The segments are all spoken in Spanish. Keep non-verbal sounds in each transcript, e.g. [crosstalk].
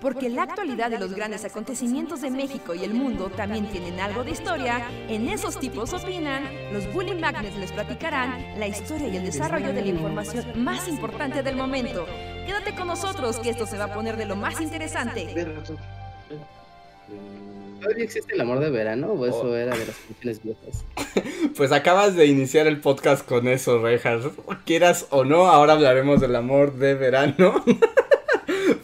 Porque la actualidad de los grandes acontecimientos de México y el mundo también tienen algo de historia, en esos tipos opinan, los Bully Magnets les platicarán la historia y el desarrollo de la información más importante del momento. Quédate con nosotros que esto se va a poner de lo más interesante. ¿Todavía existe el amor de verano o eso oh. era de las canciones viejas? [laughs] Pues acabas de iniciar el podcast con eso, Rejas. Quieras o no, ahora hablaremos del amor de verano. [laughs]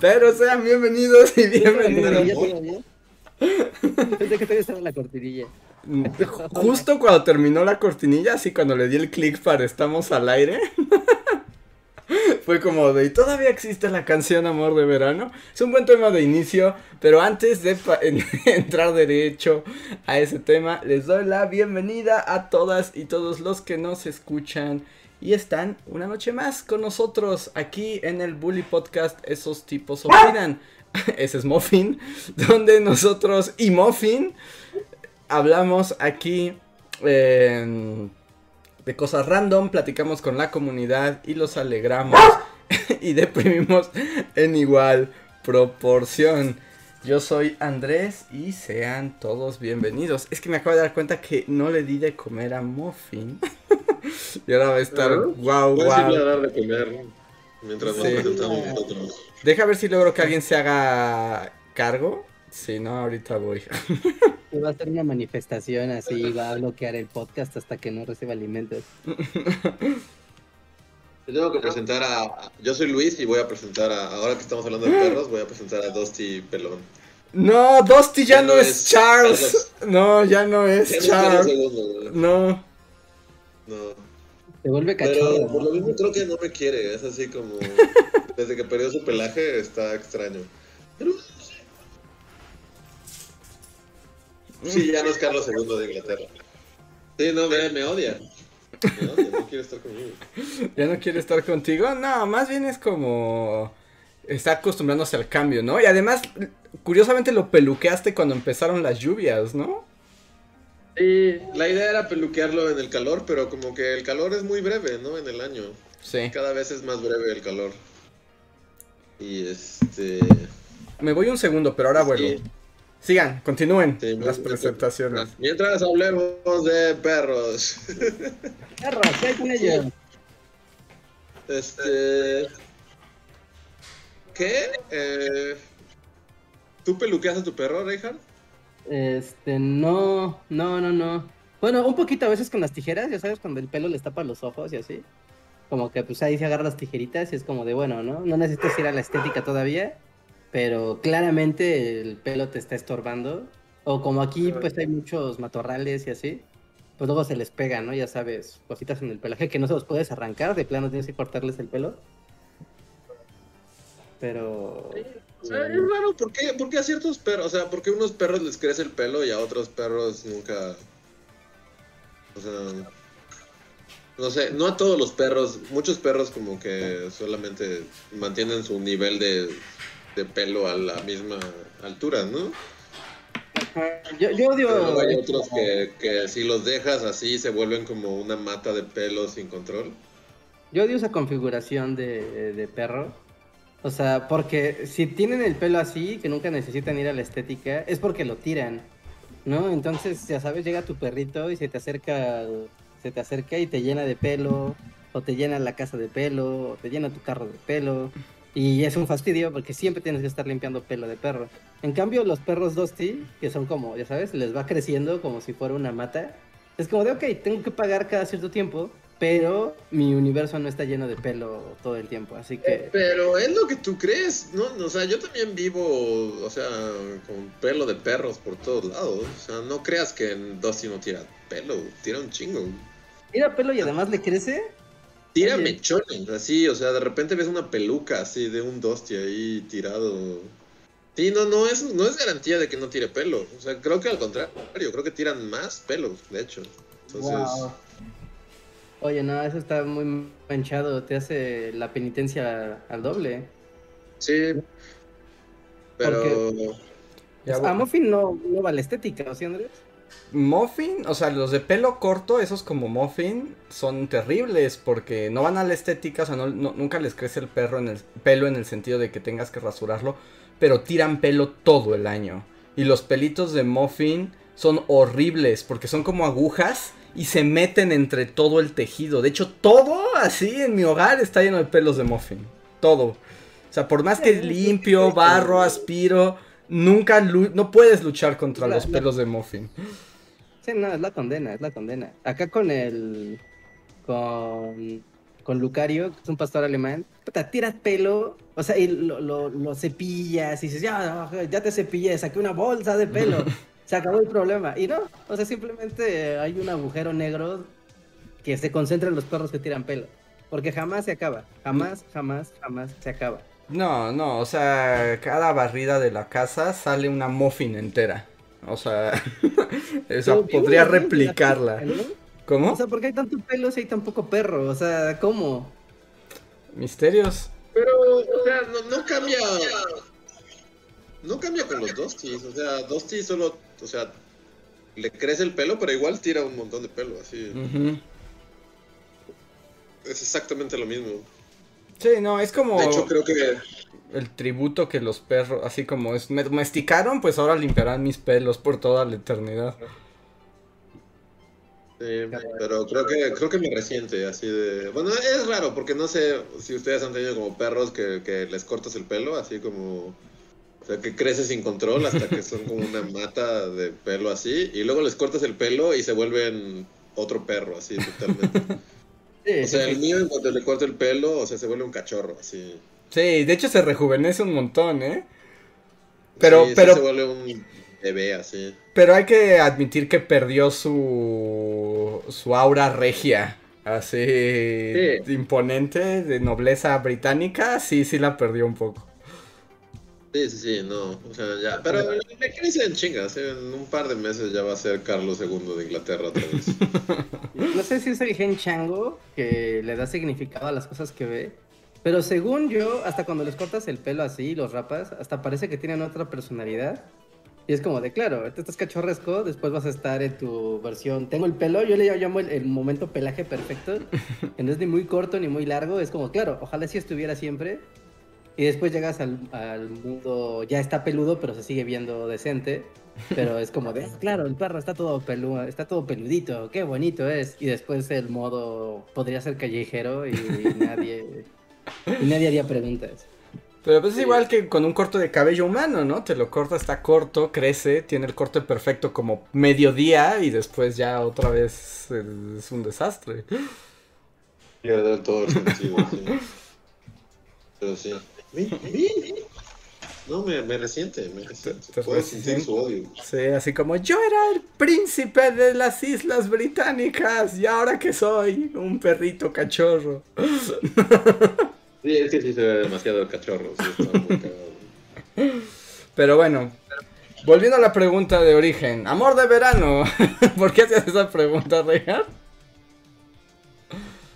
Pero sean bienvenidos y bienvenidos. Pensé que todavía estaba la cortinilla. Justo cuando terminó la cortinilla, así cuando le di el clic para estamos al aire. [laughs] Fue como de, ¿y todavía existe la canción Amor de Verano? Es un buen tema de inicio, pero antes de [laughs] entrar derecho a ese tema, les doy la bienvenida a todas y todos los que nos escuchan y están una noche más con nosotros aquí en el Bully Podcast. Esos tipos opinan. [laughs] Ese es Muffin, [laughs] donde nosotros y Muffin hablamos aquí. Eh, de cosas random, platicamos con la comunidad y los alegramos [laughs] y deprimimos en igual proporción. Yo soy Andrés y sean todos bienvenidos. Es que me acabo de dar cuenta que no le di de comer a Muffin. [laughs] y ahora va a estar guau, guau. de comer mientras nos presentamos nosotros. Deja ver si logro que alguien se haga cargo. Si no, ahorita voy. [laughs] va a ser una manifestación así, va a bloquear el podcast hasta que no reciba alimentos. [laughs] Yo tengo que presentar a. Yo soy Luis y voy a presentar a. Ahora que estamos hablando de perros, voy a presentar a Dusty Pelón. No, Dusty ya, no, es Charles. No, ya no es Charles. No. No. Se vuelve cachorro. Pero por lo mismo creo que no me quiere. Es así como. [laughs] Desde que perdió su pelaje está extraño. Pero Sí, ya no es Carlos II de Inglaterra. Sí, no, me, me odia. Odia, no quiere estar conmigo. ¿Ya no quiere estar contigo? No, más bien es como... Está acostumbrándose al cambio, ¿no? Y además, curiosamente lo peluqueaste cuando empezaron las lluvias, ¿no? Sí, la idea era peluquearlo en el calor, pero como que el calor es muy breve, ¿no? En el año. Sí. Cada vez es más breve el calor. Y este... Me voy un segundo, pero ahora vuelvo. Sigan, continúen las presentaciones. Mientras hablemos de perros. [laughs] Perros, ¿qué con ellos? Este. ¿Qué? Eh... ¿Tú peluqueas a tu perro, Reinhardt? Este, no, no, no, no. Bueno, un poquito a veces con las tijeras, ya sabes, cuando el pelo les tapa los ojos y así. Como que pues ahí se agarra las tijeritas y es como de bueno, ¿no? No necesitas ir a la estética todavía pero claramente el pelo te está estorbando. O como aquí pues hay muchos matorrales y así, pues luego se les pega, ¿no? Ya sabes, cositas en el pelaje que no se los puedes arrancar, de plano tienes que cortarles el pelo. Pero... es raro, ¿por qué, ¿por qué a ciertos perros? O sea, ¿por qué a unos perros les crece el pelo y a otros perros nunca... O sea... No sé, no a todos los perros, muchos perros como que solamente mantienen su nivel de de pelo a la misma altura, ¿no? Yo, yo odio. hay otros que, que, si los dejas así se vuelven como una mata de pelo sin control. Yo odio esa configuración de, de perro. O sea, porque si tienen el pelo así, que nunca necesitan ir a la estética, es porque lo tiran, ¿no? Entonces, ya sabes, llega tu perrito y se te acerca, se te acerca y te llena de pelo, o te llena la casa de pelo, o te llena tu carro de pelo. Y es un fastidio porque siempre tienes que estar limpiando pelo de perro. En cambio, los perros Dusty, que son como, ya sabes, les va creciendo como si fuera una mata. Es como de, ok, tengo que pagar cada cierto tiempo, pero mi universo no está lleno de pelo todo el tiempo, así que... Eh, pero es lo que tú crees, ¿no? O sea, yo también vivo, o sea, con pelo de perros por todos lados. O sea, no creas que Dusty no tira pelo, tira un chingo. ¿Tira pelo y además le crece? Tira mechones, así, o sea, de repente ves una peluca así de un dosti ahí tirado. Sí, no, no es, no es garantía de que no tire pelo. O sea, creo que al contrario, creo que tiran más pelos, de hecho. Entonces. Oye, no, eso está muy manchado, te hace la penitencia al doble. Sí. Pero. a Muffin no, no va la estética, ¿o sí, Andrés? Muffin, o sea, los de pelo corto, esos como Muffin, son terribles porque no van a la estética, o sea, no- no- nunca les crece el perro en el pelo en el sentido de que tengas que rasurarlo, pero tiran pelo todo el año. Y los pelitos de Muffin son horribles porque son como agujas y se meten entre todo el tejido. De hecho, todo así en mi hogar está lleno de pelos de Muffin. Todo. O sea, por más que limpio, barro, aspiro, nunca no puedes luchar contra los pelos de Muffin. Sí, no, es la condena, es la condena. Acá con el. con. con Lucario, que es un pastor alemán, puta, tiras pelo, o sea, y lo, lo, lo cepillas y dices, ya, ya te cepillé, saqué una bolsa de pelo, [laughs] se acabó el problema. Y no, o sea, simplemente hay un agujero negro que se concentra en los perros que tiran pelo. Porque jamás se acaba, jamás, jamás, jamás se acaba. No, no, o sea, cada barrida de la casa sale una muffin entera. O sea, [laughs] podría bien, replicarla. ¿no? ¿Cómo? O sea, ¿por qué hay tanto pelo si hay tan poco perro? O sea, ¿cómo? Misterios. Pero, o sea, no, no cambia. No cambia con los Dusties. O sea, Dusty solo. O sea, le crece el pelo, pero igual tira un montón de pelo. Así. Es exactamente lo mismo. Sí, no, es como De hecho, creo que. El tributo que los perros, así como es, me domesticaron, pues ahora limpiarán mis pelos por toda la eternidad. Sí, pero creo que creo que me resiente así de... Bueno, es raro porque no sé si ustedes han tenido como perros que, que les cortas el pelo, así como... O sea, que crece sin control hasta que son como una [laughs] mata de pelo así, y luego les cortas el pelo y se vuelven otro perro, así totalmente. [laughs] Sí, O sea, sí, el mío en cuanto le corto el pelo, o sea, se vuelve un cachorro, así. Sí, de hecho se rejuvenece un montón, ¿eh? Pero, Sí, pero, se vuelve un bebé, así. pero hay que admitir que perdió su, su aura regia, así Sí. imponente, de nobleza británica, sí, sí la perdió un poco. Sí, sí, sí, no, o sea, ya, pero me crece en chingas, ¿eh? en un par de meses ya va a ser Carlos II de Inglaterra otra vez. [laughs] No sé si es el gen chango que le da significado a las cosas que ve, pero según yo, hasta cuando les cortas el pelo así, los rapas, hasta parece que tienen otra personalidad. Y es como de, claro, ahorita estás cachorresco, después vas a estar en tu versión. Tengo el pelo, yo le llamo el, el momento pelaje perfecto, que no es ni muy corto ni muy largo. Es como, claro, ojalá sí estuviera siempre. Y después llegas al, al mundo, ya está peludo, pero se sigue viendo decente. Pero es como de, "Ah, claro, el perro está todo peludo, está todo peludito, qué bonito es. Y después el modo podría ser callejero y, [laughs] nadie y nadie haría preguntas. Pero pues es igual que con un corte de cabello humano, ¿no? Te lo corta, está corto, crece, tiene el corte perfecto como mediodía y después ya otra vez es un desastre. Pierde todo el sentido, sí. Pero sí. No, me, me resiente, me resiente. Te Puedo sentir resiente. su odio. Sí, así como yo era el príncipe de las islas británicas y ahora que soy un perrito cachorro. [laughs] Sí, es que sí se ve demasiado cachorro. Sí, muy. Pero bueno, volviendo a la pregunta de origen, amor de verano. [laughs] ¿Por qué hacías esa pregunta, Regan?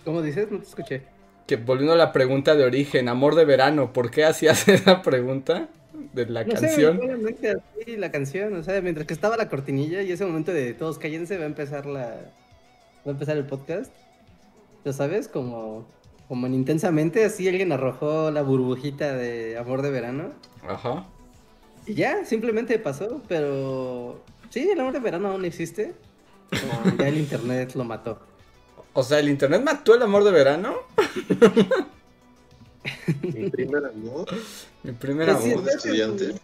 ¿Cómo dices? No te escuché. Que volviendo a la pregunta de origen, amor de verano, ¿por qué hacías [laughs] esa pregunta de la No sé, canción? mente así la canción, o sea, mientras que estaba la cortinilla y ese momento de todos cállense va a empezar la va a empezar el podcast. ¿Lo sabes? Como como en intensamente así alguien arrojó la burbujita de amor de verano Ajá. y ya, simplemente pasó, pero sí, el amor de verano aún existe. o [laughs] ya el internet lo mató. O sea, ¿el internet mató el amor de verano? [laughs] Mi primer amor. Mi primer Pues sí, amor. de estudiante.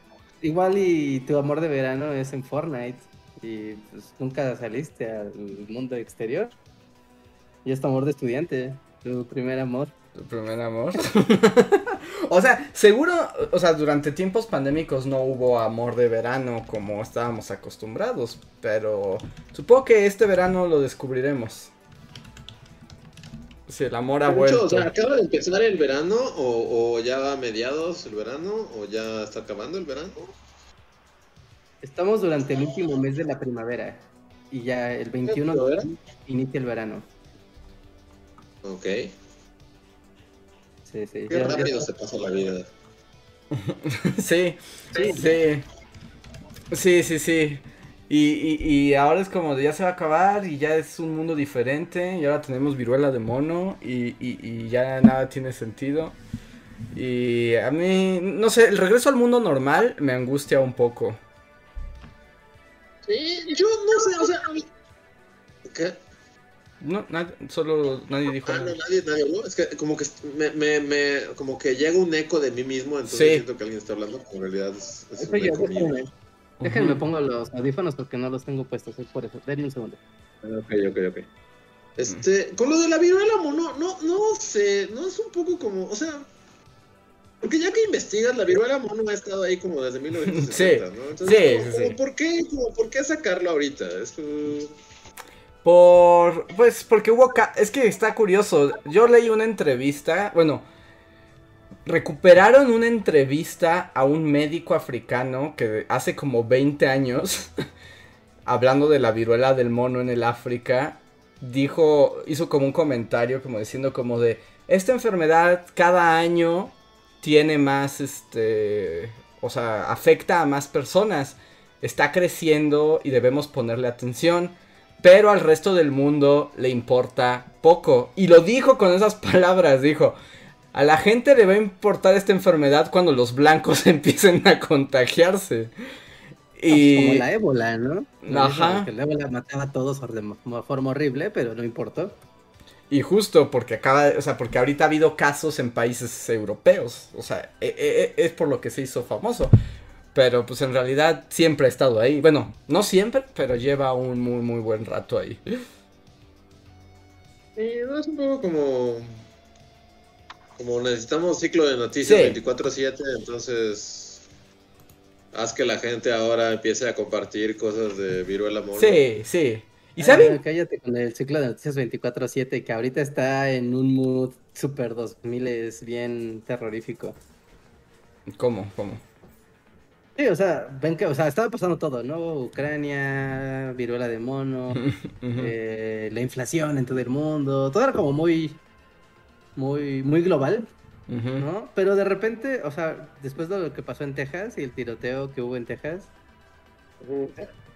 Igual y tu amor de verano es en Fortnite y pues nunca saliste al mundo exterior. Y es tu amor de estudiante, tu primer amor. Tu primer amor. [laughs] o sea, seguro, o sea, durante tiempos pandémicos no hubo amor de verano como estábamos acostumbrados, pero supongo que este verano lo descubriremos. Si el amor ha vuelto. o sea, ¿acaba de empezar el verano o, o ya va a mediados el verano o ya está acabando el verano? Estamos durante el último mes de la primavera y ya el 21 de inicia el verano. Ok. Sí, sí. Qué ya- ya- rápido se pasa la vida. [laughs] sí, sí, sí. Sí, sí, sí. Y, y, y, ahora es como de ya se va a acabar y ya es un mundo diferente y ahora tenemos viruela de mono y, y, y ya nada tiene sentido. Y a mí, no sé, el regreso al mundo normal me angustia un poco. Sí, yo no sé, o sea... ¿Qué? No, nadie, solo nadie dijo ah, nada. no, nadie, nadie habló. Es que como que me, me, me, como que llega un eco de mí mismo, entonces Sí. siento que alguien está hablando, pero en realidad es, es un eco mío. déjenme, pongo los audífonos porque no los tengo puestos, es por eso. Denme un segundo. Ok, ok, ok. Este, con lo de la viruela mono, no, no sé, no es un poco como, o sea, porque ya que investigas, la viruela mono ha estado ahí como desde [laughs] 1960, ¿no? Entonces, sí, como- sí, como, sí. ¿por qué, como, por qué sacarlo ahorita? Es como- Por, pues, porque hubo, es que está curioso, yo leí una entrevista, bueno, recuperaron una entrevista a un médico africano que hace como 20 años, [laughs] hablando de la viruela del mono en el África, dijo, hizo como un comentario como diciendo como de, esta enfermedad cada año tiene más, este, o sea, afecta a más personas, está creciendo y debemos ponerle atención. Pero al resto del mundo le importa poco. Y lo dijo con esas [laughs] palabras, dijo, a la gente le va a importar esta enfermedad cuando los blancos [laughs] empiecen a contagiarse. Y... Como la ébola, ¿no? Ajá. Que la ébola mataba a todos de forma horrible, pero no importó. Y justo porque acaba, o sea, porque ahorita ha habido casos en países europeos, o sea, e- e- e- es por lo que se hizo famoso. Pero pues en realidad siempre ha estado ahí. Bueno, no siempre, pero lleva un muy muy buen rato ahí. Sí, no, es un poco como. Como necesitamos ciclo de noticias Sí. 24-7, entonces. Haz que la gente ahora empiece a compartir cosas de viruela mono. Sí, sí. ¿Y saben? no, cállate con el ciclo de noticias 24-7, que ahorita está en un mood super 2000 es bien terrorífico. ¿Cómo? ¿Cómo? Sí, o sea, ven que, o sea, estaba pasando todo, ¿no? Ucrania, viruela de mono, [laughs] eh, la inflación en todo el mundo, todo era como muy, muy, muy global, Ujú. ¿no? Pero de repente, o sea, después de lo que pasó en Texas y el tiroteo que hubo en Texas,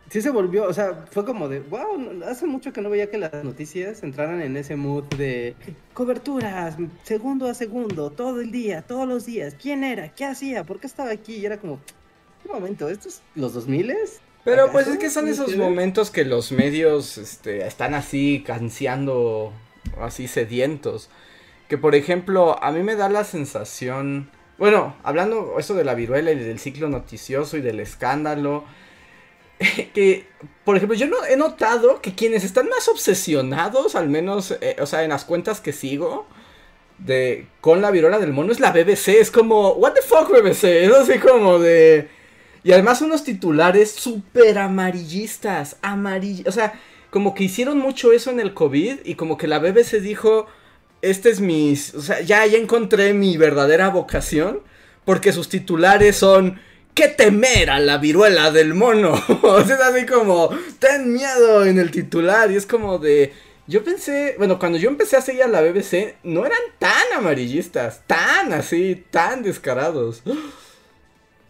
sí se volvió, o sea, fue como de, wow, hace mucho que no veía que las noticias entraran en ese mood de coberturas, segundo a segundo, todo el día, todos los días, quién era, qué hacía, por qué estaba aquí, y era como, un momento, ¿estos los 2000 Pero pues es que son ¿No esos momentos que los medios este, están así canseando, así sedientos. Que por ejemplo, a mí me da la sensación, bueno, hablando eso de la viruela y del ciclo noticioso y del escándalo, [laughs] que por ejemplo yo no he notado que quienes están más obsesionados, al menos, eh, o sea, en las cuentas que sigo, de con la viruela del mono es la BBC, es como, what the fuck BBC, es así como de... Y además unos titulares súper amarillistas, amarillistas, o sea, como que hicieron mucho eso en el COVID y como que la BBC dijo, este es mi, o sea, ya, ya encontré mi verdadera vocación, porque sus titulares son, ¿qué temer a la viruela del mono? [laughs] o sea, es así como, ten miedo en el titular y es como de... Yo pensé, bueno, cuando yo empecé a seguir a la BBC, no eran tan amarillistas, tan así, tan descarados.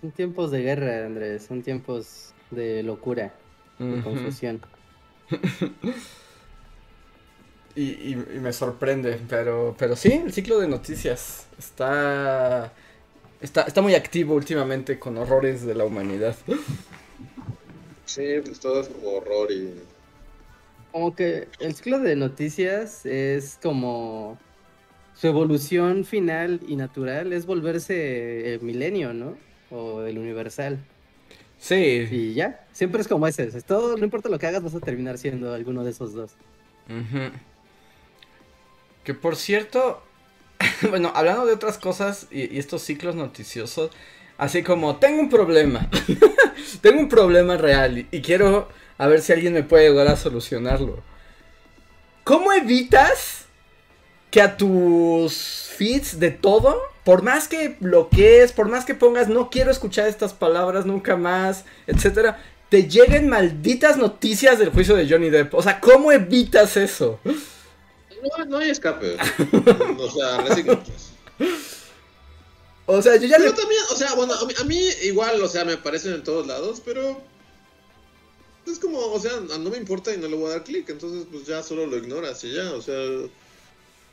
Son tiempos de guerra, Andrés, son tiempos de locura, de confusión. [laughs] Y, y- y me sorprende, pero, pero sí, el ciclo de noticias está, está, está muy activo últimamente con horrores de la humanidad. Sí, pues todo es como horror y. Como que el ciclo de noticias es como su evolución final y natural es volverse el milenio, ¿no? O el universal. Sí, Y ya, siempre es como ese. es todo, no importa lo que hagas, vas a terminar siendo alguno de esos dos. que por cierto, [laughs] bueno, hablando de otras cosas y, y estos ciclos noticiosos, así como, tengo un problema, [laughs] tengo un problema real y, y quiero a ver si alguien me puede ayudar a solucionarlo. ¿Cómo evitas que a tus feeds de todo, por más que bloquees, por más que pongas no quiero escuchar estas palabras nunca más, etcétera, te lleguen malditas noticias del juicio de Johnny Depp? O sea, ¿cómo evitas eso? No, no hay escape. [laughs] o sea, resígnate. O sea, yo ya Pero le... también, o sea, bueno, a mí, a mí igual, o sea, me aparecen en todos lados, pero. es como, o sea, no me importa y no le voy a dar clic, entonces pues ya solo lo ignoras y ya, o sea...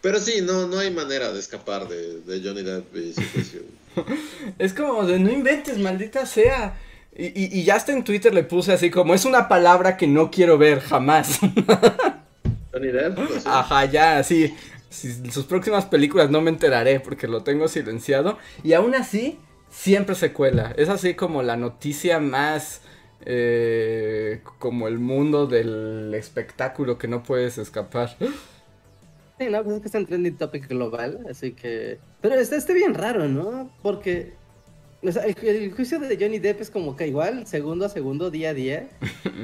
Pero sí, no, no hay manera de escapar de, de Johnny Depp y su juicio. [laughs] Es como de no inventes, maldita sea. Y, y, y ya hasta en Twitter le puse así como, es una palabra que no quiero ver jamás. [laughs] Johnny Depp, pues. Ajá, ya, sí. Si sus próximas películas no me enteraré porque lo tengo silenciado. Y aún así, siempre se cuela. Es así como la noticia más... eh, como el mundo del espectáculo que no puedes escapar. Sí, no, pues es que está en trending topic global, así que... Pero está, está bien raro, ¿no? Porque... O sea, el, el juicio de Johnny Depp es como que igual, segundo a segundo, día a día.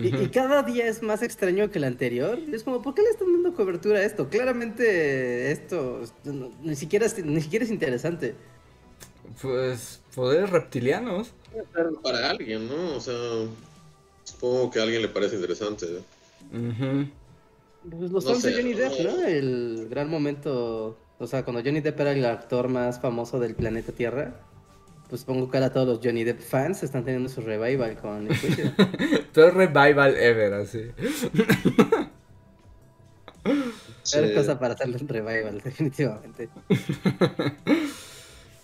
Y, y cada día es más extraño que el anterior. Y es como, ¿por qué le están dando cobertura a esto? Claramente esto no- ni, siquiera, es- ni siquiera es interesante. Pues poderes reptilianos. Para alguien, ¿no? O sea, supongo que a alguien le parece interesante. Ujú. Pues los No fans de sé, Johnny. Depp, ¿no? El gran momento... O sea, cuando Johnny Depp era el actor más famoso del planeta Tierra, pues supongo que ahora todos los Johnny Depp fans están teniendo su revival con el juicio. [laughs] Peor revival ever, así. Sí. Era cosa para hacerle un revival, definitivamente. [laughs]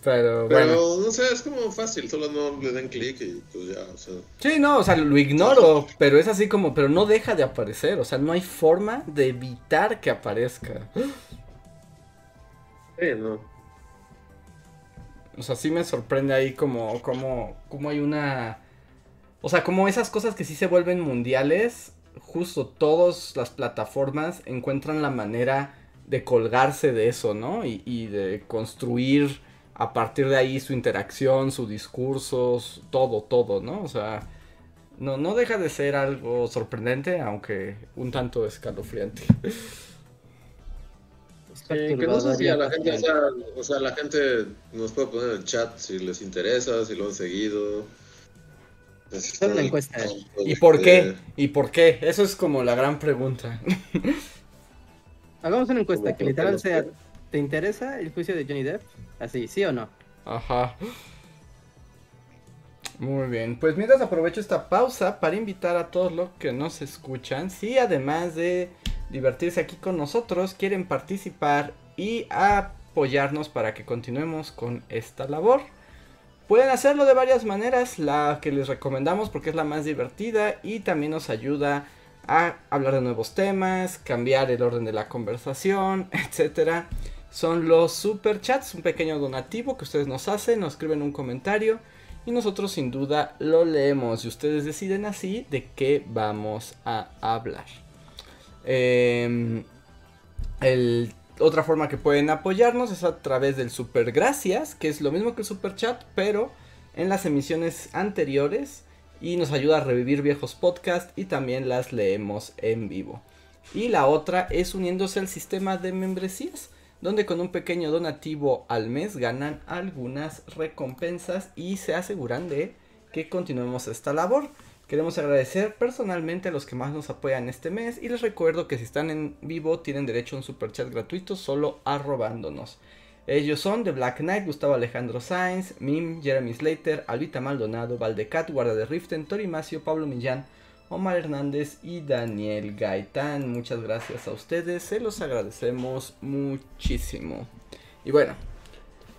Pero Pero bueno. no sé, es como fácil, solo no le den clic y pues ya, o sea. Sí, no, o sea, lo ignoro, pero es así como, pero no deja de aparecer, o sea, no hay forma de evitar que aparezca. Sí, no. O sea, sí me sorprende ahí como, como, como hay una... O sea, como esas cosas que sí se vuelven mundiales, justo todas las plataformas encuentran la manera de colgarse de eso, ¿no? Y, y de construir a partir de ahí su interacción, su discurso, su- todo, todo, ¿no? O sea, no, no deja de ser algo sorprendente, aunque un tanto escalofriante. Sí, que no sé si a la gente, o sea, o sea, la gente nos puede poner en el chat si les interesa, si lo han seguido. Haz una encuesta. ¿Y por Este, qué? ¿Y por qué? Eso es como la gran pregunta. Hagamos una encuesta que literal sea, ¿te interesa el juicio de Johnny Depp? Así, ¿sí o no? Ajá. Muy bien, pues mientras aprovecho esta pausa para invitar a todos los que nos escuchan, si además de divertirse aquí con nosotros, quieren participar y apoyarnos para que continuemos con esta labor. Pueden hacerlo de varias maneras, la que les recomendamos porque es la más divertida y también nos ayuda a hablar de nuevos temas, cambiar el orden de la conversación, [laughs] etcétera. Son los super chats, un pequeño donativo que ustedes nos hacen, nos escriben un comentario y nosotros sin duda lo leemos y ustedes deciden así de qué vamos a hablar. Em, el- otra forma que pueden apoyarnos es a través del super gracias, que es lo mismo que el super chat, pero en las emisiones anteriores y nos ayuda a revivir viejos podcasts y también las leemos en vivo. Y la otra es uniéndose al sistema de membresías, donde con un pequeño donativo al mes ganan algunas recompensas y se aseguran de que continuemos esta labor. Queremos agradecer personalmente a los que más nos apoyan este mes y les recuerdo que si están en vivo tienen derecho a un super chat gratuito solo arrobándonos. Ellos son The Black Knight, Gustavo Alejandro Sainz, Mim, Jeremy Slater, Albita Maldonado, Valdecat, Guarda de Riften, Torimacio, Pablo Millán, Omar Hernández y Daniel Gaitán. Muchas gracias a ustedes, se los agradecemos muchísimo. Y bueno,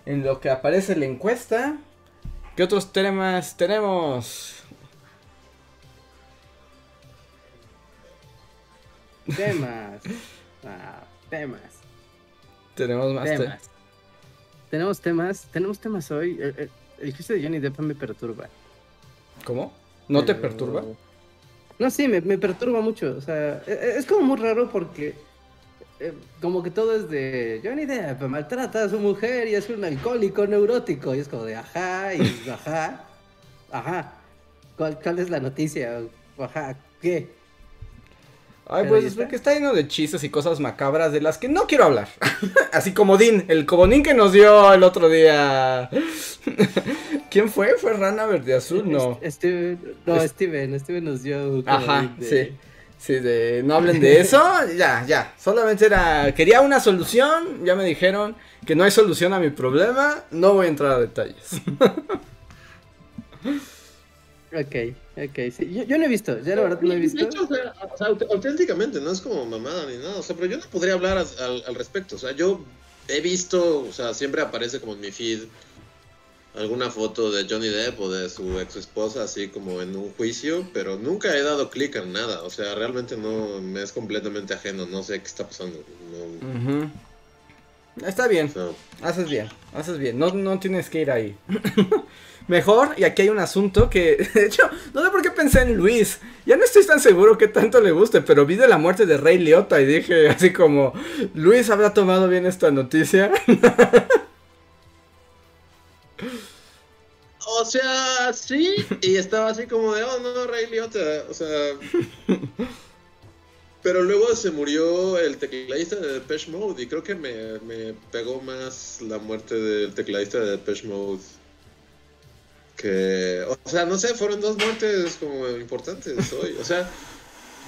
en lo que aparece la encuesta, ¿qué otros temas tenemos? Temas. [laughs] Ah, temas. Tenemos más te- Temas. Tenemos temas. Tenemos temas hoy. El, el- el juicio de Johnny Depp me perturba. ¿Cómo? ¿No te Pero- perturba? No, sí, me, me perturba mucho. O sea, e- e- es como muy raro porque eh, como que todo es de Johnny Depp maltrata a su mujer y es un alcohólico neurótico. Y es como de ajá, y ajá, ajá. ¿Cuál, cuál es la noticia? Ajá, ¿qué? Ay, pues es porque está lleno de chistes y cosas macabras de las que no quiero hablar. [laughs] Así como Dean, el comodín que nos dio el otro día. ¿Quién fue? ¿Fue Rana Verde Azul? No. Steven, no, Steven, Steven nos dio. Ajá, de- sí. Sí, de no hablen de eso. [laughs] Ya, ya. Solamente era. Quería una solución. Ya me dijeron que no hay solución a mi problema. No voy a entrar a detalles. [laughs] Ok, ok, sí. Yo, yo no he visto, ya la verdad no he De visto. hecho, o sea, o sea, aut- auténticamente, no es como mamada ni nada, o sea, pero yo no podría hablar al respecto, o sea, yo he visto, o sea, siempre aparece como en mi feed alguna foto de Johnny Depp o de su ex esposa así como en un juicio, pero nunca he dado clic en nada, o sea, realmente no me es completamente ajeno, no sé qué está pasando. no-. Está bien. Haces bien, haces bien. No, no tienes que ir ahí. [laughs] Mejor, y aquí hay un asunto que, [laughs] de hecho, no sé por qué pensé en Luis. Ya no estoy tan seguro que tanto le guste, pero vi de la muerte de Rey Liotta y dije así como, Luis habrá tomado bien esta noticia. [laughs] O sea, sí, y estaba así como de, oh no, Ray Liotta, o sea... [laughs] Pero luego se murió el tecladista de Depeche Mode y creo que me, me pegó más la muerte del tecladista de Depeche Mode. Que, o sea, no sé, fueron dos muertes como importantes hoy. O sea,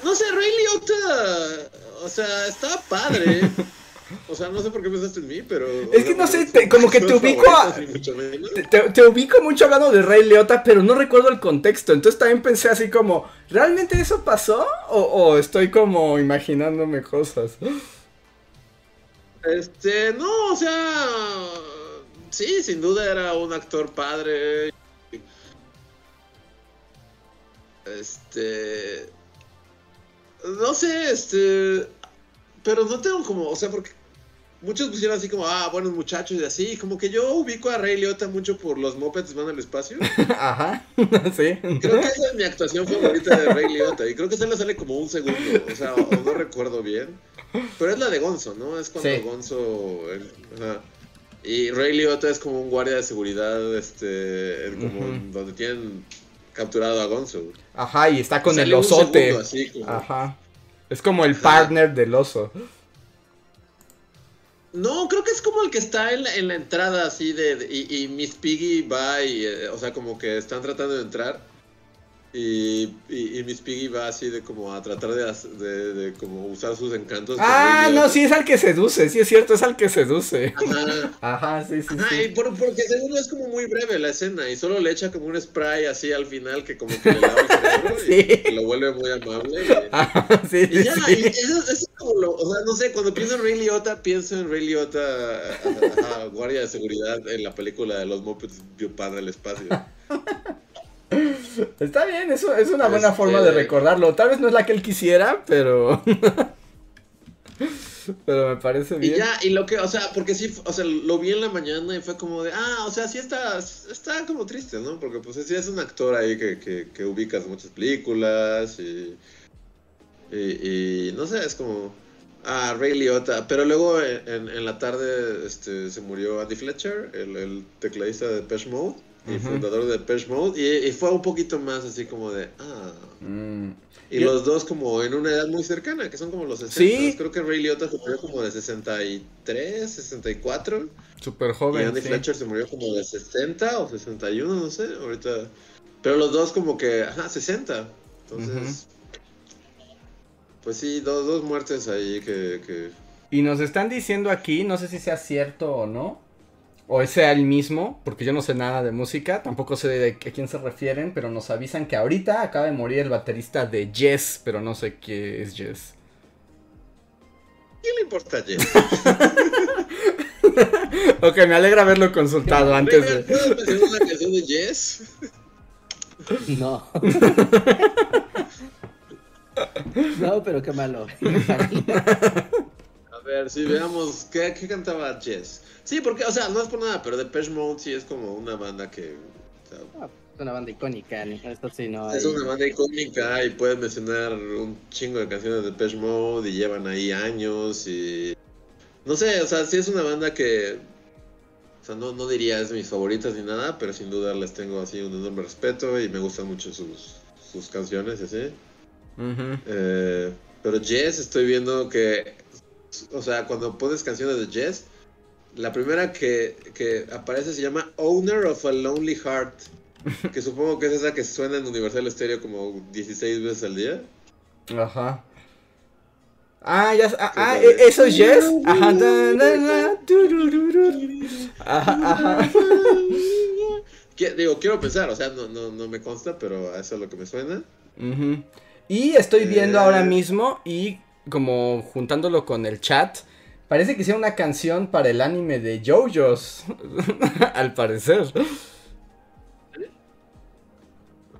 no sé, Ray Liotta, o sea, estaba padre. [laughs] O sea, no sé por qué pensaste en mí, pero... Es que no sé, te- como que te ubico a-. Te, ubico mucho hablando de Rey Liotta, pero no recuerdo el contexto. Entonces también pensé así como, ¿realmente eso pasó? ¿O, o estoy como imaginándome cosas? Este, no, o sea, sí, sin duda era un actor padre. Este, no sé, este, pero no tengo como, o sea, porque muchos pusieron así como, ah, buenos muchachos y así, como que yo ubico a Ray Liotta mucho por los Muppets van al espacio. [laughs] Ajá, [laughs] sí. Creo que esa es mi actuación favorita de Ray Liotta y creo que se le sale como un segundo, o sea, o, no recuerdo bien. Pero es la de Gonzo, ¿no? Es cuando Sí. Gonzo... ajá. Y Ray Liotta es como un guardia de seguridad, este, como donde tienen capturado a Gonzo. Ajá, y está con el Sale osote. segundo así, como- Ajá. Es como el Ajá. partner del oso. No, creo que es como el que está en la, en la entrada así de, y, y Miss Piggy va y, eh, o sea, como que están tratando de entrar y, y, y Miss Piggy va así de como a tratar de, de, de como usar sus encantos. Ah, no, sí es al que seduce, sí es cierto, es al que seduce. Ajá. Ajá, sí, sí, Ajá, y por- porque según es como muy breve la escena y solo le echa como un spray así al final que como que le lava el cerebro [laughs] Sí. y lo vuelve muy amable. y- [laughs] Ajá, sí, Y ya, sí. y eso, eso es como lo, o sea, no sé, cuando pienso en Ray Liotta, pienso en Ray Liotta, guardia de seguridad en la película de los Muppets padre el espacio. [laughs] Está bien, eso es una buena Este- forma de recordarlo. Tal vez no es la que él quisiera, pero. [laughs] pero me parece Y bien. ya, y lo que, o sea, porque sí, o sea, lo vi en la mañana y fue como de, ah, o sea, sí está, está como triste, ¿no? Porque pues sí es un actor ahí que, que, que ubicas muchas películas y, y, y no sé, es como, ah, Ray Liotta, pero luego en, en- en la tarde este, se murió Andy Fletcher, el, el tecladista de Depeche Mode y Ujú. fundador de Depeche Mode, y, y fue un poquito más así como de, ah... Mm. Y Yo- los dos como en una edad muy cercana, que son como los 60. Sí. Creo que Ray Liotta se murió como de 63, 64. Súper y joven. Andy sí. Fletcher se murió como de 60 o 61, no sé, ahorita. Pero los dos como que, ajá, 60. Entonces, pues sí, dos, dos muertes ahí que, que... Y nos están diciendo aquí, no sé si sea cierto o no, o sea el mismo, porque yo no sé nada de música, tampoco sé de a quién se refieren, pero nos avisan que ahorita acaba de morir el baterista de Yes, pero no sé qué es Yes. ¿Qué le importa a Jess? [laughs] Ok, me alegra haberlo consultado antes de... ¿Puedo mencionar una canción de Jess? No. [laughs] no, pero qué malo. [laughs] A ver, si veamos, ¿qué, qué cantaba Jess? Sí, porque, o sea, no es por nada, pero Depeche Mode sí es como una banda que... o sea, Es una banda icónica, ni- esto sí no hay. Es una banda icónica y puedes mencionar un chingo de canciones de Depeche Mode y llevan ahí años y... No sé, o sea, sí es una banda que... O sea, no, no diría es mis favoritas ni nada, pero sin duda les tengo así un enorme respeto y me gustan mucho sus, sus canciones y así. Eh, pero Jess, estoy viendo que... O sea, cuando pones canciones de Jess, la primera que, que aparece se llama Owner of a Lonely Heart. Que [laughs] supongo que es esa que suena en Universal Stereo como 16 veces al día. Ajá. Ah, ya. Ah, ah, Sí, ¿e- ¿eso es Yes? Ajá. Ajá, [laughs] ajá. digo, quiero pensar, o sea, no, no, no me consta, pero eso es lo que me suena. Ujú. Y estoy viendo Eh. ahora mismo y como juntándolo con el chat, parece que hicieron una canción para el anime de JoJo's, [laughs] al parecer.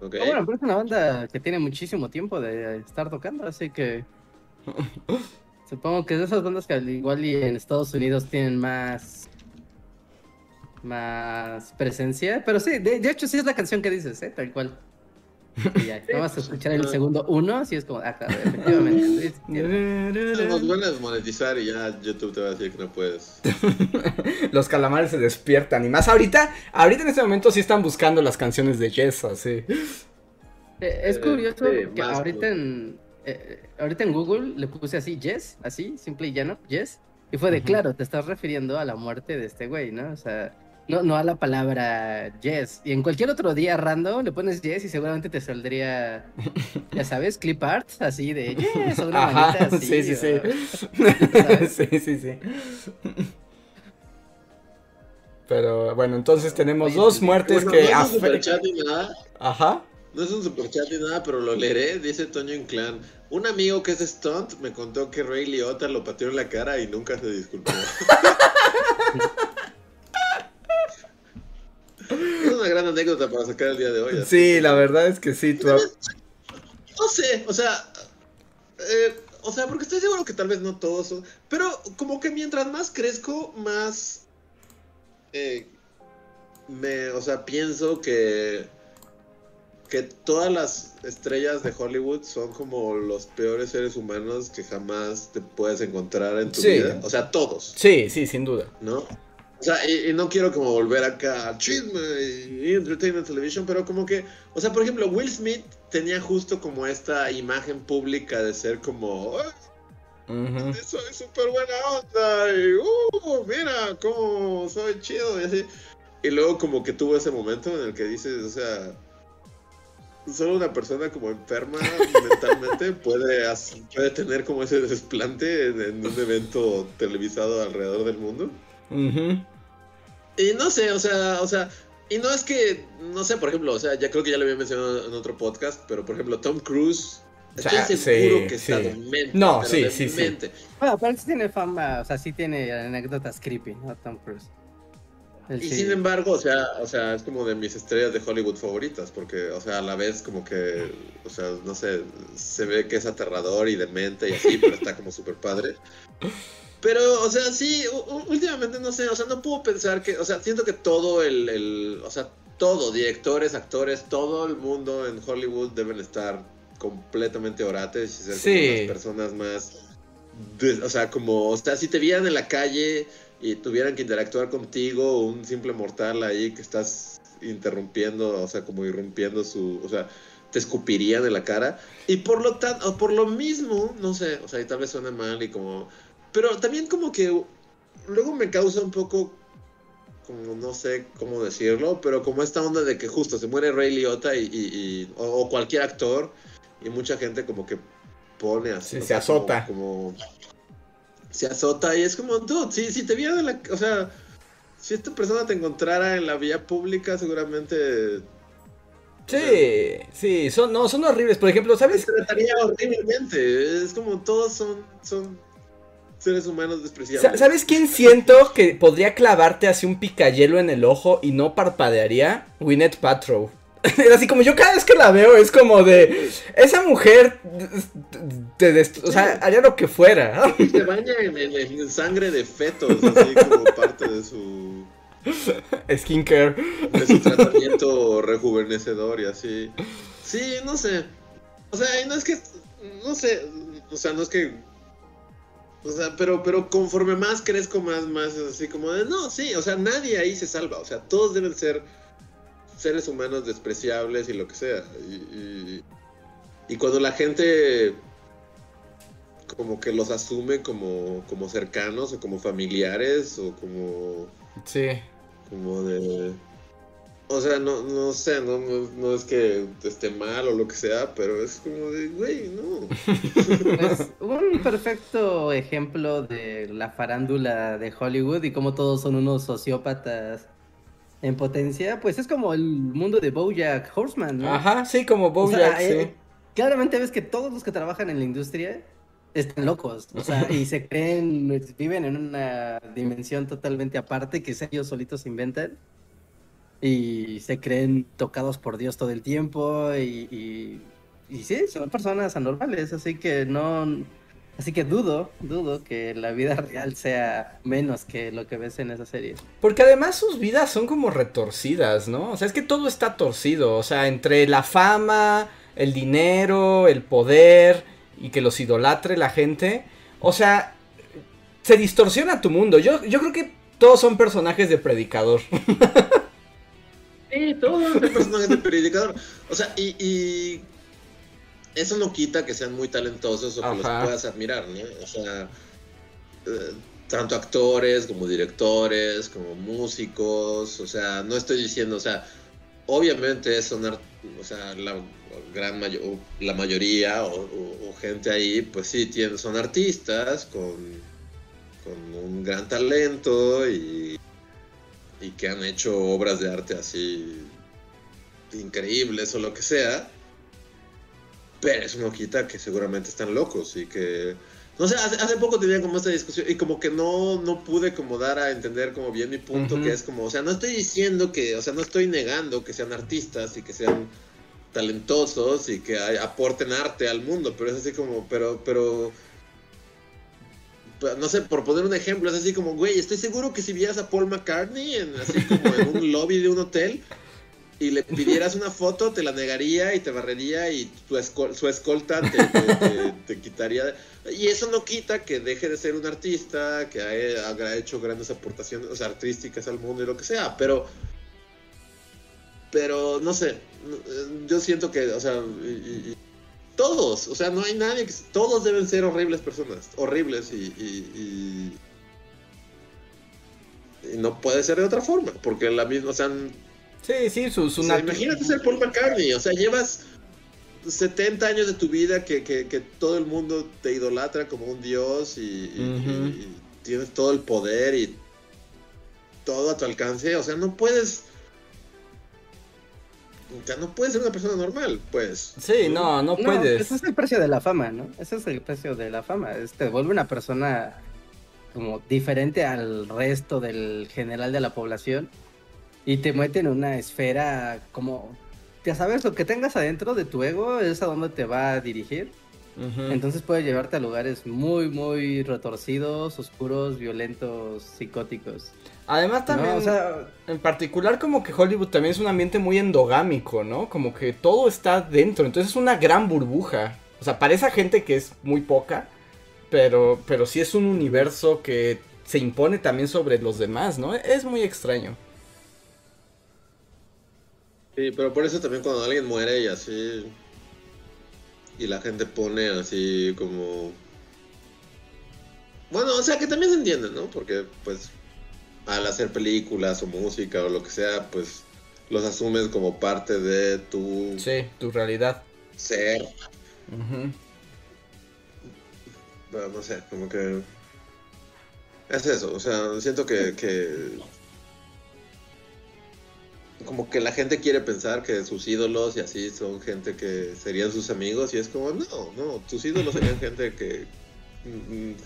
Ok. Ah, bueno, pero es una banda que tiene muchísimo tiempo de estar tocando, así que. [laughs] Supongo que es de esas bandas que al igual y en Estados Unidos tienen más. Más presencia. Pero sí, de, de hecho sí es la canción que dices, ¿eh? Tal cual. [laughs] Y ya, no vas a escuchar el segundo uno, así es como, ah, claro, efectivamente. Nos van a desmonetizar y ya YouTube te va a decir que no puedes. [laughs] Los calamares se despiertan y más ahorita, ahorita en este momento sí están buscando las canciones de Jess, así. Eh, Es Eh, curioso que ahorita en, eh, ahorita en Google le puse así, Yes, así, simple y llano, Yes. Y fue de, claro, te estás refiriendo a la muerte de este güey, ¿no? O sea, no, no a la palabra Yes. Y en cualquier otro día random le pones Yes y seguramente te saldría, [laughs] ya sabes, clip art, así de Yes, o una manita Ajá, así. sí, sí, sí. [laughs] sí, sí, sí. Pero bueno, entonces tenemos Oye, dos muertes Bueno, que no es un afectan. superchat ni nada. Ajá. No es un superchat ni nada, pero lo leeré. Dice Toño Inclán. Un amigo que es stunt me contó que Ray Liotta lo pateó en la cara y nunca se disculpó. [laughs] es una gran anécdota para sacar el día de hoy. Sí, la verdad es que sí. Tú... No sé, o sea. eh, o sea, porque estoy seguro que tal vez no todos son. Pero como que mientras más crezco, más. eh, me. O sea, pienso que. Que todas las estrellas de Hollywood son como los peores seres humanos que jamás te puedes encontrar en tu Sí. vida. O sea, todos, Sí, sí, sin duda. ¿no? O sea, y, y no quiero como volver acá a chisme y entertainment television, pero como que, o sea, por ejemplo, Will Smith tenía justo como esta imagen pública de ser como, "Ay, Ujú. soy súper buena onda y, uh, mira cómo soy chido y así. Y luego como que tuvo ese momento en el que dices, o sea, solo una persona como enferma [laughs] mentalmente puede, as- puede tener como ese desplante en, en un evento televisado alrededor del mundo. Ujú. Y no sé, o sea, o sea, y no es que, no sé, por ejemplo, o sea, ya creo que ya lo había mencionado en otro podcast, pero por ejemplo, Tom Cruise, estoy Ah, seguro sí, que está sí. demente. No, sí, sí, sí. Bueno, pero sí tiene fama, o sea, sí tiene anécdotas creepy, ¿no? Tom Cruise. Y sí- sin embargo, o sea, o sea, es como de mis estrellas de Hollywood favoritas, porque, o sea, a la vez como que, o sea, no sé, se ve que es aterrador y demente y así, pero está como súper padre. [laughs] Pero, o sea, sí, últimamente no sé, o sea, no puedo pensar que, o sea, siento que todo el, el o sea, todo, directores, actores, todo el mundo en Hollywood deben estar completamente orates y ser Sí. las personas más, de- o sea, como, o sea, si te vieran en la calle y tuvieran que interactuar contigo, un simple mortal ahí que estás interrumpiendo, o sea, como irrumpiendo su, o sea, te escupirían en la cara. Y por lo tanto, por lo mismo, no sé, o sea, y tal vez suena mal y como, pero también como que luego me causa un poco, como no sé cómo decirlo, pero como esta onda de que justo se muere Ray Liotta y, y- y- o, o cualquier actor y mucha gente como que pone así. Sí, se sea, azota. Como, se azota y es como, dude, si, si te vieran en la, o sea, si esta persona te encontrara en la vía pública, seguramente Sí, sí, son, no, son horribles. Por ejemplo, te ¿sabes? trataría horriblemente. Es como todos son, son seres humanos despreciables. ¿Sabes quién siento que podría clavarte así un picayelo en el ojo y no parpadearía? Gwyneth Paltrow. [laughs] Así como yo cada vez que la veo es como de esa mujer te dest- o sea, haría lo que fuera. Se baña en, en- en sangre de fetos, así como parte de su, Skincare. de su tratamiento rejuvenecedor y así. Sí, no sé. O sea, no es que, no sé, o sea, no es que, o sea, pero, pero conforme más crezco, más, más, así como de, no, sí, o sea, nadie ahí se salva, o sea, todos deben ser seres humanos despreciables y lo que sea. Y, y, y cuando la gente como que los asume como, como cercanos o como familiares o como Sí. como de o sea no, no sé no, no, no es que esté mal o lo que sea pero es como de güey no Pues, un perfecto ejemplo de la farándula de Hollywood y cómo todos son unos sociópatas en potencia, pues es como el mundo de Bojack Horseman, ¿no? Ajá, sí, como O Bojack, sea, sí. eh, claramente ves que todos los que trabajan en la industria están locos, o sea, y se creen, viven en una dimensión totalmente aparte que ellos solitos inventan y se creen tocados por Dios todo el tiempo y, sí, son personas anormales, así que no, así que dudo, dudo que la vida [laughs] real sea menos que lo que ves en esa serie. Porque además sus vidas son como retorcidas, ¿no? O sea, es que todo está torcido. O sea, entre la fama, el dinero, el poder y que los idolatre la gente. O sea, se distorsiona tu mundo. Yo, yo creo que todos son personajes de predicador. [laughs] Sí, todos [laughs] son personajes de predicador. O sea, y, y eso no quita que sean muy talentosos o que Ajá. los puedas admirar, ¿no? O sea, eh, tanto actores como directores, como músicos, o sea, no estoy diciendo, o sea, obviamente son, o sea, la gran o la mayoría o, o- o gente ahí, pues sí, tienen, son artistas con, con un gran talento y, y que han hecho obras de arte así increíbles o lo que sea. Pero eso no quita que seguramente están locos y que... No sé, hace, hace poco tenía como esta discusión y como que no, no pude como dar a entender como bien mi punto, que es como, o sea, no estoy diciendo que, o sea, no estoy negando que sean artistas y que sean talentosos y que hay- aporten arte al mundo, pero es así como, pero, pero, no sé, por poner un ejemplo, es así como, güey, estoy seguro que si vieras a Paul McCartney en, así como en un lobby de un hotel y le pidieras una foto, te la negaría y te barrería y tu escol- su escolta te, te- quitaría. Y eso no quita que deje de ser un artista, que haya, hecho grandes aportaciones o sea, artísticas al mundo y lo que sea, pero... Pero no sé, eh, yo siento que, o sea, todos, o sea, no hay nadie que... Todos deben ser horribles personas, horribles y... y- y- y no puede ser de otra forma, porque la misma, o sea, Sí, sí, su, su o sea, nat- imagínate ser Paul McCartney, o sea, llevas 70 años de tu vida que, que- que todo el mundo te idolatra como un dios y tienes todo el poder y todo a tu alcance, o sea, no puedes... O sea, no puedes ser una persona normal, pues. Sí, no, no No, puedes. ese es el precio de la fama, ¿no? Ese es el precio de la fama. Es, te vuelve una persona como diferente al resto del general de la población y te mete en una esfera como, ya sabes, lo que tengas adentro de tu ego es a donde te va a dirigir. Entonces puede llevarte a lugares muy, muy retorcidos, oscuros, violentos, psicóticos. Además también, No, o sea, en particular como que Hollywood también es un ambiente muy endogámico, ¿no? Como que todo está dentro, entonces es una gran burbuja. O sea, para esa gente que es muy poca, pero, pero sí es un universo que se impone también sobre los demás, ¿no? Es muy extraño. Sí, pero por eso también cuando alguien muere y así. Y la gente pone así como. Bueno, o sea que también se entiende, ¿no? Porque, pues, al hacer películas o música o lo que sea, pues los asumes como parte de tu Sí, tu realidad. ser. Ujú. Pero no sé, como que. Es eso, o sea, siento que, que. Como que la gente quiere pensar que sus ídolos y así son gente que serían sus amigos y es como, no, no, tus ídolos serían [laughs] gente que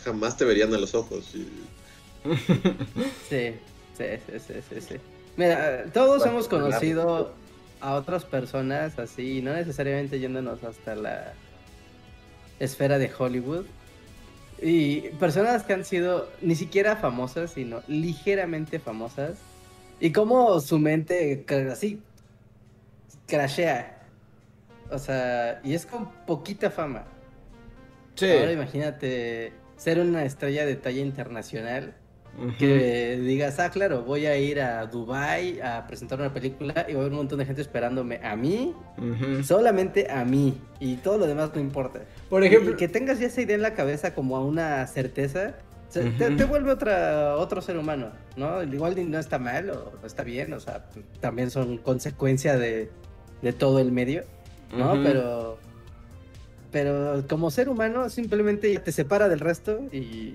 jamás te verían a los ojos. Y... Sí, sí, sí, sí, sí, sí. Mira, todos Bueno, hemos conocido a otras personas así, no necesariamente yéndonos hasta la esfera de Hollywood. Y personas que han sido ni siquiera famosas, sino ligeramente famosas. Y cómo su mente así crashea. O sea, y es con poquita fama. Sí. Ahora imagínate ser una estrella de talla internacional que digas, ah, claro, voy a ir a Dubai a presentar una película y va a haber un montón de gente esperándome a mí, solamente a mí, y todo lo demás no importa. Por ejemplo, Y que tengas ya esa idea en la cabeza como a una certeza, te, vuelve otra, otro ser humano, ¿no? Igual ni- no está mal o no está bien, o sea, también son consecuencia de, de todo el medio, ¿no? Pero, pero como ser humano simplemente te separa del resto y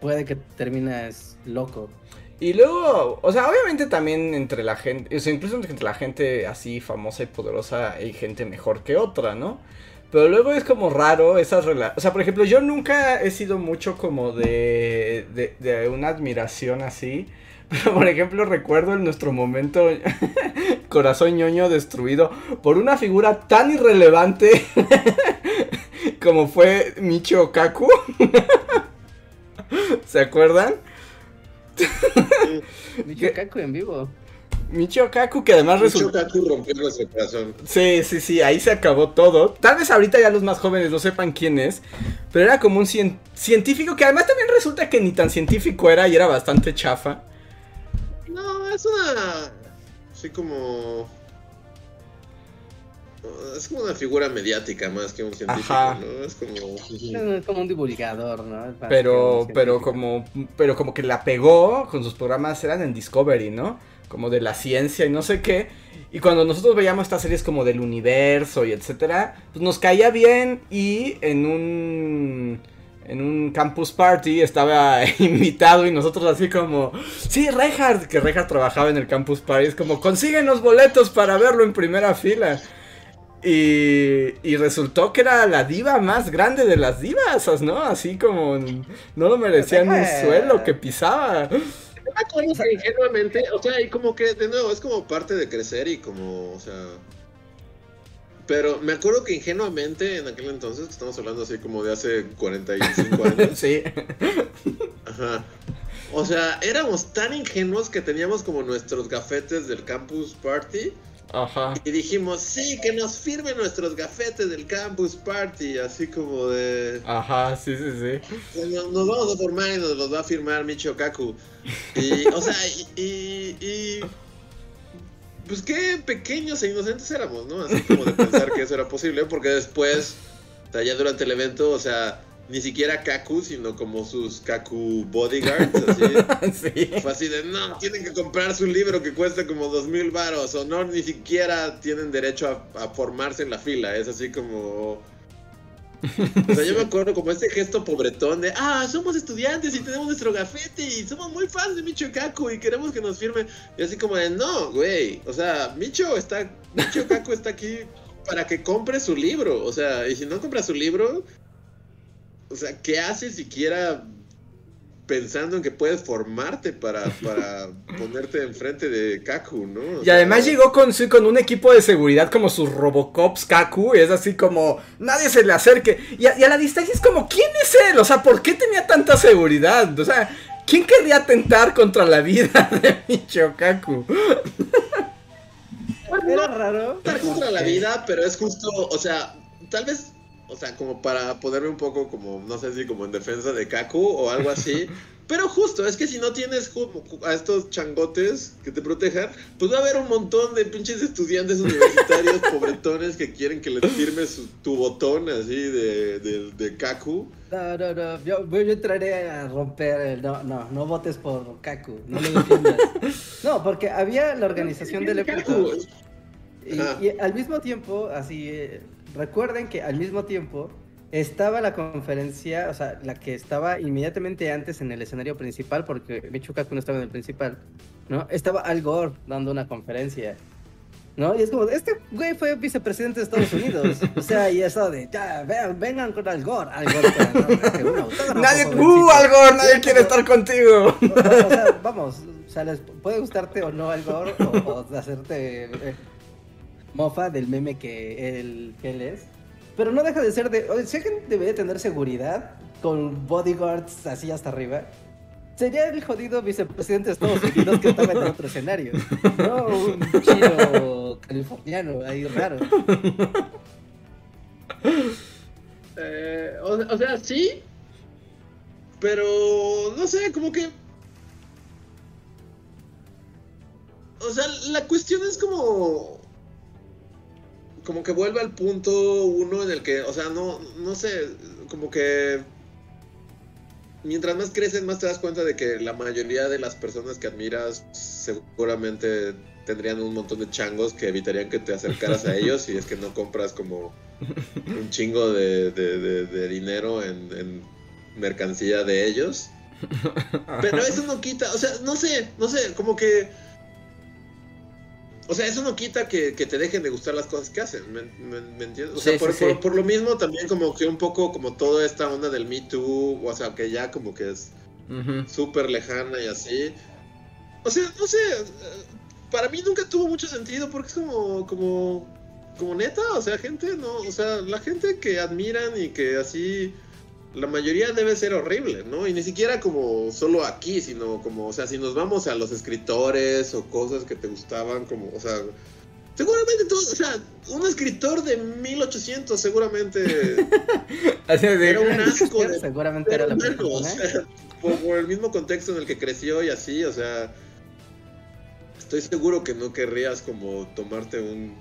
puede que termines loco. Y luego, o sea, obviamente también entre la gente, o sea, incluso entre la gente así famosa y poderosa hay gente mejor que otra, ¿no? Pero luego es como raro esas relaciones. O sea, por ejemplo, yo nunca he sido mucho como de, de, de una admiración así. [laughs] Pero, por ejemplo, recuerdo en nuestro momento [laughs] corazón ñoño destruido por una figura tan irrelevante [laughs] como fue Michio Kaku. ¿Se acuerdan? Michio Kaku en vivo. Michio Kaku, que además resultó. Michio Kaku rompió nuestro corazón. Sí, sí, sí, ahí se acabó todo. Tal vez ahorita ya los más jóvenes no sepan quién es, pero era como un científico que además también resulta que ni tan científico era y era bastante chafa. No, es una. Así como. Es como una figura mediática más que un científico, ¿no? Es como... como un divulgador, ¿no? pero, pero como, pero como que la pegó con sus programas, eran en Discovery, ¿no? Como de la ciencia y no sé qué. Y cuando nosotros veíamos estas series como del universo y etcétera, pues nos caía bien y en un en un campus party estaba [laughs] invitado y nosotros así como, sí, Reinhardt, que Reinhardt trabajaba en el campus party, es como, consiguen los boletos para verlo en primera fila. Y, y, resultó que era la diva más grande de las divas, ¿no? Así como no lo merecía ni un suelo que pisaba. Ingenuamente, o sea, y como que de nuevo es como parte de crecer y como, o sea, pero me acuerdo que ingenuamente en aquel entonces, que estamos hablando así como de hace 45 años. [laughs] sí. Ajá. O sea, éramos tan ingenuos que teníamos como nuestros gafetes del campus party. Ajá. Y dijimos, sí, que nos firmen nuestros gafetes del campus party, así como de... Ajá, sí, sí, sí. Nos, vamos a formar y nos los va a firmar Michio Kaku. Y, o sea, y, y pues qué pequeños e inocentes éramos, ¿no? Así como de pensar que eso era posible, porque después, o sea, ya durante el evento, o sea, ni siquiera Kaku, sino como sus Kaku bodyguards, así. [laughs] sí. Fue así de, no, tienen que comprar su libro que cuesta como dos mil varos, o no, ni siquiera tienen derecho a formarse en la fila, es así como o sea, yo me acuerdo como ese gesto pobretón de, ah, somos estudiantes y tenemos nuestro gafete y somos muy fans de Micho Kaku y queremos que nos firme. Y así como de, no, güey, o sea, Micho está, Micho Kaku está aquí para que compre su libro. O sea, y si no compra su libro, o sea, ¿qué hace siquiera pensando en que puedes formarte para, para [laughs] ponerte enfrente de Kaku, ¿no? y además llegó con, su, con un equipo de seguridad como sus Robocops Kaku, y es así como, nadie se le acerque. Y a, la distancia es como, ¿quién es él? O sea, ¿por qué tenía tanta seguridad? O sea, ¿quién querría atentar contra la vida [laughs] de Micho Kaku? Era raro. Contra la vida, pero es justo, o sea, tal vez o sea, como para ponerme un poco como, no sé si como en defensa de Kaku o algo así. [laughs] Pero justo, es que si no tienes a estos changotes que te protejan, pues va a haber un montón de pinches estudiantes universitarios [laughs] pobretones que quieren que les firmes tu botón así de, de, Kaku. No, no, no, yo, yo, entraré a romper el... No, no, no votes por Kaku, no lo defiendas. [laughs] no, porque había la organización del evento. Y, y, al mismo tiempo, así... Recuerden que al mismo tiempo estaba la conferencia, o sea, la que estaba inmediatamente antes en el escenario principal, porque Michukaku no estaba en el principal, ¿no? Estaba Al Gore dando una conferencia, ¿no? Y es como, este güey fue vicepresidente de Estados Unidos, o sea, y eso de, ya, vean, vengan con Al Gore, Al Gore, Nadie, uh, Al Gore, nadie quiere estar contigo. O, sea, vamos, o sea, les puede gustarte o no Al Gore, o, hacerte... Eh, mofa del meme que él, que es. Pero no deja de ser de. si alguien debería tener seguridad con bodyguards así hasta arriba, sería el jodido vicepresidente de Estados Unidos que estaba en otro escenario. No un chino californiano ahí raro. Eh, o, sea, sí. Pero no sé, como que. O sea, la cuestión es como como que vuelve al punto uno en el que, o sea, no, no sé, como que mientras más creces, más te das cuenta de que la mayoría de las personas que admiras seguramente tendrían un montón de changos que evitarían que te acercaras a ellos si es que no compras como un chingo de, dinero en, mercancía de ellos. Pero eso no quita, o sea, no sé, no sé, como que... O sea, eso no quita que, que te dejen de gustar las cosas que hacen, ¿me, me- me entiendes? O sea, por, sí, por- sí. por lo mismo también como que un poco como toda esta onda del Me Too, o sea, que ya como que es Ujú. súper lejana y así. O sea, no sé, eh, para mí nunca tuvo mucho sentido porque es como, como, como neta, o sea, gente, no, o sea, la gente que admiran y que así, la mayoría debe ser horrible, ¿no? Y ni siquiera como solo aquí, sino como, o sea, si nos vamos a los escritores o cosas que te gustaban, como, o sea... Seguramente todo, o sea, un escritor de 1800 seguramente [laughs] era un asco de Seguramente era la persona. o sea, por, por el mismo contexto en el que creció y así, o sea, estoy seguro que no querrías como tomarte un,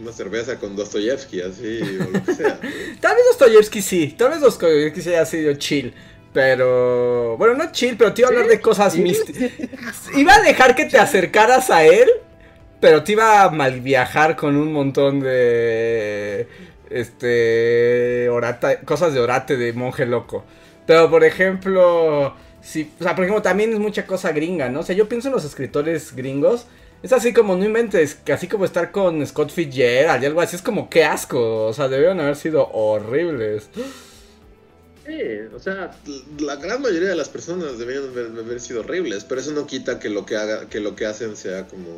una cerveza con Dostoyevsky, así, o lo que sea. [laughs] Tal vez Dostoyevsky sí, tal vez Dostoyevsky sí haya sido chill. Pero, bueno, no chill, pero te iba a hablar de cosas místicas. Iba a dejar que te acercaras a él, pero te iba a mal viajar con un montón de. Este. Orata, cosas de orate de monje loco. Pero, por ejemplo. O sea, por ejemplo, también es mucha cosa gringa, ¿no? O sea, yo pienso en los escritores gringos. Es así como, no inventes, que así como estar con Scott Fitzgerald y algo así, es como, qué asco. O sea, debieron haber sido horribles. Sí, o sea, la gran mayoría de las personas deberían haber, haber sido horribles, pero eso no quita que lo que haga, que lo que hacen sea como,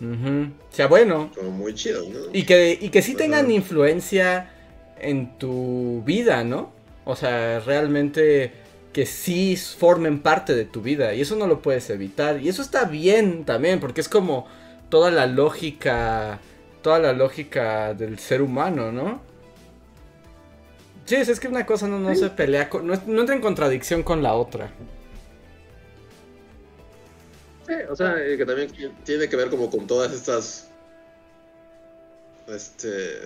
Ujú. O sea, bueno. como muy chido, ¿no? Y que, y que sí tengan influencia en tu vida, ¿no? O sea, realmente que sí formen parte de tu vida. Y eso no lo puedes evitar. Y eso está bien también, porque es como toda la lógica. Toda la lógica del ser humano, ¿no? Sí, es que una cosa no, no se pelea, con- no, no entra en contradicción con la otra. Sí, o sea, que también tiene que ver como con todas estas, este,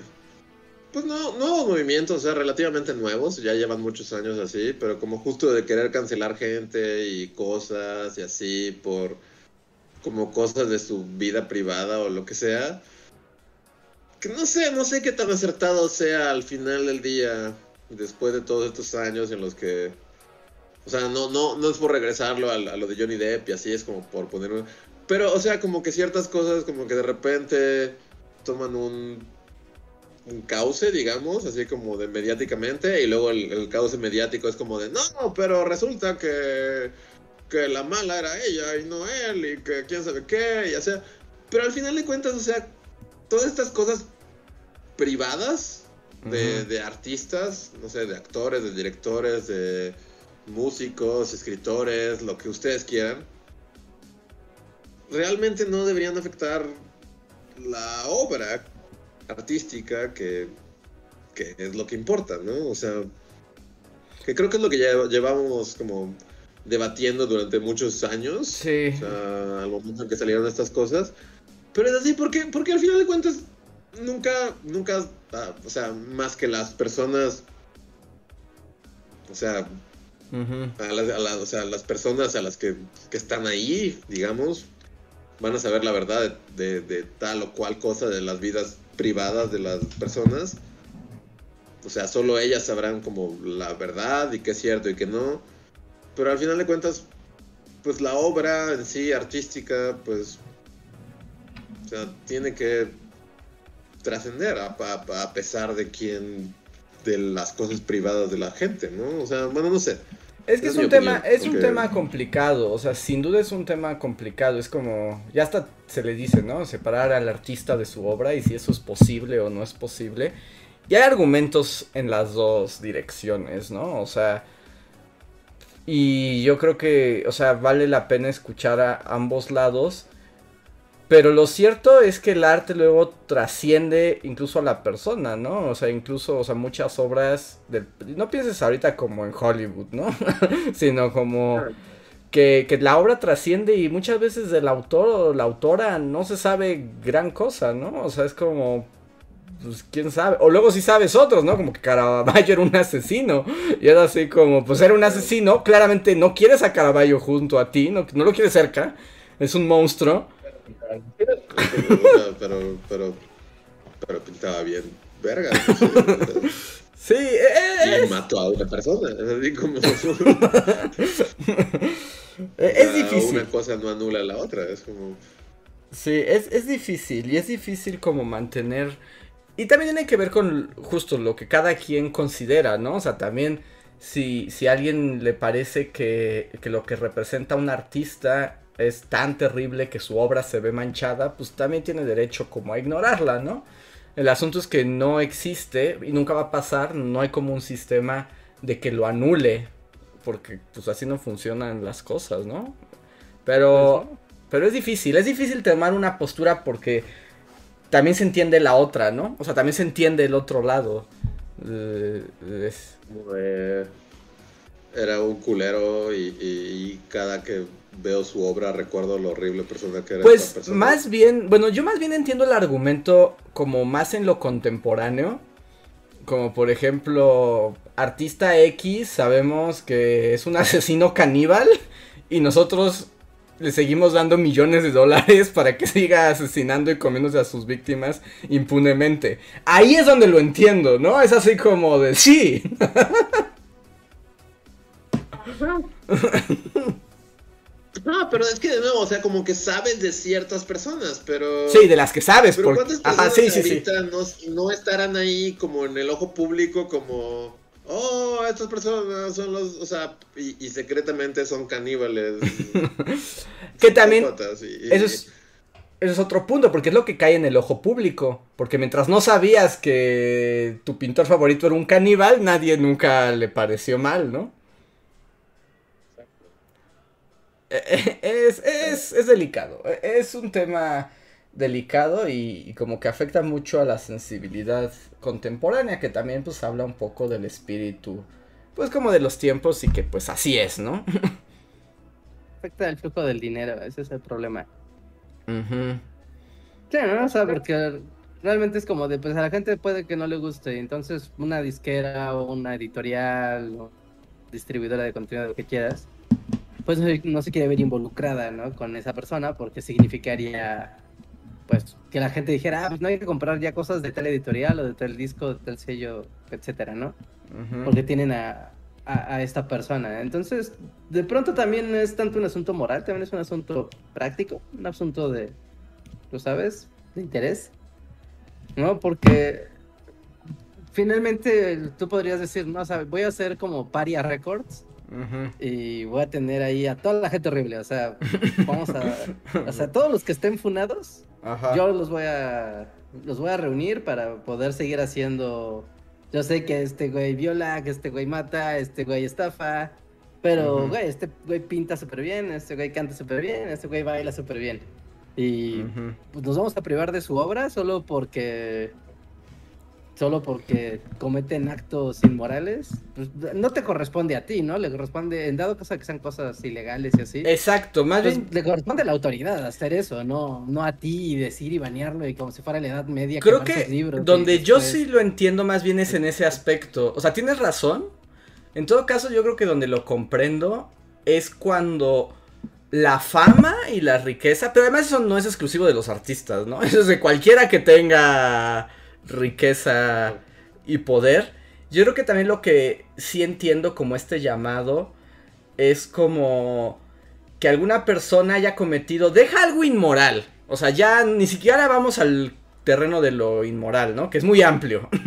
pues no, nuevos movimientos, o sea, relativamente nuevos, ya llevan muchos años así, pero como justo de querer cancelar gente y cosas y así por como cosas de su vida privada o lo que sea. Que no sé, no sé qué tan acertado sea al final del día, después de todos estos años en los que o sea, no, no, no es por regresarlo a, a lo de Johnny Depp y así es como por poner un... Pero, o sea, como que ciertas cosas como que de repente toman un, un cauce, digamos, así como de mediáticamente, y luego el, el cauce mediático es como de, no, pero resulta que, que la mala era ella y no él, y que quién sabe qué, y o sea, pero al final de cuentas, o sea, todas estas cosas privadas de, de artistas, no sé, de actores, de directores, de músicos, escritores, lo que ustedes quieran, realmente no deberían afectar la obra artística que, que es lo que importa, ¿no? O sea, que creo que es lo que ya llevamos como debatiendo durante muchos años. Sí. O sea, al momento en que salieron estas cosas. Pero es así, porque, porque al final de cuentas, nunca, nunca, ah, o sea, más que las personas, o sea, a las, a la- o sea, las personas a las que, que están ahí, digamos, van a saber la verdad de, de- de tal o cual cosa de las vidas privadas de las personas. O sea, solo ellas sabrán como la verdad y qué es cierto y qué no. Pero al final de cuentas, pues la obra en sí, artística, pues, o sea, tiene que trascender a, a- pesar de quién, de las cosas privadas de la gente, ¿no? O sea, bueno, no sé. Es que Es un tema, opinión, es un tema complicado, o sea, sin duda es un tema complicado, es como, ya hasta se le dice, ¿no? Separar al artista de su obra y si eso es posible o no es posible. Y hay argumentos en las dos direcciones, ¿no? O sea, y yo creo que, o sea, vale la pena escuchar a ambos lados. Pero lo cierto es que el arte luego trasciende incluso a la persona, ¿no? O sea, incluso, o sea, muchas obras del... No pienses ahorita como en Hollywood, ¿no? [laughs] Sino como que, que la obra trasciende y muchas veces del autor o la autora no se sabe gran cosa, ¿no? O sea, es como... Pues quién sabe. O luego sí sabes otros, ¿no? Como que Caravaggio era un asesino. Y era así como, pues era un asesino. Claramente no quieres a Caravaggio junto a ti, no, no lo quieres cerca. Es un monstruo. Pero, pero, pero, pero pintaba bien verga. Sí, eh, eh, Y mató a una persona. Así como. [laughs] Eh, es difícil. Una cosa no anula la otra, es como... Sí, es, es difícil y es difícil como mantener... Y también tiene que ver con justo lo que cada quien considera, ¿no? O sea, también si, si a alguien le parece que, que lo que representa un artista es tan terrible que su obra se ve manchada, pues también tiene derecho como a ignorarla, ¿no? El asunto es que no existe y nunca va a pasar, no hay como un sistema de que lo anule porque pues así no funcionan las cosas, ¿no? Pero, pero es difícil, es difícil tomar una postura porque también se entiende la otra, ¿no? O sea, también se entiende el otro lado. Eh, era un culero y, cada que veo su obra recuerdo lo horrible persona que era. Pues más bien, bueno, yo más bien entiendo el argumento como más en lo contemporáneo. Como por ejemplo, artista X sabemos que es un [laughs] asesino caníbal y nosotros le seguimos dando millones de dólares [laughs] para que siga asesinando y comiéndose a sus víctimas impunemente. Ahí es donde lo entiendo, ¿no? Es así como de sí. [laughs] No, pero es que de nuevo, o sea, como que sabes de ciertas personas, pero. Sí, de las que sabes. Pero ¿cuántas personas sí, sí, No, no, estarán ahí como en el ojo público como. Oh, estas personas son los. O sea, y, secretamente son caníbales. [laughs] que también. eso es. Eso es otro punto, porque es lo que cae en el ojo público. Porque mientras no sabías que tu pintor favorito era un caníbal, nadie nunca le pareció mal, ¿no? Es, es, es delicado. Es un tema delicado y, como que afecta mucho a la sensibilidad contemporánea, que también pues habla un poco del espíritu, pues como de los tiempos y que pues así es, ¿no? afecta el flujo del dinero, ese es el problema. Sí, ¿no? O sea, porque realmente es como de, pues a la gente puede que no le guste, entonces una disquera o una editorial o distribuidora de contenido, lo que quieras, pues no se quiere ver involucrada, ¿no? Con esa persona porque significaría, pues, que la gente dijera, ah, pues no hay que comprar ya cosas de tal editorial o de tal disco, de tal sello, etcétera, ¿no? Porque tienen a, a, esta persona. Entonces, de pronto también no es tanto un asunto moral, también es un asunto práctico, un asunto de, ¿lo sabes? De interés, ¿no? Porque finalmente tú podrías decir, no, o sea, voy a hacer como Paria Records y voy a tener ahí a toda la gente horrible. O sea, [laughs] vamos a. o sea, todos los que estén funados, yo los voy a. Los voy a reunir para poder seguir haciendo. Yo sé que este güey viola, que este güey mata, este güey estafa. Pero, güey, este güey pinta súper bien, este güey canta súper bien, este güey baila súper bien. Y pues, nos vamos a privar de su obra solo porque solo porque cometen actos inmorales, pues no te corresponde a ti, ¿no? Le corresponde, en dado caso que sean cosas ilegales y así. Exacto, más pues, bien. Le corresponde a la autoridad hacer eso, no, no a ti y decir y banearlo y como si fuera la edad media. Creo que donde yo sí lo entiendo más bien es en ese aspecto. O sea, tienes razón. En todo caso, yo creo que donde lo comprendo es cuando la fama y la riqueza, pero además eso no es exclusivo de los artistas, ¿no? [laughs] Eso es de cualquiera que tenga riqueza y poder. Yo creo que también lo que sí entiendo como este llamado es como que alguna persona haya cometido, deja algo inmoral. O sea, ya ni siquiera vamos al terreno de lo inmoral, ¿no? Que es muy amplio. [laughs]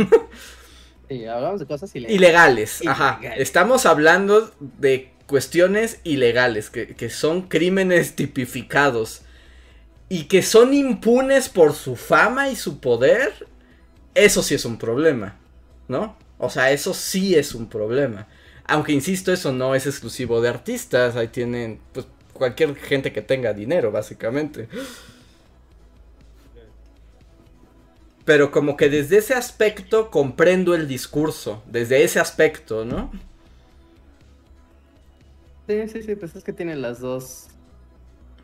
Sí, hablamos de cosas ilegales. Ilegales, ajá. Estamos hablando de cuestiones ilegales, que, que son crímenes tipificados y que son impunes por su fama y su poder eso sí es un problema, ¿no? O sea, eso sí es un problema. Aunque insisto, eso no es exclusivo de artistas, ahí tienen pues cualquier gente que tenga dinero, básicamente. Pero como que desde ese aspecto comprendo el discurso, desde ese aspecto, ¿no? Sí, sí, sí, pues es que tiene las dos,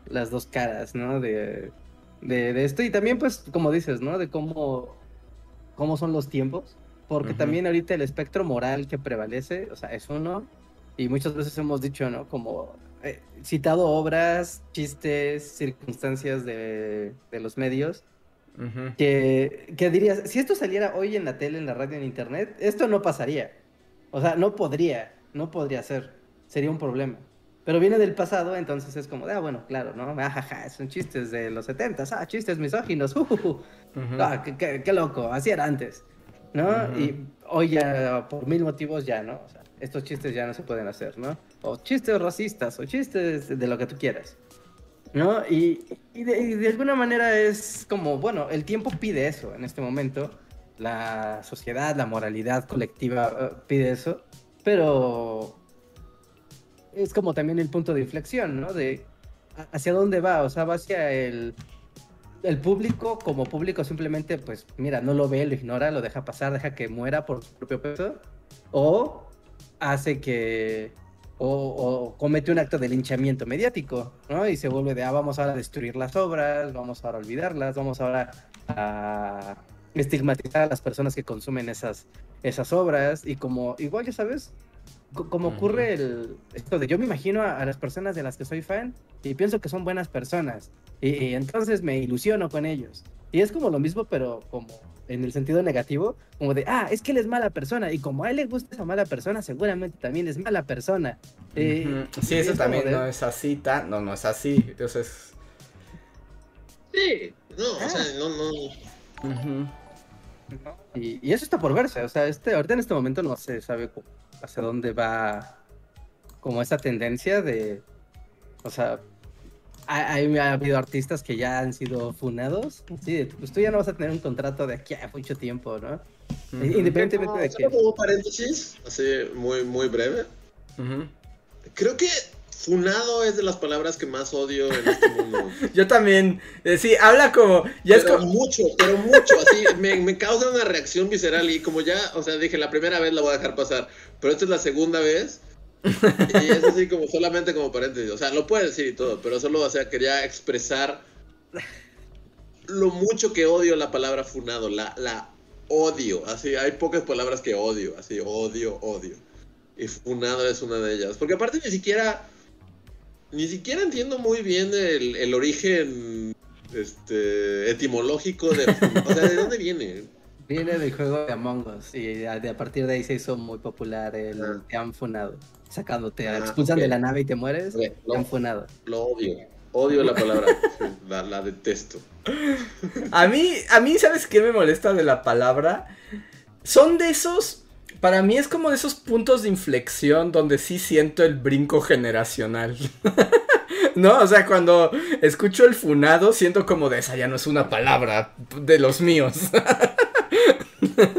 las dos caras, ¿no? De, de, de esto y también pues como dices, ¿no? De cómo cómo son los tiempos, porque también ahorita el espectro moral que prevalece, o sea, es uno, y muchas veces hemos dicho, ¿no? Como eh, citado obras, chistes, circunstancias de, los medios, que, que dirías, si esto saliera hoy en la tele, en la radio, en internet, esto no pasaría. O sea, no podría, no podría ser, sería un problema. Pero viene del pasado, entonces es como de, ah, bueno, claro, ¿no? Ajaja, son chistes de los 70, ah, chistes misóginos, uh, uh, uh. Ah, qué, qué- qué loco, así era antes, ¿no? Ujú. Y hoy ya, por mil motivos, ya, ¿no? O sea, estos chistes ya no se pueden hacer, ¿no? O chistes racistas, o chistes de lo que tú quieras, ¿no? Y, y de, y de alguna manera es como, bueno, el tiempo pide eso en este momento, la sociedad, la moralidad colectiva eh, pide eso, pero es como también el punto de inflexión, ¿no? De hacia dónde va, o sea, va hacia el, el público, como público simplemente, pues, mira, no lo ve, lo ignora, lo deja pasar, deja que muera por su propio peso, o hace que, o, comete un acto de linchamiento mediático, ¿no? Y se vuelve de, ah, vamos ahora a destruir las obras, vamos ahora a olvidarlas, vamos ahora a estigmatizar a las personas que consumen esas, esas obras, y como, igual, ya sabes, como ocurre el, esto de yo me imagino a, a las personas de las que soy fan y pienso que son buenas personas y, y entonces me ilusiono con ellos. Y es como lo mismo, pero como en el sentido negativo, como de, ah, es que él es mala persona y como a él le gusta esa mala persona, seguramente también es mala persona. Ujú. Sí, y eso es también de- no es así, tan, no, no es así. Entonces, Sí, no, o Ah. sea, no, no. ujú. Y, y eso está por verse, o sea, este, ahorita en este momento no se sabe cu- hacia dónde va como esa tendencia de, o sea, ha, hay- ha habido artistas que ya han sido funados, sí, pues tú ya no vas a tener un contrato de aquí a mucho tiempo, ¿no? Independientemente de que... como paréntesis, así muy, muy breve. Creo que funado es de las palabras que más odio en este mundo. [laughs] Yo también, eh, sí, habla como, ya es pero como, mucho, pero mucho, así, me, me causa una reacción visceral y como ya, o sea, dije, la primera vez la voy a dejar pasar, pero esta es la segunda vez y es así como solamente como paréntesis, o sea, lo puede decir y todo, pero solo, o sea, quería expresar lo mucho que odio la palabra funado, la, la odio, así, hay pocas palabras que odio, así, odio, odio. Y funado es una de ellas, porque aparte ni siquiera, ni siquiera entiendo muy bien el, el origen este, etimológico de, o sea, ¿de dónde viene? Viene del juego de Among Us y a, de- a partir de ahí se hizo muy popular el Ah. te han funado. Sacando, te Ah, expulsan de la nave y te mueres, te han funado. Lo odio, odio la palabra, [laughs] la, la detesto. a mí, a mí, ¿sabes qué me molesta de la palabra? Son de esos, para mí es como de esos puntos de inflexión donde sí siento el brinco generacional. [laughs] ¿No? O sea, cuando escucho el funado, siento como de esa ya no es una palabra de los míos. [laughs]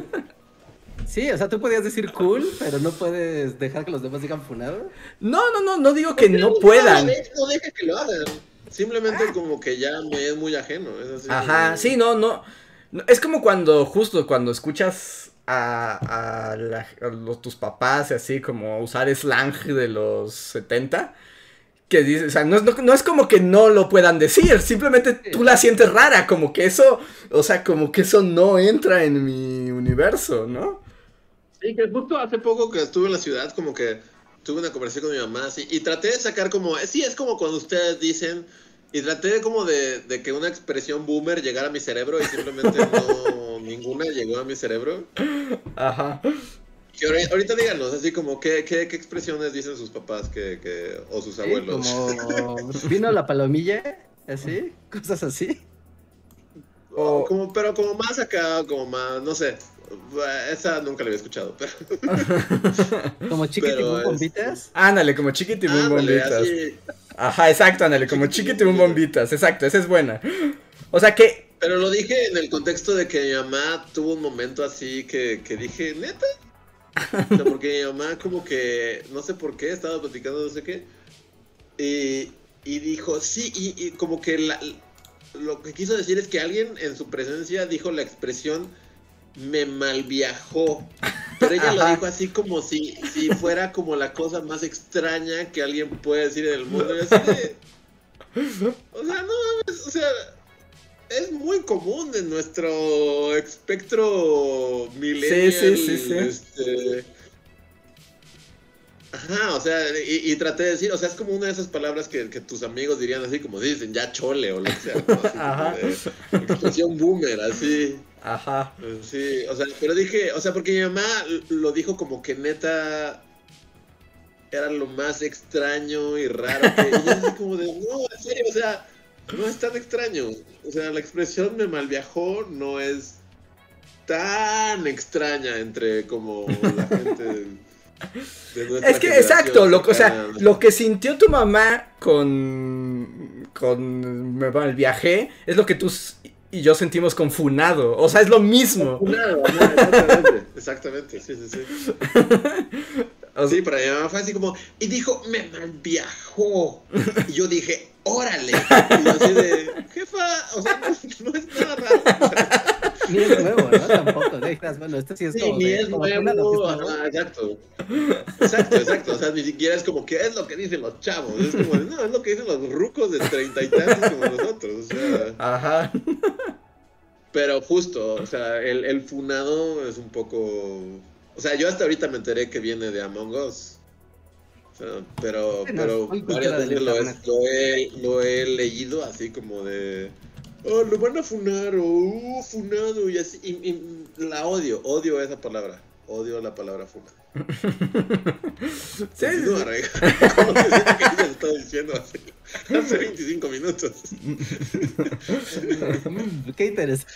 Sí, o sea, tú podías decir cool, pero no puedes dejar que los demás digan funado. No, no, no, no digo que no No, puedan. No, no deje que lo hagan. Simplemente como que ya me es muy ajeno. Es así Ajá, como- sí, no, no. no, Es como cuando, justo cuando escuchas a, a la- a los, tus papás y así, como usar slang de los 70. Que o sea, no es, no- no es como que no lo puedan decir, simplemente tú la sientes rara, como que eso, o sea, como que eso no entra en mi universo, ¿no? Sí, que justo hace poco que estuve en la ciudad, como que tuve una conversación con mi mamá, así, y traté de sacar como, sí, es como cuando ustedes dicen, y traté de como de, de que una expresión boomer llegara a mi cerebro y simplemente [laughs] no, ninguna llegó a mi cerebro. Ajá. Que ahorita díganos, así como, ¿qué, qué, qué expresiones dicen sus papás que, que, o sus Sí, abuelos? como [laughs] vino la palomilla, así, cosas así. O como, pero como más acá, como más, no sé. Esa nunca la había escuchado, pero... [laughs] Como chiquitibum es- bombitas. Ándale, como chiquitibum bombitas. así. Ajá, exacto, ándale, como chiquitibum bombitas, exacto, esa es buena. O sea que, Pero lo dije en el contexto de que mi mamá tuvo un momento así que, que dije, neta. O sea, porque mi mamá como que, no sé por qué, estaba platicando no sé qué. Y, y dijo, sí, y, y como que la- lo que quiso decir es que alguien en su presencia dijo la expresión me malviajó. Pero ella lo dijo así como si, si fuera como la cosa más extraña que alguien puede decir en el mundo. Y así de- o sea, no mames, o sea, es muy común en nuestro espectro millennial. Sí, sí, sí, sí. este, Ajá, o sea, y, y traté de decir, o sea, es como una de esas palabras que, que tus amigos dirían así como dicen, ya chole o lo que sea. ¿no? Así Ajá. de expresión boomer, así. Ajá. Sí, o sea, pero dije, o sea, porque mi mamá lo dijo como que neta. era lo más extraño y raro que. Yo así como de, no, en serio, o sea, no es tan extraño. O sea, la expresión me malviajó no es tan extraña entre como la gente. de nuestra Es que, exacto, lo, que- o sea, lo que sintió tu mamá con, con me viaje es lo que tú s- y yo sentimos con Funado. O sea, es lo mismo. Nada, exactamente, exactamente, sí, sí, sí. [laughs] O sea, Sí, para mi mamá fue así como, y dijo, me malviajó. Y yo dije, órale. Y yo así de, jefa, o sea, no, [laughs] no es nada raro. Ni es nuevo, ¿no? Tampoco. ¿no? Bueno, esto sí es Sí, como. ni de- es como nuevo. exacto. Exacto, exacto. O sea, ni siquiera es como que es lo que dicen los chavos. Es como, de, no, es lo que dicen los rucos de treinta y tantos como nosotros. O sea, Ajá. pero justo, o sea, el, el funado es un poco. O sea, yo hasta ahorita me enteré que viene de Among Us. O sea, pero, Bueno, pero varias veces lo, he- internet. lo he, lo he leído así como de. Oh, lo van a funar, o uh, funado, y así. Y, y la odio, odio esa palabra. Odio la palabra funa. [laughs] Sí, Rey. Como que siento que ella lo está diciendo [laughs] hace, hace 25 minutos. [laughs] Qué interesante.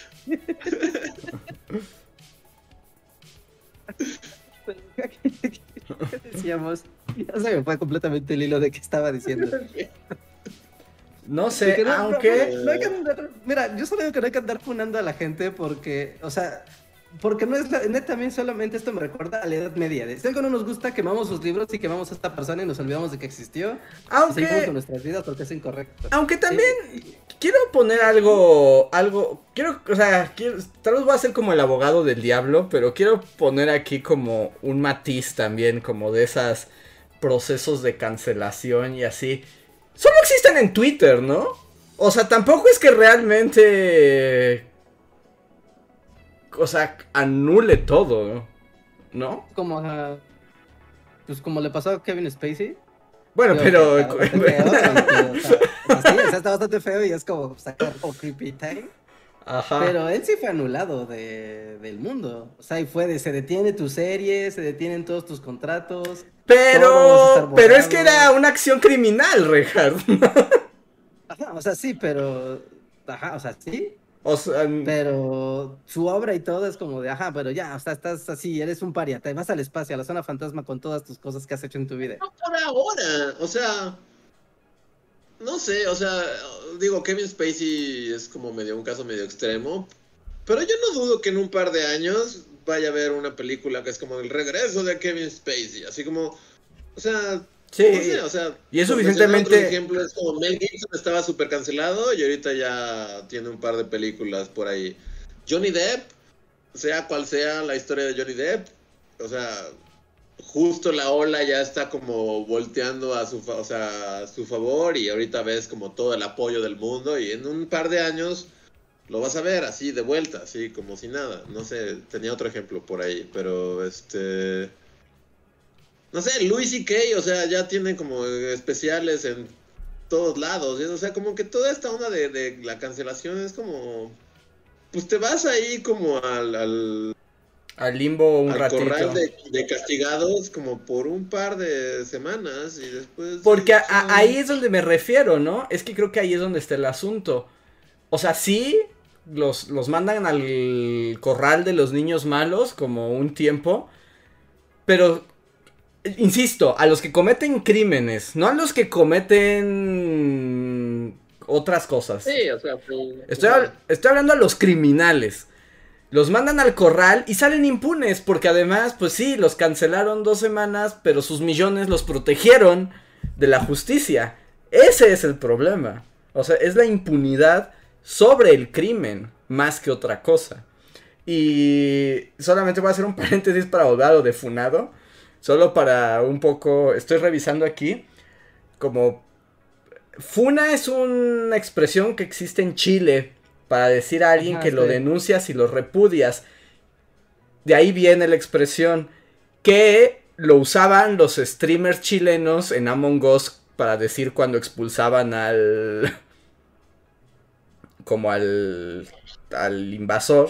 ¿Qué decíamos? Ya se me fue completamente el hilo de qué estaba diciendo. No sé, no- aunque... no- no hay que andar- mira, yo solo digo que no hay que andar funando a la gente porque, o sea, porque no es la, netamente solamente esto me recuerda a la Edad Media. De, si algo no nos gusta, quemamos sus libros y quemamos a esta persona y nos olvidamos de que existió. Y seguimos con Aunque, nuestras vidas porque es incorrecto. aunque también quiero poner algo, algo, quiero, o sea, quiero, tal vez voy a ser como el abogado del diablo, pero quiero poner aquí como un matiz también, como de esas procesos de cancelación y así. Solo existen en Twitter, ¿no? O sea, tampoco es que realmente, o sea, anule todo, ¿no? Como, pues como le pasó a Kevin Spacey. Bueno, pero... que está [laughs] bastante feo, y que, o sea, o sea, sí, o sea, está bastante feo y es como sacar como creepy time. Ajá. Pero él sí fue anulado de, del mundo. O sea, y fue de se detiene tu serie, se detienen todos tus contratos. Pero, pero es que era una acción criminal, Richard. [laughs] Ajá, o sea, sí, pero. Ajá, o sea, sí. O sea, Pero su obra y todo es como de, ajá, pero ya, o sea, estás así, eres un paria, te vas al espacio, a la zona fantasma con todas tus cosas que has hecho en tu vida. No por ahora, o sea, no sé, o sea, digo, Kevin Spacey es como medio un caso medio extremo, pero yo no dudo que en un par de años vaya a haber una película que es como el regreso de Kevin Spacey, así como, o sea, sí. no sé, o sea, Y es suficientemente- otro ejemplo es como Mel Gibson estaba súper cancelado y ahorita ya tiene un par de películas por ahí. Johnny Depp, sea cual sea la historia de Johnny Depp, o sea, justo la ola ya está como volteando a su, fa- o sea, a su favor y ahorita ves como todo el apoyo del mundo y en un par de años lo vas a ver así de vuelta, así como si nada. No sé, tenía otro ejemplo por ahí, pero este... No sé, Louis C.K., o sea, ya tiene como especiales en todos lados. ¿sí? O sea, como que toda esta onda de, de la cancelación es como... Pues te vas ahí como al, al, Al limbo un al ratito. corral de, de castigados como por un par de semanas y después... Porque a- ahí es donde me refiero, ¿no? Es que creo que ahí es donde está el asunto. O sea, sí, los, los mandan al corral de los niños malos como un tiempo, pero, insisto, a los que cometen crímenes, no a los que cometen otras cosas. Sí, o sea, Estoy, hab- estoy hablando a los criminales. Los mandan al corral y salen impunes, porque además, pues sí, los cancelaron dos semanas, pero sus millones los protegieron de la justicia. Ese es el problema. O sea, es la impunidad sobre el crimen, más que otra cosa. Y solamente voy a hacer un [laughs] paréntesis para volver a lo de Funado. Solo para un poco, estoy revisando aquí, como Funa es una expresión que existe en Chile para decir a alguien Ajá, que lo denuncias y lo repudias. De ahí viene la expresión que lo usaban los streamers chilenos en Among Us para decir cuando expulsaban al como al al invasor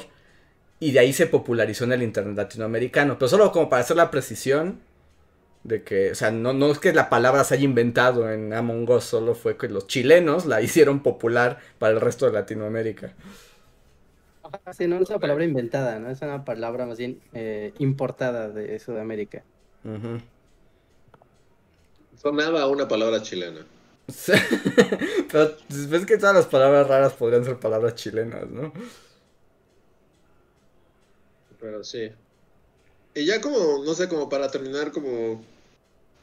y de ahí se popularizó en el internet latinoamericano, pero solo como para hacer la precisión De que, o sea, no, no es que la palabra se haya inventado en Among Us, solo fue que los chilenos la [laughs] hicieron popular para el resto de Latinoamérica. Sí, no es una palabra inventada, ¿no? Es una palabra más bien eh, importada de Sudamérica. Ujú. Sonaba una palabra chilena. [laughs] Pero pues, ves que todas las palabras raras podrían ser palabras chilenas, ¿no? Pero sí. Y ya como, no sé, como para terminar como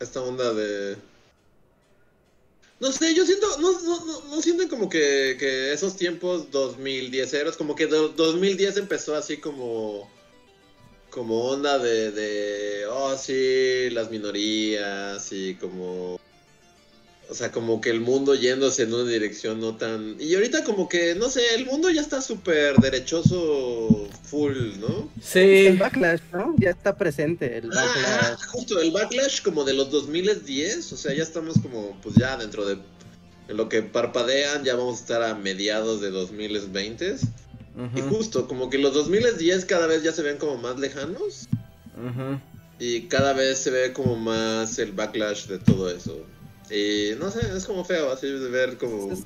esta onda de... No sé, yo siento, no, no, no, no sienten como que, que esos tiempos 2010 eros, como que do- 2010 empezó así como, como onda de, de, oh sí, las minorías y como, o sea, como que el mundo yéndose en una dirección no tan... Y ahorita como que, no sé, el mundo ya está súper derechoso full, ¿no? Sí. El backlash, ¿no? Ya está presente el Ah, backlash. justo el backlash como de los 2010, o sea, ya estamos como pues ya dentro de en lo que parpadean, ya vamos a estar a mediados de 2020 y Ujú, justo como que los 2010 cada vez ya se ven como más lejanos ujú. y cada vez se ve como más el backlash de todo eso. Y no sé, es como feo así de ver como Es-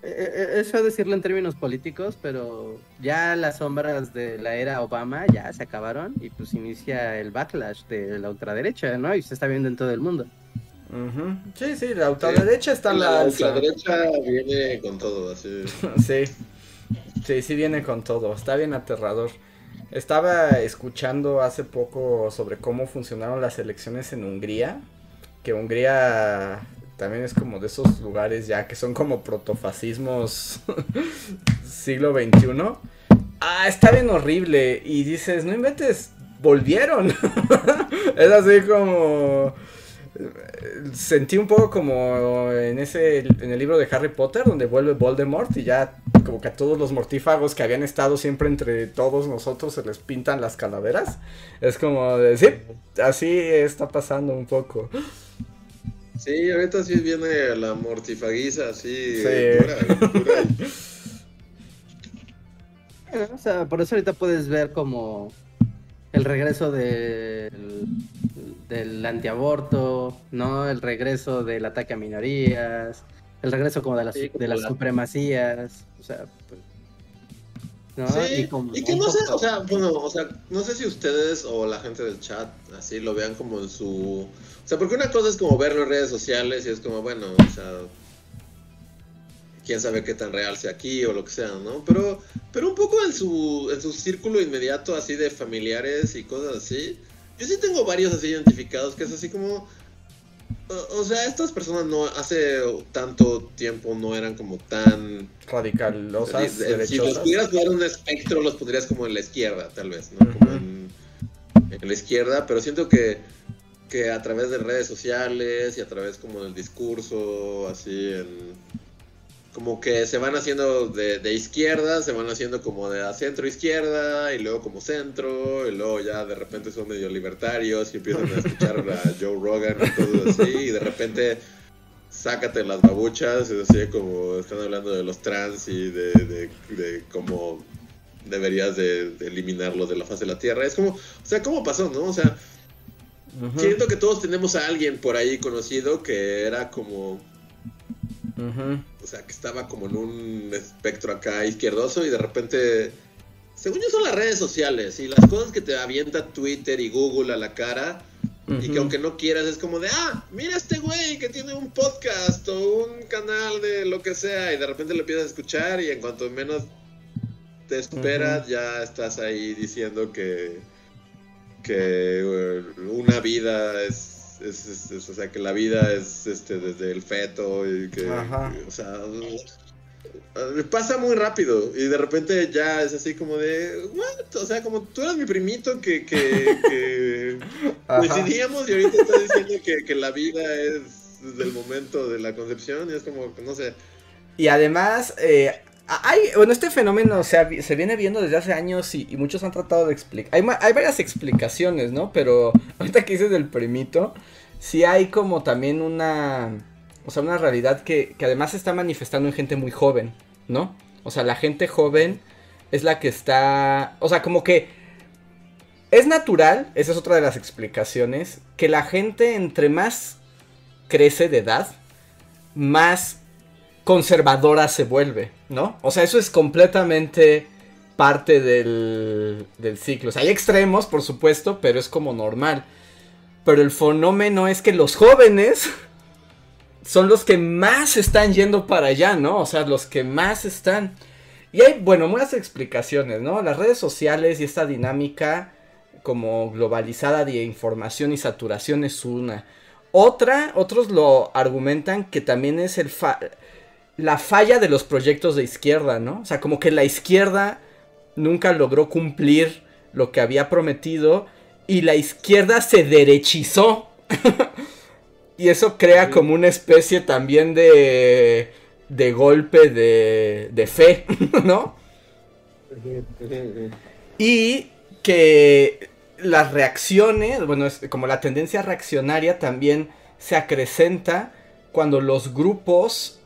Eh, eh, Es feo decirlo en términos políticos, pero ya las sombras de la era Obama ya se acabaron y pues inicia el backlash de la ultraderecha, ¿no? Y se está viendo en todo el mundo. Sí, sí, la ultraderecha está en la la, alza. derecha viene con todo así. [laughs] Sí. Sí, sí viene con todo. Está bien aterrador. Estaba escuchando hace poco sobre cómo funcionaron las elecciones en Hungría. Hungría también es como de esos lugares ya que son como protofascismos [laughs] siglo XXI. Ah, está bien horrible. Y dices, no inventes, volvieron. [laughs] es así como sentí un poco como en ese en el libro de Harry Potter donde vuelve Voldemort y ya como que a todos los mortífagos que habían estado siempre entre todos nosotros se les pintan las calaveras. Es como de sí, así está pasando un poco. Sí, ahorita sí viene la mortifaguiza así Sí. Bueno, O sea, por eso ahorita puedes ver como el regreso del, del antiaborto, ¿no? El regreso del ataque a minorías, el regreso como de las, Sí, como de las la- supremacías, o sea, pues, ¿no? Sí, como y que no sé, o sea, bueno, o sea, no sé si ustedes o la gente del chat así lo vean como en su... O sea, porque una cosa es como verlo en redes sociales y es como, bueno, o sea, quién sabe qué tan real sea aquí o lo que sea, ¿no? Pero, pero un poco en su, en su círculo inmediato así de familiares y cosas así, yo sí tengo varios así identificados que es así como... O, o sea, estas personas no hace tanto tiempo no eran como tan Radicalosas, si- los pudieras poner un espectro, los pondrías como en la izquierda, tal vez, ¿no? Como Ujú. en, en la izquierda, pero siento que, que a través de redes sociales y a través como del discurso, así, en, como que se van haciendo de, de izquierda, se van haciendo como de centro izquierda, y luego como centro, y luego ya de repente son medio libertarios y empiezan a escuchar a Joe Rogan y todo así, y de repente sácate las babuchas, es así como están hablando de los trans y de, de, de cómo deberías de, eliminarlos de la faz de la Tierra. Es como, o sea, ¿cómo pasó, no? O sea, siento que todos tenemos a alguien por ahí conocido que era como, o sea, que estaba como en un espectro acá izquierdoso y de repente, según yo son las redes sociales y las cosas que te avienta Twitter y Google a la cara. Y que aunque no quieras, es como de, ah, mira este güey que tiene un podcast o un canal de lo que sea, y de repente lo empiezas a escuchar y en cuanto menos te esperas, ya estás ahí diciendo que, que eh, una vida es, es, es- es- o sea, que la vida es este desde el feto y que, Ajá. o sea, eh, pasa muy rápido y de repente ya es así como de, what? O sea, como tú eras mi primito que, que, que [laughs] Ajá. coincidíamos y ahorita estás diciendo que, que la vida es desde el momento de la concepción y es como, no sé. Y además, eh, hay, bueno, este fenómeno ha- se viene viendo desde hace años y, muchos han tratado de explicar. Hay varias explicaciones, ¿no? Pero [laughs] ahorita que dices del primito, sí hay como también una, o sea, una realidad que, que además se está manifestando en gente muy joven, ¿no? O sea, la gente joven es la que está, o sea, como que Es natural, esa es otra de las explicaciones, que la gente entre más crece de edad, más conservadora se vuelve, ¿no? O sea, eso es completamente parte del, del ciclo. O sea, hay extremos, por supuesto, pero es como normal. Pero el fenómeno es que los jóvenes [laughs] son los que más están yendo para allá, ¿no? O sea, los que más están. Y hay, bueno, muchas explicaciones, ¿no? Las redes sociales y esta dinámica como globalizada de información y saturación es una. Otra, otros lo argumentan que también es el la falla de los proyectos de izquierda, ¿no? O sea, como que la izquierda nunca logró cumplir lo que había prometido y la izquierda se derechizó. [laughs] y eso crea como una especie también de, de golpe de, de fe, [laughs] ¿no? y que las reacciones, bueno, es como la tendencia reaccionaria también se acrecenta cuando los grupos,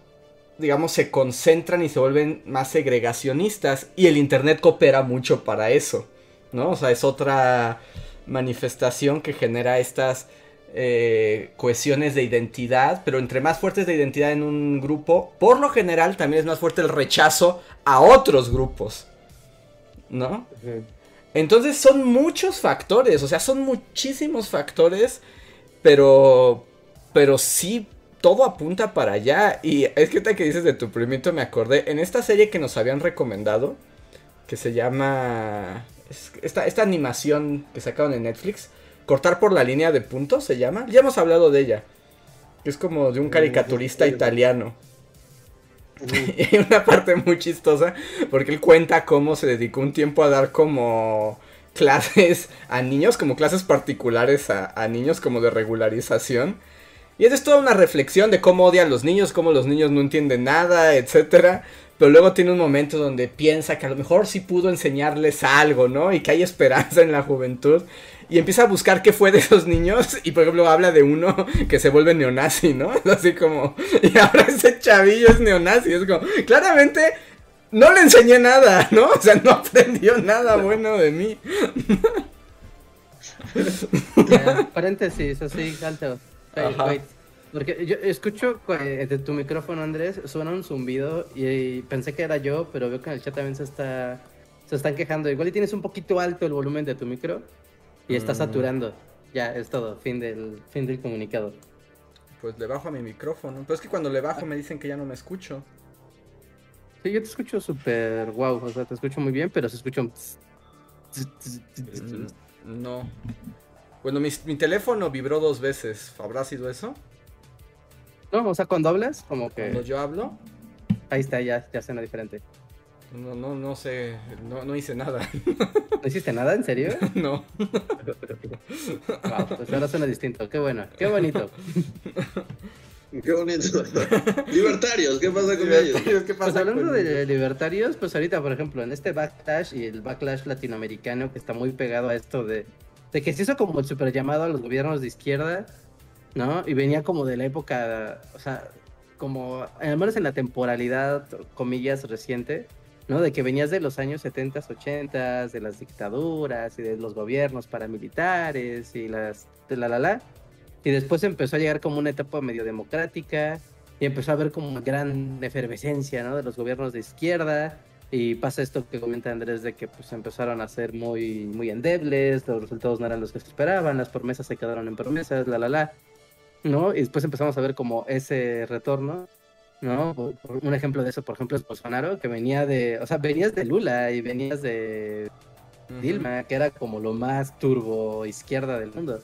digamos, se concentran y se vuelven más segregacionistas y el Internet coopera mucho para eso, ¿no? O sea, es otra manifestación que genera estas eh, cohesiones de identidad, pero entre más fuertes de identidad en un grupo, por lo general también es más fuerte el rechazo a otros grupos, ¿no? Entonces son muchos factores, o sea, son muchísimos factores, pero, pero sí, todo apunta para allá. Y es que te que dices de tu primito me acordé, en esta serie que nos habían recomendado, que se llama, esta, esta animación que sacaron en Netflix, Cortar por la línea de puntos se llama, ya hemos hablado de ella, es como de un caricaturista italiano. [laughs] y hay una parte muy chistosa porque él cuenta cómo se dedicó un tiempo a dar como clases a niños, como clases particulares a, niños como de regularización. Y es toda una reflexión de cómo odia a los niños, cómo los niños no entienden nada, etcétera. Pero luego tiene un momento donde piensa que a lo mejor sí pudo enseñarles algo, ¿no? Y que hay esperanza en la juventud y empieza a buscar qué fue de esos niños y por ejemplo habla de uno que se vuelve neonazi, ¿no? [laughs] Así como, y ahora ese chavillo es neonazi, es como, claramente no le enseñé nada, ¿no? O sea, no aprendió nada bueno de mí. paréntesis, así, alto. Porque yo escucho de tu micrófono, Andrés, suena un zumbido y, pensé que era yo, pero veo que en el chat también se está se están quejando. Igual y tienes un poquito alto el volumen de tu micro. Y está mm. saturando. Ya, es todo. Fin del, fin del comunicado. Pues le bajo a mi micrófono. Pero es que cuando le bajo me dicen que ya no me escucho. Sí, yo te escucho súper wow. O sea, te escucho muy bien, pero se escucha un... No. Bueno, mi, mi teléfono vibró dos veces. ¿Habrá sido eso? No, o sea, cuando hablas, como que... Cuando yo hablo. Ahí está, ya, ya suena diferente. No, no, no sé, no, no hice nada. ¿No hiciste nada? ¿En serio? [laughs] No. Wow, pues ahora suena distinto. Qué bueno, qué bonito. Qué bonito. [laughs] libertarios, ¿qué pasa con ellos? ¿Qué pasa pues hablando de libertarios, pues ahorita, por ejemplo, en este backlash y el backlash latinoamericano que está muy pegado a esto de, de que se hizo como el super llamado a los gobiernos de izquierda, ¿no? Y venía como de la época, o sea, como, al menos en la temporalidad, comillas, reciente, ¿no? De que venías de los años 70, 80, de las dictaduras y de los gobiernos paramilitares y las de la la la. Y después empezó a llegar como una etapa medio democrática y empezó a haber como gran efervescencia, ¿no? De los gobiernos de izquierda. Y pasa esto que comenta Andrés de que pues empezaron a ser muy, muy endebles, los resultados no eran los que se esperaban, las promesas se quedaron en promesas, la la la. ¿No? Y después empezamos a ver como ese retorno ¿no? Un ejemplo de eso, por ejemplo, es Bolsonaro, que venía de, o sea, venías de Lula y venías de Dilma, que era como lo más turbo izquierda del mundo.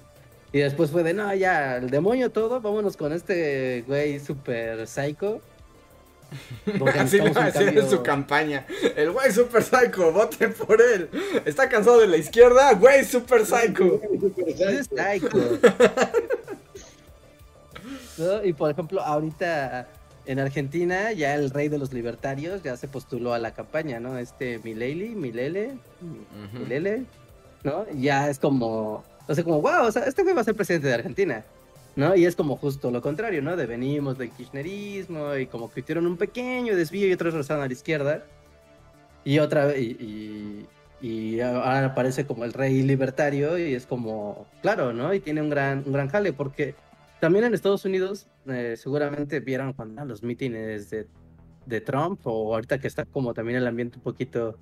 Y después fue de, no, ya, el demonio todo, vámonos con este güey super psycho. Así lo va a decir en su campaña. El güey super psycho, vote por él. Está cansado de la izquierda, güey super psycho. [laughs] psycho. [laughs] Y por ejemplo, ahorita en Argentina ya el rey de los libertarios ya se postuló a la campaña, ¿no? Este Mileli, Milele, Milele, ¿no? Ya es como, o sea, como, wow, o sea, este güey va a ser presidente de Argentina, ¿no? Y es como justo lo contrario, ¿no? De venimos del kirchnerismo y como que hicieron un pequeño desvío y otros regresaron a la izquierda. Y otra y, y ahora aparece como el rey libertario y es como, claro, ¿no? Y tiene un gran, un gran jale porque también en Estados Unidos eh, seguramente vieron cuando los mítines de, de Trump o ahorita que está como también el ambiente un poquito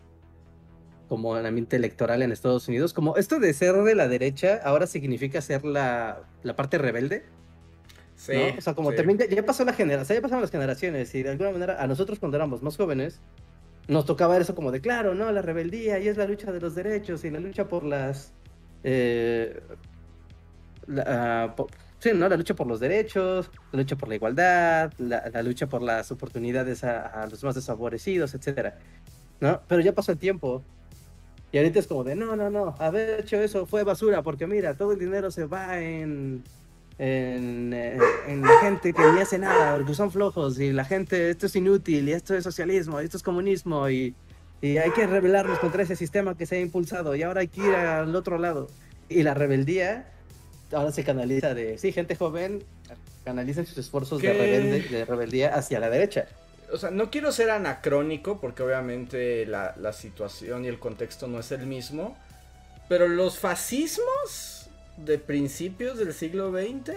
como el ambiente electoral en Estados Unidos, como esto de ser de la derecha ahora significa ser la, la parte rebelde. Sí. O sea, como también ya, pasó la generación, ya pasaron las generaciones y de alguna manera a nosotros cuando éramos más jóvenes nos tocaba eso como de claro, ¿no? La rebeldía y es la lucha de los derechos y la lucha por las... Eh, la, ah, sí, ¿no? La lucha por los derechos, la lucha por la igualdad, la, lucha por las oportunidades a, a, los más desfavorecidos, etcétera, ¿no? Pero ya pasó el tiempo y ahorita es como de, no, no, no, haber hecho eso fue basura, porque mira, todo el dinero se va en, en, eh, en, la gente que ni hace nada, porque son flojos, y la gente, esto es inútil, y esto es socialismo, y esto es comunismo, y, y hay que rebelarnos contra ese sistema que se ha impulsado, y ahora hay que ir al otro lado. Y la rebeldía ahora se canaliza de, sí, gente joven, canaliza sus esfuerzos de, rebelde, de rebeldía hacia la derecha o sea, no quiero ser anacrónico porque obviamente la, la, situación y el contexto no es el mismo, pero los fascismos de principios del siglo XX,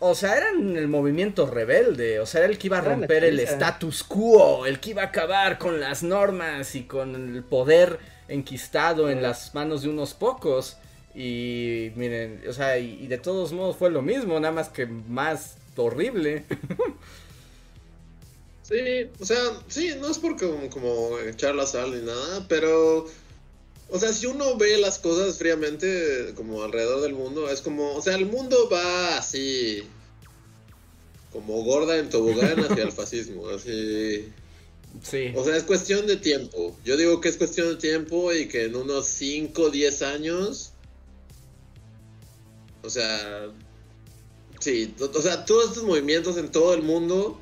o sea, eran el movimiento rebelde, o sea, era el que iba a romper el status quo, el que iba a acabar con las normas y con el poder enquistado en las manos de unos pocos. Y miren, o sea, y, y de todos modos fue lo mismo, nada más que más horrible. [laughs] Sí, o sea, sí, no es porque como, echar la sal ni nada, pero, o sea, si uno ve las cosas fríamente como alrededor del mundo, es como, o sea, el mundo va así, como gorda en tobogán hacia el [laughs] fascismo, así. Sí. O sea, es cuestión de tiempo. Yo digo que es cuestión de tiempo y que en unos 5 o 10 años, o sea, sí, o sea, todos estos movimientos en todo el mundo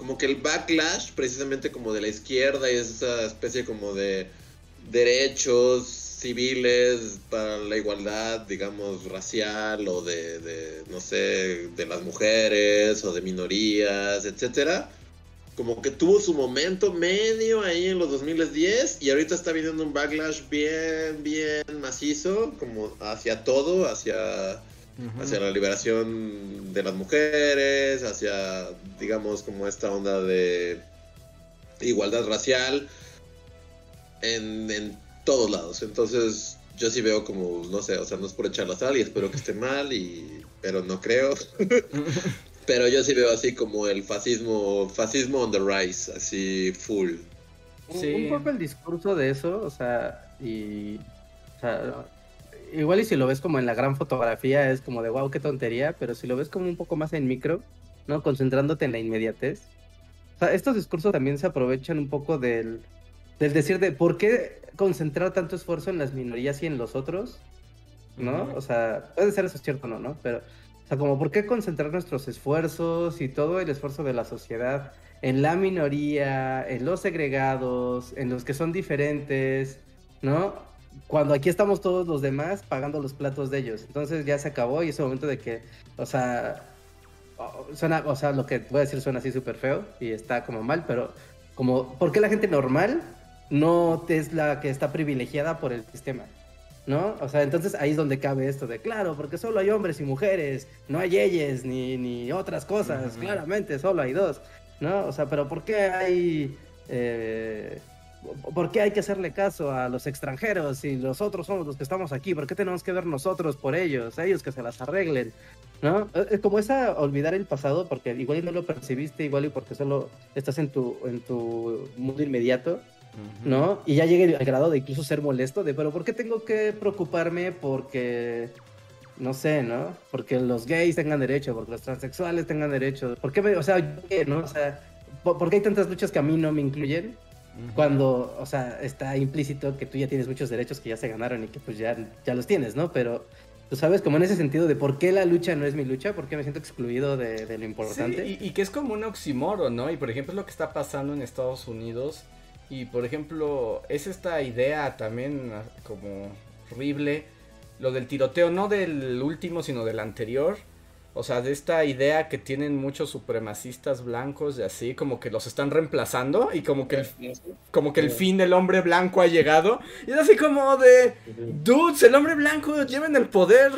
como que el backlash precisamente como de la izquierda y esa especie como de derechos civiles para la igualdad, digamos, racial o de, no sé, de las mujeres o de minorías, etcétera. Como que tuvo su momento medio ahí en los 2010 y ahorita está viniendo un backlash bien, bien macizo, como hacia todo, hacia hacia la liberación de las mujeres, hacia, digamos, como esta onda de igualdad racial en, en todos lados. Entonces, yo sí veo como, no sé, o sea, no es por echar la sal y espero que esté mal, y, pero no creo. [laughs] pero yo sí veo así como el fascismo, fascismo on the rise, así full. Sí. Un poco el discurso de eso, o sea, y... O sea, igual y si lo ves como en la gran fotografía es como de wow, qué tontería, pero si lo ves como un poco más en micro, ¿no? Concentrándote en la inmediatez. O sea, estos discursos también se aprovechan un poco del, del decir de por qué concentrar tanto esfuerzo en las minorías y en los otros, ¿no? O sea, puede ser eso cierto o no, ¿no? Pero, o sea, como por qué concentrar nuestros esfuerzos y todo el esfuerzo de la sociedad en la minoría, en los segregados, en los que son diferentes, ¿no? Cuando aquí estamos todos los demás pagando los platos de ellos. Entonces ya se acabó y es el momento de que, o sea, suena, o sea, lo que voy a decir suena así súper feo y está como mal, pero como, ¿por qué la gente normal no es la que está privilegiada por el sistema? ¿No? O sea, entonces ahí es donde cabe esto de, claro, porque solo hay hombres y mujeres, no hay ellos ni, ni otras cosas, claramente, solo hay dos, ¿no? O sea, pero ¿por qué hay... Eh, ¿Por qué hay que hacerle caso a los extranjeros si nosotros somos los que estamos aquí? ¿Por qué tenemos que ver nosotros por ellos? ellos que se las arreglen. ¿No? Es como esa olvidar el pasado porque igual y no lo percibiste, igual y porque solo estás en tu, en tu mundo inmediato, ¿no? Y ya llega al grado de incluso ser molesto de, pero ¿por qué tengo que preocuparme porque, no sé, ¿no? Porque los gays tengan derecho, porque los transexuales tengan derecho, ¿por qué, o sea, ¿no? O sea, ¿por qué hay tantas luchas que a mí no me incluyen? Cuando, o sea, está implícito que tú ya tienes muchos derechos que ya se ganaron y que pues ya, ya los tienes, ¿no? Pero tú sabes, como en ese sentido de por qué la lucha no es mi lucha, por qué me siento excluido de, lo importante. Sí, y, que es como un oxímoron, ¿no? Y por ejemplo es lo que está pasando en Estados Unidos. Y por ejemplo, es esta idea también ah, como horrible, lo del tiroteo, no del último, sino del anterior, O sea, de esta idea que tienen muchos supremacistas blancos y así, como que los están reemplazando y como que el, como que el fin del hombre blanco ha llegado. Y es así como de, dudes, el hombre blanco lleva en el poder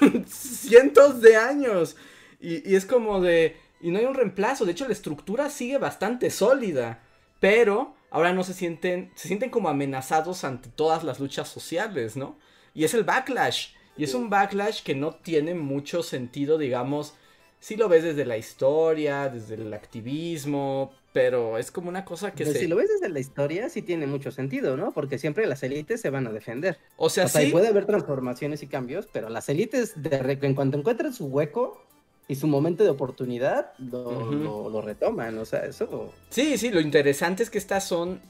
[laughs] cientos de años. Y, y es como de, y no hay un reemplazo. De hecho, la estructura sigue bastante sólida. Pero ahora no se sienten, se sienten como amenazados ante todas las luchas sociales, ¿no? Y es el backlash. Y es un backlash que no tiene mucho sentido, digamos, si lo ves desde la historia, desde el activismo, pero es como una cosa que se... si lo ves desde la historia, sí tiene mucho sentido, ¿no? Porque siempre las élites se van a defender. O sea, O sea, sí, puede haber transformaciones y cambios, pero las élites, de en cuanto encuentran su hueco y su momento de oportunidad, lo, Ujú. lo- lo retoman. O sea, eso. sí, sí, lo interesante es que estas son,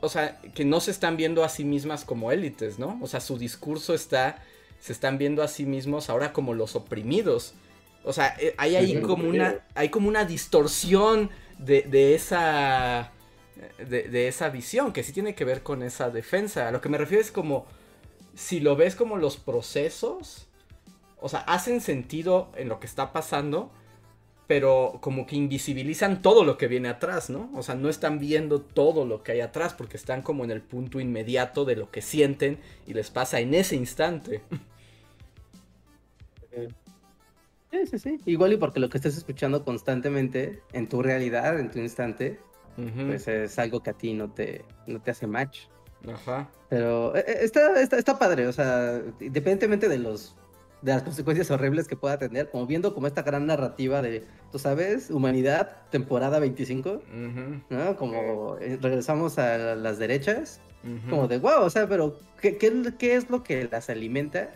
o sea, que no se están viendo a sí mismas como élites, ¿no? O sea, su discurso está, se están viendo a sí mismos ahora como los oprimidos. O sea, eh, hay ahí como una, hay como una distorsión de, de esa, de, de esa visión que sí tiene que ver con esa defensa. A lo que me refiero es como, si lo ves como los procesos, o sea, hacen sentido en lo que está pasando, pero como que invisibilizan todo lo que viene atrás, ¿no? O sea, no están viendo todo lo que hay atrás porque están como en el punto inmediato de lo que sienten y les pasa en ese instante. Sí, sí, sí. Igual y porque lo que estás escuchando constantemente en tu realidad, en tu instante, pues es algo que a ti no te, no te hace match. Ajá. Pero eh, eh, está, está, está padre, o sea, independientemente de los de las consecuencias horribles que pueda tener, como viendo como esta gran narrativa de, tú sabes, humanidad, temporada 25, Ujú. ¿no? Como eh, regresamos a las derechas, como de, wow, o sea, pero ¿qué, qué, qué es lo que las alimenta?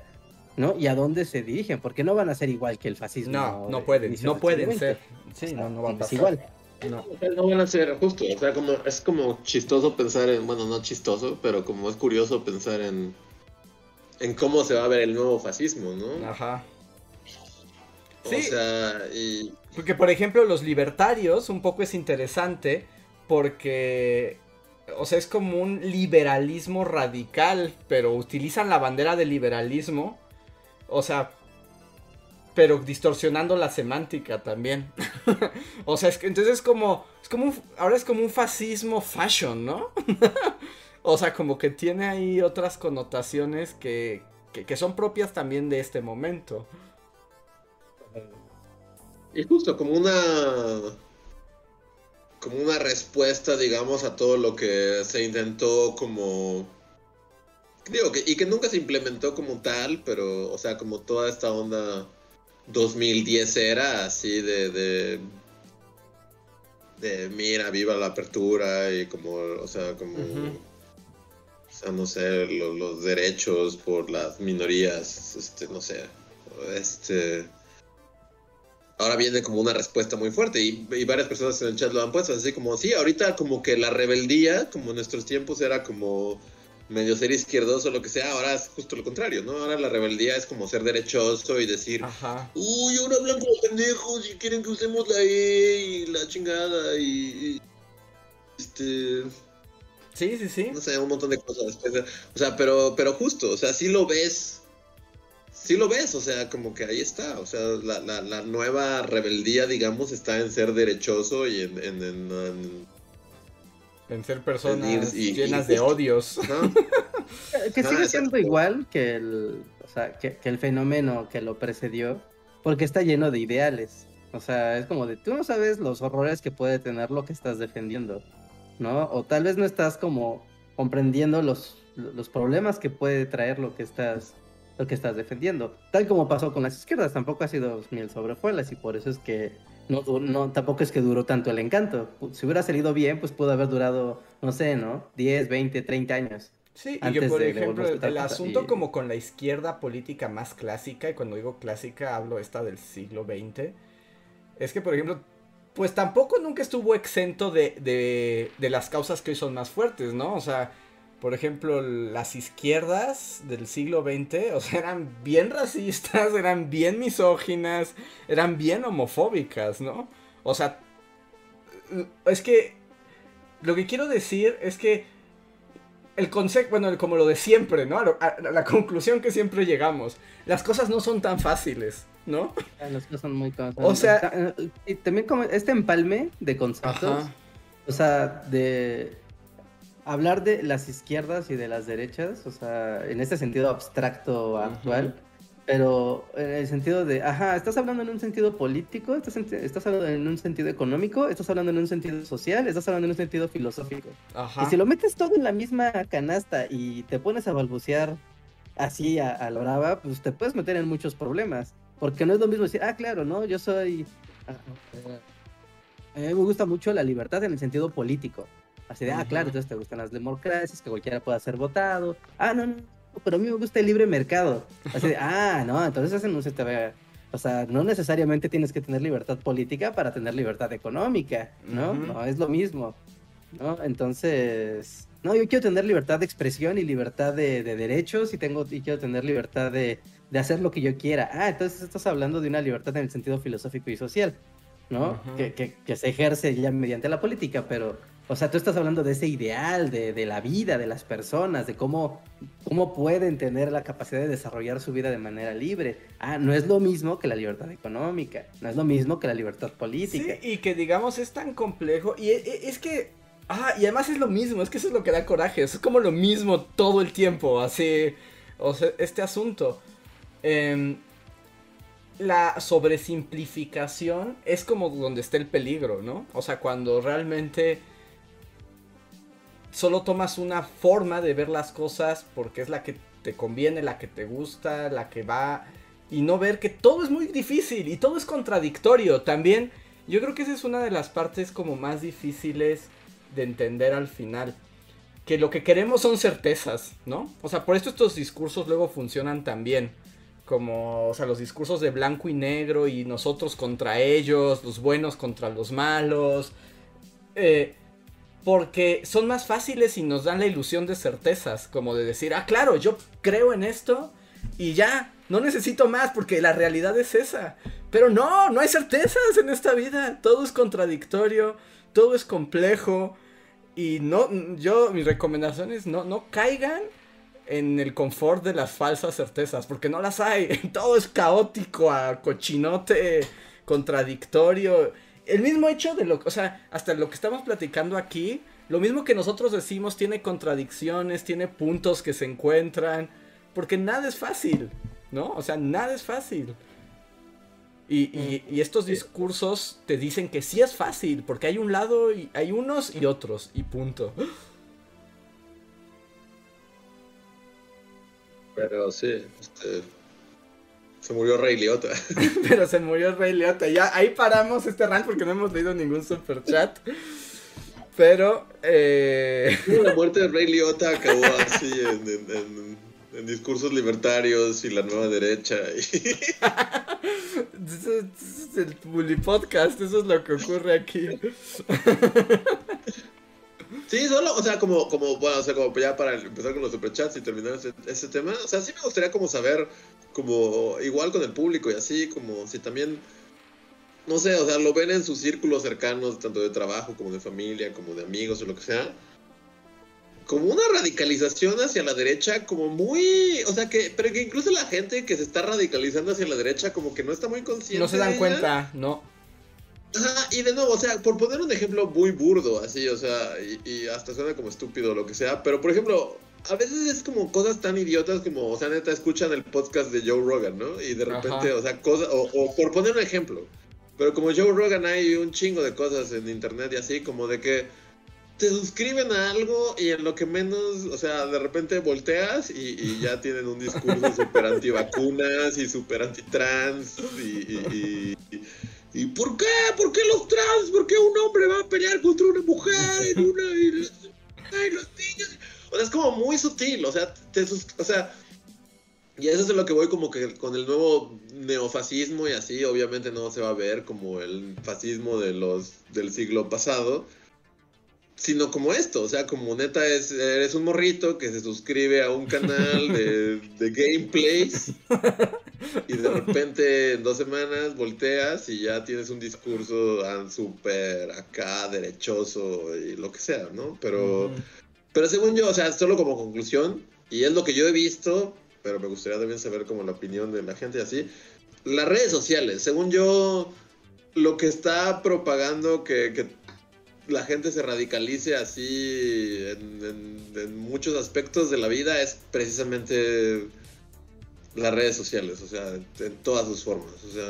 ¿No? ¿Y a dónde se dirigen? Porque no van a ser igual que el fascismo. No, no de pueden, no pueden ser. Sí, O sea, no, no va a pasar. igual. No. No van a ser justo, o sea, como es como chistoso pensar en, bueno, no chistoso, pero como es curioso pensar en en cómo se va a ver el nuevo fascismo, ¿no? Ajá. O Sí. sea, y Porque, por ejemplo, los libertarios, un poco es interesante porque, o sea, es como un liberalismo radical, pero utilizan la bandera del liberalismo, o sea, pero distorsionando la semántica también. [laughs] o sea, es que entonces es como, es como ahora es como un fascismo fashion, ¿no? [laughs] o sea, como que tiene ahí otras connotaciones que, que, que son propias también de este momento. Y justo como una como una respuesta, digamos, a todo lo que se intentó como digo que y que nunca se implementó como tal, pero o sea, como toda esta onda 2010 era así de de de mira, viva la apertura y como, o sea, como o sea, no sé, lo- los derechos por las minorías, este, no sé, este ahora viene como una respuesta muy fuerte y, y varias personas en el chat lo han puesto, así como, sí, ahorita como que la rebeldía, como en nuestros tiempos era como medio ser izquierdoso o lo que sea, ahora es justo lo contrario, ¿no? Ahora la rebeldía es como ser derechoso y decir, Ajá. uy, ahora hablan como pendejos y quieren que usemos la E y la chingada y... y, este Sí, sí, sí. no sé, un montón de cosas O sea, pero, pero justo, o sea, sí lo ves. Sí lo ves, o sea, como que ahí está. O sea, la, la, la nueva rebeldía, digamos, está en ser derechoso y en. en, en- en- En ser personas Y- y- llenas y de odios. [laughs] ¿no? Que Ah, sigue siendo exacto. igual que el, o sea, que, que el fenómeno que lo precedió, porque está lleno de ideales. O sea, es como de, tú no sabes los horrores que puede tener lo que estás defendiendo, ¿no? O tal vez no estás como comprendiendo los, los problemas que puede traer lo que estás lo que estás defendiendo. Tal como pasó con las izquierdas, tampoco ha sido miel sobre hojuelas y por eso es que no, no tampoco es que duró tanto el encanto. Si hubiera salido bien, pues pudo haber durado, no sé, ¿no? 10, 20, 30 años. Sí, y que Antes por ejemplo el, asunto y- como con la izquierda política más clásica, y cuando digo clásica hablo esta del siglo XX, es que por ejemplo, pues tampoco nunca estuvo exento de, de, de las causas que hoy son más fuertes, ¿no? O sea, por ejemplo, las izquierdas del siglo XX, o sea, eran bien racistas, eran bien misóginas, eran bien homofóbicas, ¿no? O sea, es que lo que quiero decir es que el concepto, bueno, como lo de siempre, ¿no? A, la conclusión que siempre llegamos. Las cosas no son tan fáciles, ¿no? Ah, las cosas son muy O sea, y también como este empalme de conceptos, o sea, de hablar de las izquierdas y de las derechas, o sea, en este sentido abstracto actual. Pero en el sentido de, ajá, estás hablando en un sentido político, estás, estás hablando en un sentido económico, estás hablando en un sentido social, estás hablando en un sentido filosófico. Ajá. Y si lo metes todo en la misma canasta y te pones a balbucear así a, a, lo brava, pues te puedes meter en muchos problemas. Porque no es lo mismo decir, ah, claro, ¿no? Yo soy... Ah, a mí me gusta mucho la libertad en el sentido político. Así de, ah, claro, entonces te gustan las democracias, que cualquiera pueda ser votado. Ah, no, no, pero a mí me gusta el libre mercado. Así de, [laughs] ah, no, entonces ese no se te ve. O sea, no necesariamente tienes que tener libertad política para tener libertad económica, ¿no? No es lo mismo, ¿no? Entonces, no, yo quiero tener libertad de expresión y libertad de, derechos y tengo y quiero tener libertad de, de, hacer lo que yo quiera. Ah, entonces estás hablando de una libertad en el sentido filosófico y social, ¿no? que, que, que se ejerce ya mediante la política, pero o sea, tú estás hablando de ese ideal, de, la vida, de las personas, de cómo, cómo pueden tener la capacidad de desarrollar su vida de manera libre. Ah, no es lo mismo que la libertad económica, no es lo mismo que la libertad política. Sí, y que digamos es tan complejo. Y e, e, es, que. Ah, y además es lo mismo, es que eso es lo que da coraje. Es como lo mismo todo el tiempo, así. O sea, este asunto. Em, la sobresimplificación es como donde está el peligro, ¿no? O sea, cuando realmente solo tomas una forma de ver las cosas porque es la que te conviene, la que te gusta, la que va y no ver que todo es muy difícil y todo es contradictorio. También yo creo que esa es una de las partes como más difíciles de entender al final. Que lo que queremos son certezas, ¿no? O sea, por esto estos discursos luego funcionan tan bien. Como, o sea, los discursos de blanco y negro y nosotros contra ellos, los buenos contra los malos. Eh, porque son más fáciles y nos dan la ilusión de certezas, como de decir, ah, claro, yo creo en esto y ya, no necesito más porque la realidad es esa. Pero no, no hay certezas en esta vida, todo es contradictorio, todo es complejo y no, yo, mis recomendaciones, no, no caigan en el confort de las falsas certezas, porque no las hay, [laughs] todo es caótico, a cochinote, contradictorio el mismo hecho de lo, o sea, hasta lo que estamos platicando aquí, lo mismo que nosotros decimos tiene contradicciones, tiene puntos que se encuentran, porque nada es fácil, ¿no? O sea, nada es fácil. Y, y, estos discursos te dicen que sí es fácil, porque hay un lado y hay unos y otros, y punto. Pero sí, este, se murió Rey Liotta. [laughs] [laughs] Pero se murió Rey Liotta. Ya ahí paramos este rant porque no hemos leído ningún super chat. Pero. Eh... [laughs] La muerte de Rey Liotta acabó así en, en, discursos libertarios y la nueva derecha. es el Bully Podcast, eso es lo que ocurre aquí. Sí, solo, o sea, como, como, bueno, o sea, como ya para empezar con los superchats y terminar ese, ese tema, o sea, sí me gustaría como saber como igual con el público y así, como si también, no sé, o sea, lo ven en sus círculos cercanos, tanto de trabajo como de familia, como de amigos o lo que sea, como una radicalización hacia la derecha, como muy, o sea, que, pero que incluso la gente que se está radicalizando hacia la derecha, como que no está muy consciente. No se dan cuenta, no. Ajá, y de nuevo, o sea, por poner un ejemplo muy burdo, así, o sea, y, y hasta suena como estúpido o lo que sea, pero por ejemplo, a veces es como cosas tan idiotas como, o sea, neta, escuchan el podcast de Joe Rogan, ¿no? Y de repente, o sea, cosas, o, por poner un ejemplo, pero como Joe Rogan hay un chingo de cosas en internet y así, como de que te suscriben a algo y en lo que menos, o sea, de repente volteas y, ya [laughs] tienen un discurso súper antivacunas y súper antitrans y, y, y, ¿por qué? ¿Por qué los trans? ¿Por qué un hombre va a pelear contra una mujer? Y, y los niños o sea, es como muy sutil, o sea, o sea, y eso es lo que voy como que con el nuevo neofascismo y así, obviamente no se va a ver como el fascismo de los del siglo pasado, sino como esto, o sea, como neta es, eres un morrito que se suscribe a un canal de, de gameplays [laughs] y de repente en dos semanas volteas y ya tienes un discurso súper acá, derechoso y lo que sea, ¿no? Pero... Pero según yo, o sea, solo como conclusión, y es lo que yo he visto, pero me gustaría también saber como la opinión de la gente y así. Las redes sociales, según yo, lo que está propagando que, que la gente se radicalice así en, en- en muchos aspectos de la vida es precisamente las redes sociales, o sea, en todas sus formas. O sea,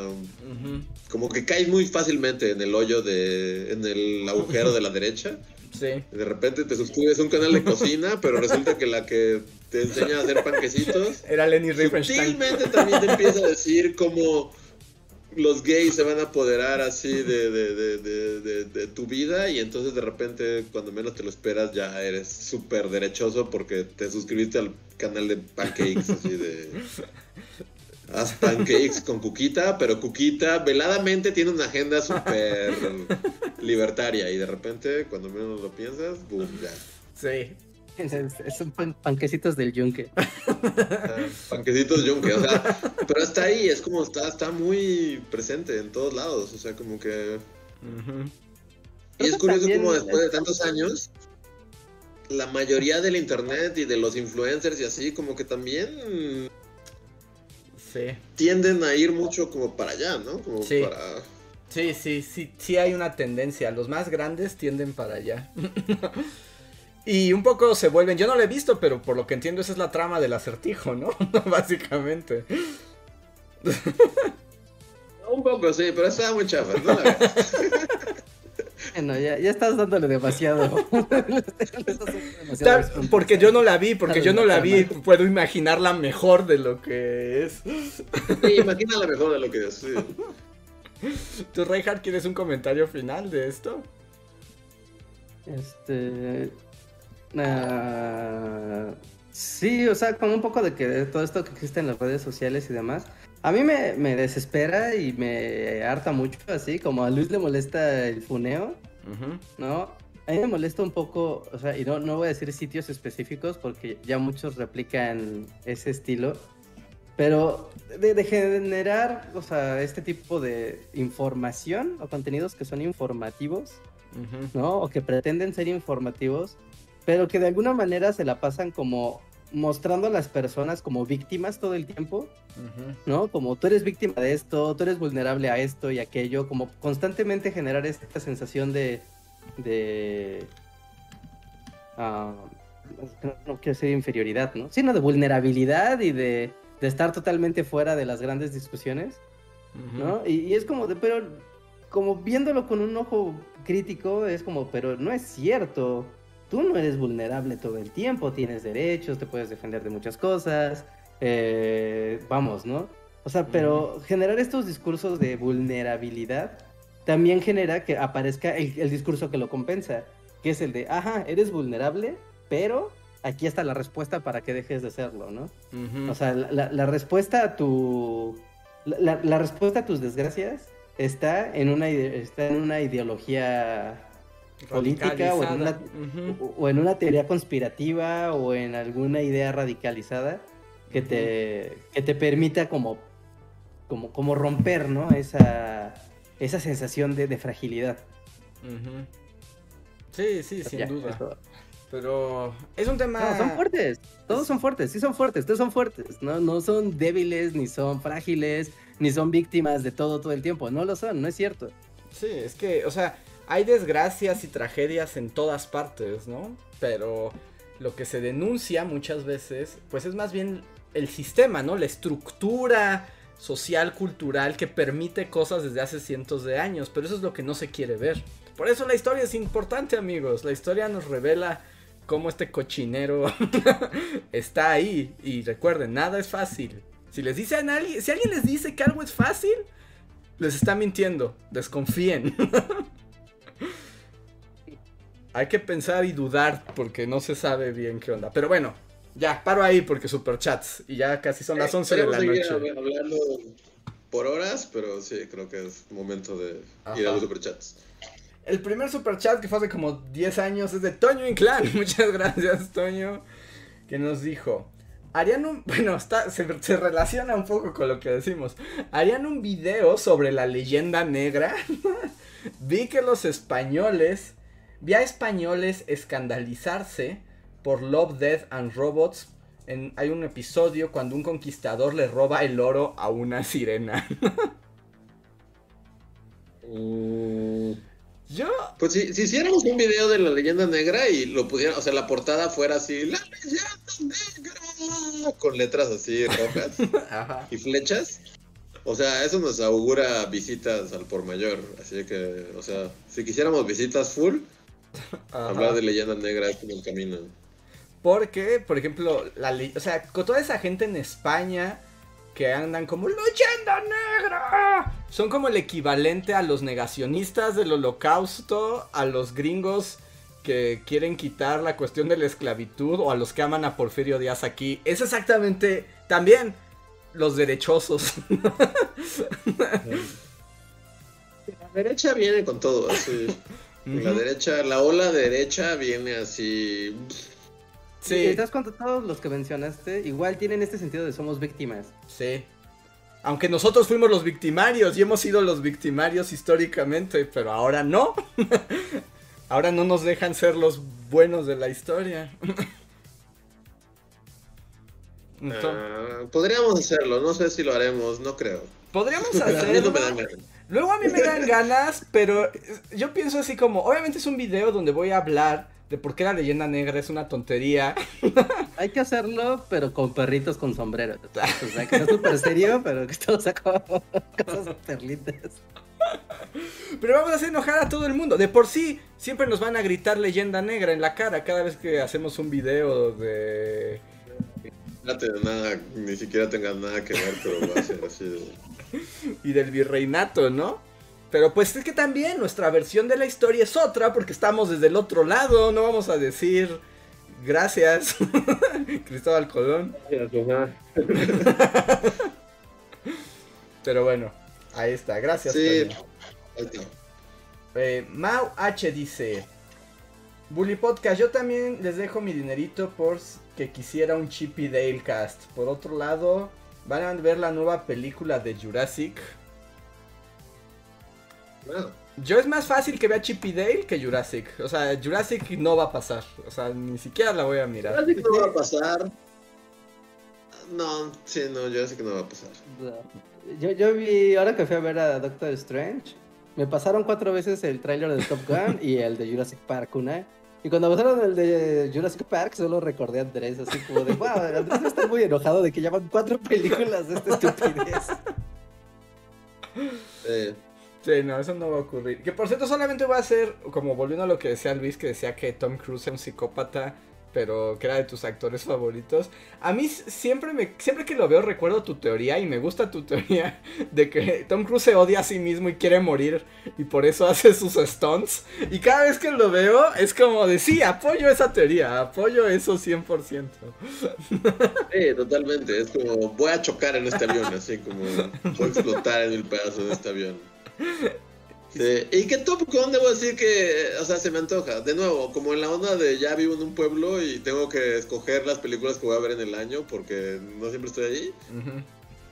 como que caes muy fácilmente en el hoyo de. en el agujero de la [laughs] derecha. Sí. De repente te suscribes a un canal de cocina, pero resulta que la que te enseña a hacer panquecitos. Era Lenny Riefenstahl. Sutilmente también te empieza a decir cómo los gays se van a apoderar así de, de, de, de, tu vida y entonces de repente cuando menos te lo esperas ya eres súper derechoso porque te suscribiste al canal de pancakes así de... Haz pancakes con Cuquita, pero Cuquita veladamente tiene una agenda súper libertaria y de repente cuando menos lo piensas, boom, ya. Sí. Un pan- panquecitos del yunque. [laughs] Panquecitos yunque, o sea, pero está ahí, es como está, está muy presente en todos lados, o sea, como que... Y es curioso como después de tantos años, la mayoría del internet y de los influencers y así, como que también Sí. tienden a ir mucho como para allá, ¿no? Como Sí. para... Sí, sí, sí, sí hay una tendencia. Los más grandes tienden para allá. [laughs] y un poco se vuelven. Yo no lo he visto, pero por lo que entiendo, esa es la trama del acertijo, ¿no? [laughs] Básicamente. Un poco, sí, pero estaba muy chafa, ¿no? La. [laughs] Bueno, ya, ya estás dándole demasiado. [laughs] Ta- Porque yo no la vi, porque yo no la vi, puedo imaginarla mejor de lo que es. Sí, imagínala mejor de lo que es. sí. ¿Tú, Reinhardt, quieres un comentario final de esto? Este. Ah, sí, o sea, como un poco de que de todo esto que existe en las redes sociales y demás. A mí me, me desespera y me harta mucho, así como a Luis le molesta el funeo, ¿no? A mí me molesta un poco, o sea, y no, no voy a decir sitios específicos porque ya muchos replican ese estilo, pero de, de generar, o sea, este tipo de información o contenidos que son informativos. ¿no? O que pretenden ser informativos, pero que de alguna manera se la pasan como mostrando a las personas como víctimas todo el tiempo. ¿no? Como tú eres víctima de esto, tú eres vulnerable a esto y aquello, como constantemente generar esta sensación de... de ah, no, no quiero decir inferioridad, ¿no? Sino de vulnerabilidad y de, de estar totalmente fuera de las grandes discusiones. ¿no? Y, y es como de, pero como viéndolo con un ojo crítico, es como, pero no es cierto. Tú no eres vulnerable todo el tiempo, tienes derechos, te puedes defender de muchas cosas. eh, vamos, ¿no? O sea, pero generar estos discursos de vulnerabilidad también genera que aparezca el, el discurso que lo compensa, que es el de, ajá, eres vulnerable, pero aquí está la respuesta para que dejes de serlo, ¿no? O sea, la, respuesta a tu. La, respuesta a tus desgracias está en una, está en una ideología política o en una, o- en teoría conspirativa o en alguna idea radicalizada que te, que te permita como, como, como romper, ¿no? Esa, esa sensación de, de fragilidad. Sí, sí, sin Ya, duda. eso. Pero es un tema. No, son fuertes. Todos son fuertes, sí son fuertes, todos son fuertes. No, no son débiles, ni son frágiles, ni son víctimas de todo todo el tiempo. No lo son, no es cierto. Sí, es que, o sea, hay desgracias y tragedias en todas partes, ¿no? Pero lo que se denuncia muchas veces, pues es más bien el sistema, ¿no? La estructura social, cultural que permite cosas desde hace cientos de años, pero eso es lo que no se quiere ver. Por eso la historia es importante, amigos. La historia nos revela cómo este cochinero [laughs] está ahí. Y recuerden, nada es fácil. Si les dicen a alguien, si alguien les dice que algo es fácil, les está mintiendo. Desconfíen. [laughs] Hay que pensar y dudar porque no se sabe bien qué onda. Pero bueno, ya, paro ahí porque superchats. Y ya casi son las 11 de la noche. hab- hablando por horas, pero sí, creo que es momento de Ajá. ir a los superchats. El primer superchat que fue hace como 10 años es de Toño Inclán. [laughs] Muchas gracias, Toño. Que nos dijo. Harían un. Bueno, está, se, se relaciona un poco con lo que decimos. Harían un video sobre la leyenda negra. [laughs] Vi que los españoles. Vi a españoles escandalizarse por Love, Death and Robots. En, hay un episodio cuando un conquistador le roba el oro a una sirena. Mm, Yo, Pues si, si hiciéramos un video de la leyenda negra y lo pudiera, o sea, la portada fuera así, la leyenda negra, con letras así rojas [laughs] ajá. y flechas, o sea, eso nos augura visitas al por mayor. Así que, o sea, si quisiéramos visitas full, [laughs] ajá. hablar de leyenda negra es como el camino. Porque, por ejemplo, la o sea, con toda esa gente en España que andan como leyenda negra, son como el equivalente a los negacionistas del holocausto, a los gringos que quieren quitar la cuestión de la esclavitud o a los que aman a Porfirio Díaz aquí. Es exactamente también los derechosos. [laughs] La derecha viene con todo, así. [laughs] La derecha, la ola derecha viene así. Sí. ¿Te das cuenta? Todos los que mencionaste igual tienen este sentido de somos víctimas. sí. Aunque nosotros fuimos los victimarios y hemos sido los victimarios históricamente, pero ahora no. [laughs] ahora no nos dejan ser los buenos de la historia. [laughs] Entonces, ah, podríamos hacerlo, no sé si lo haremos, no creo. podríamos [laughs] hacerlo. Luego a mí me dan ganas, pero yo pienso así como, obviamente es un video donde voy a hablar de por qué la leyenda negra es una tontería. [laughs] Hay que hacerlo, pero con perritos con sombrero. O sea, que no es súper serio, pero que todos sacamos cosas súper lindas. Pero vamos a hacer enojar a todo el mundo. De por sí, siempre nos van a gritar leyenda negra en la cara cada vez que hacemos un video de... No tiene nada, ni siquiera tengas nada que ver, pero va a ser así. de- [laughs] y del virreinato, ¿no? Pero pues es que también nuestra versión de la historia es otra porque estamos desde el otro lado, no vamos a decir gracias [laughs] Cristóbal Colón. [laughs] Pero bueno, ahí está, gracias. Sí. Eh, Mau H dice, Bully Podcast, yo también les dejo mi dinerito por que quisiera un Chippy Dale cast. Por otro lado, van a ver la nueva película de Jurassic. Bueno, Yo es más fácil que vea Chippy Dale que Jurassic. O sea, Jurassic no va a pasar. O sea, ni siquiera la voy a mirar. Jurassic no va a pasar. No, sí, no, Jurassic no va a pasar. Yo, yo vi, ahora que fui a ver a Doctor Strange, me pasaron cuatro veces el tráiler de Top Gun y el de Jurassic Park una. Y cuando pasaron el de Jurassic Park, solo recordé a Andrés, así como de, wow, Andrés está muy enojado de que llaman cuatro películas de esta estupidez. Sí, no, eso no va a ocurrir. Que por cierto, solamente va a ser, como volviendo a lo que decía Luis, que decía que Tom Cruise es un psicópata, pero que era de tus actores favoritos. A mí siempre me siempre que lo veo recuerdo tu teoría y me gusta tu [laughs] teoría de que Tom Cruise se odia a sí mismo y quiere morir y por eso hace sus stunts. Y cada vez que lo veo es como de sí, apoyo esa teoría, apoyo eso 100%. sí, totalmente. Es como, voy a chocar en este avión, así como, voy a explotar en mil pedazos en este avión. Sí, y que Top Gun debo decir que, o sea, se me antoja. De nuevo, como en la onda de ya vivo en un pueblo y tengo que escoger las películas que voy a ver en el año porque no siempre estoy allí. Ujú.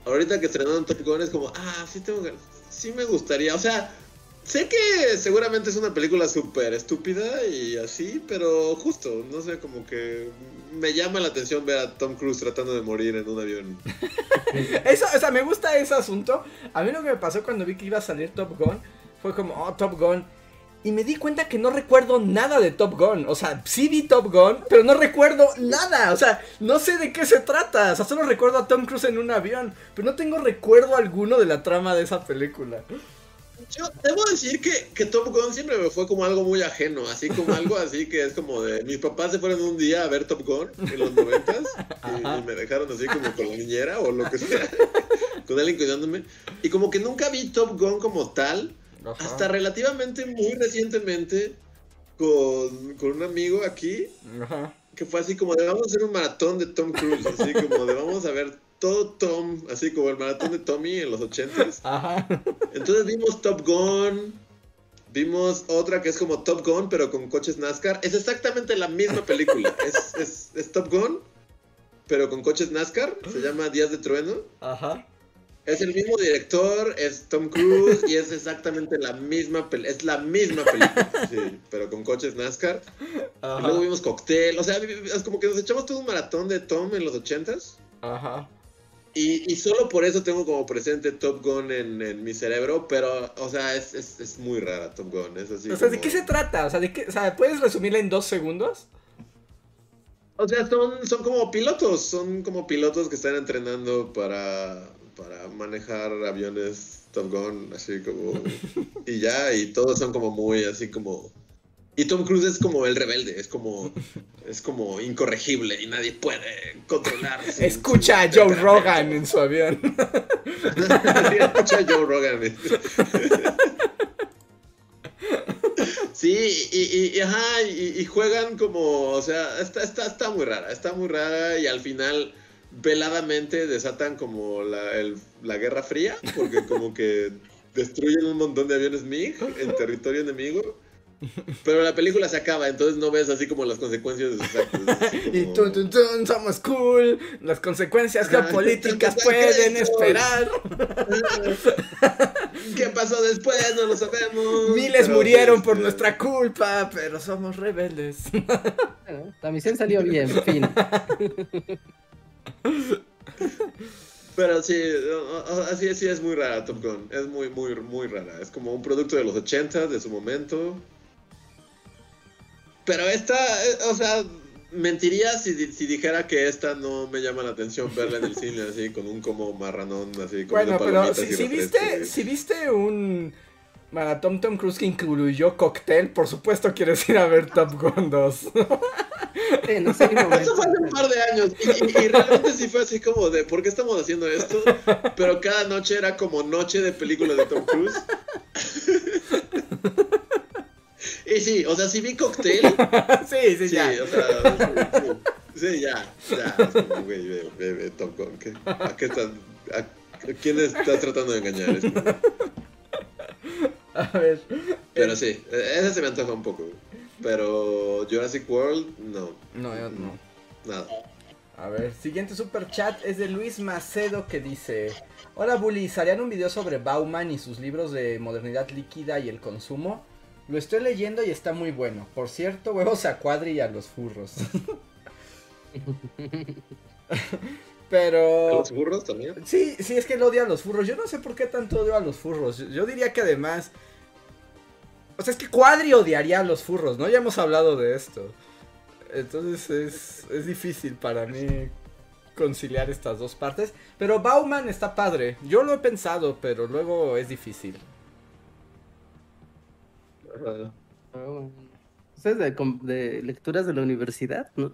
Ahorita que estrenaron Top Gun es como, ah, sí tengo que- sí me gustaría. O sea, sé que seguramente es una película súper estúpida y así, pero justo, no sé, como que me llama la atención ver a Tom Cruise tratando de morir en un avión. [laughs] Eso, o sea, me gusta ese asunto. A mí lo que me pasó cuando vi que iba a salir Top Gun fue como, oh, Top Gun. Y me di cuenta que no recuerdo nada de Top Gun. O sea, sí vi Top Gun, pero no recuerdo nada. O sea, no sé de qué se trata. O sea, solo recuerdo a Tom Cruise en un avión. Pero no tengo recuerdo alguno de la trama de esa película. Yo debo decir que, que Top Gun siempre me fue como algo muy ajeno, así como algo así que es como de mis papás se fueron un día a ver Top Gun en los noventas y, y me dejaron así como con la niñera o lo que sea, [laughs] con alguien cuidándome y como que nunca vi Top Gun como tal Ajá. hasta relativamente muy recientemente con, con un amigo aquí Ajá. que fue así como de vamos a hacer un maratón de Tom Cruise, así como de vamos a ver todo Tom, así como el maratón de Tommy en los ochentas. Entonces vimos Top Gun, vimos otra que es como Top Gun, pero con coches NASCAR. Es exactamente la misma película. [laughs] Es, es, es Top Gun, pero con coches NASCAR. Se llama Días de Trueno. Ajá. Es el mismo director, es Tom Cruise y es exactamente la misma pel- es la misma película, [laughs] sí, pero con coches NASCAR. Y luego vimos Cocktail, o sea, es como que nos echamos todo un maratón de Tom en los ochentas. Ajá. Y, y solo por eso tengo como presente Top Gun en, en mi cerebro, pero, o sea, es, es, es muy rara Top Gun, es así. O sea, ¿de qué se trata? O sea, ¿de qué? O sea, ¿puedes resumirla en dos segundos? O sea, son, son como pilotos, son como pilotos que están entrenando para, para manejar aviones Top Gun, así como... Y ya, y todos son como muy así como... Y Tom Cruise es como el rebelde, es como, es como incorregible y nadie puede controlar. [laughs] su- Escucha a Joe. Rogan en su avión. Sí, [laughs] escucha a Joe Rogan. Sí, y, y- y, ajá, y, y juegan como, o sea, está, está, está muy rara, está muy rara y al final veladamente desatan como la, el- la Guerra Fría, porque como que [laughs] destruyen un montón de aviones MiG en territorio enemigo. Pero la película se acaba, entonces no ves así como las consecuencias de sus actos. así [laughs] Y como- tun, tun, tun, somos cool. Las consecuencias geopolíticas ¿Qué pueden esperar. [laughs] ¿Qué pasó después? No lo sabemos. Miles Pero, murieron por nuestra culpa, pero somos rebeldes. Bueno, la misión salió bien, fin. Pero sí, así, es muy rara Top Gun. Es muy, muy, muy rara. Es como un producto de los 80 de su momento. Pero esta, eh, o sea, mentiría si, si dijera que esta no me llama la atención verla en el cine así, con un como marranón, así, con Bueno, pero si, si viste, si viste un maratón Tom Cruise que incluyó cóctel, por supuesto quieres ir a ver Top Gun 2. Sí, no sé qué Eso fue hace un par de años y, y- y realmente sí fue así como de ¿por qué estamos haciendo esto? Pero cada noche era como noche de película de Tom Cruise. Y sí, o sea, si vi Cocktail, sí, sí, sí, ya. o sea, sí, sí, ya, ya, es como, güey, ve, ve, ve, Top Gun, ¿qué, ¿a qué estás, a, a quién estás tratando de engañar? Es como- [laughs] A ver. pero sí, ese se me antoja un poco, pero Jurassic World, no, No, yo no. nada. A ver, siguiente super chat es de Luis Macedo que dice: Hola bullies, ¿harían un video sobre Bauman y sus libros de modernidad líquida y el consumo? Lo estoy leyendo y está muy bueno. Por cierto, huevos a cuadri y a los furros. [laughs] [laughs] Pero. ¿Los burros también? Sí, sí, es que él odia a los furros. Yo no sé por qué tanto odio a los furros. Yo- Yo diría que además. O sea, es que Cuadri odiaría a los furros, ¿no? Ya hemos hablado de esto. Entonces es, es difícil para mí conciliar estas dos partes. Pero Bauman está padre. Yo lo he pensado, pero luego es difícil. Ajá. ¿Ustedes de, com- de lecturas de la universidad? ¿no?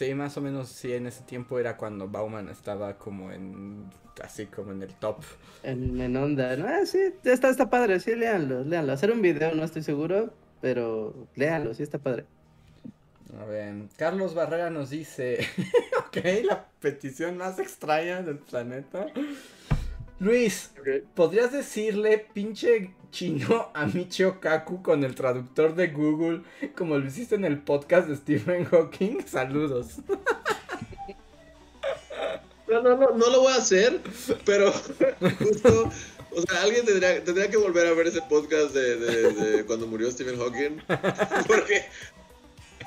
Sí, más o menos sí, en ese tiempo era cuando Bauman estaba como en. así como en el top. En, en onda. ¿no? Ah, sí, está, está padre, sí, léanlo, léanlo. Hacer un video no estoy seguro, pero léanlo, sí está padre. A ver, Carlos Barrera nos dice, [laughs] ok, la petición más extraña del planeta. Luis, ¿podrías decirle pinche chino a Michio Kaku con el traductor de Google como lo hiciste en el podcast de Stephen Hawking? [laughs] Saludos. No, no, no, no lo voy a hacer, pero [laughs] justo, o sea, alguien tendría, que volver a ver ese podcast de, cuando murió Stephen Hawking, [laughs] porque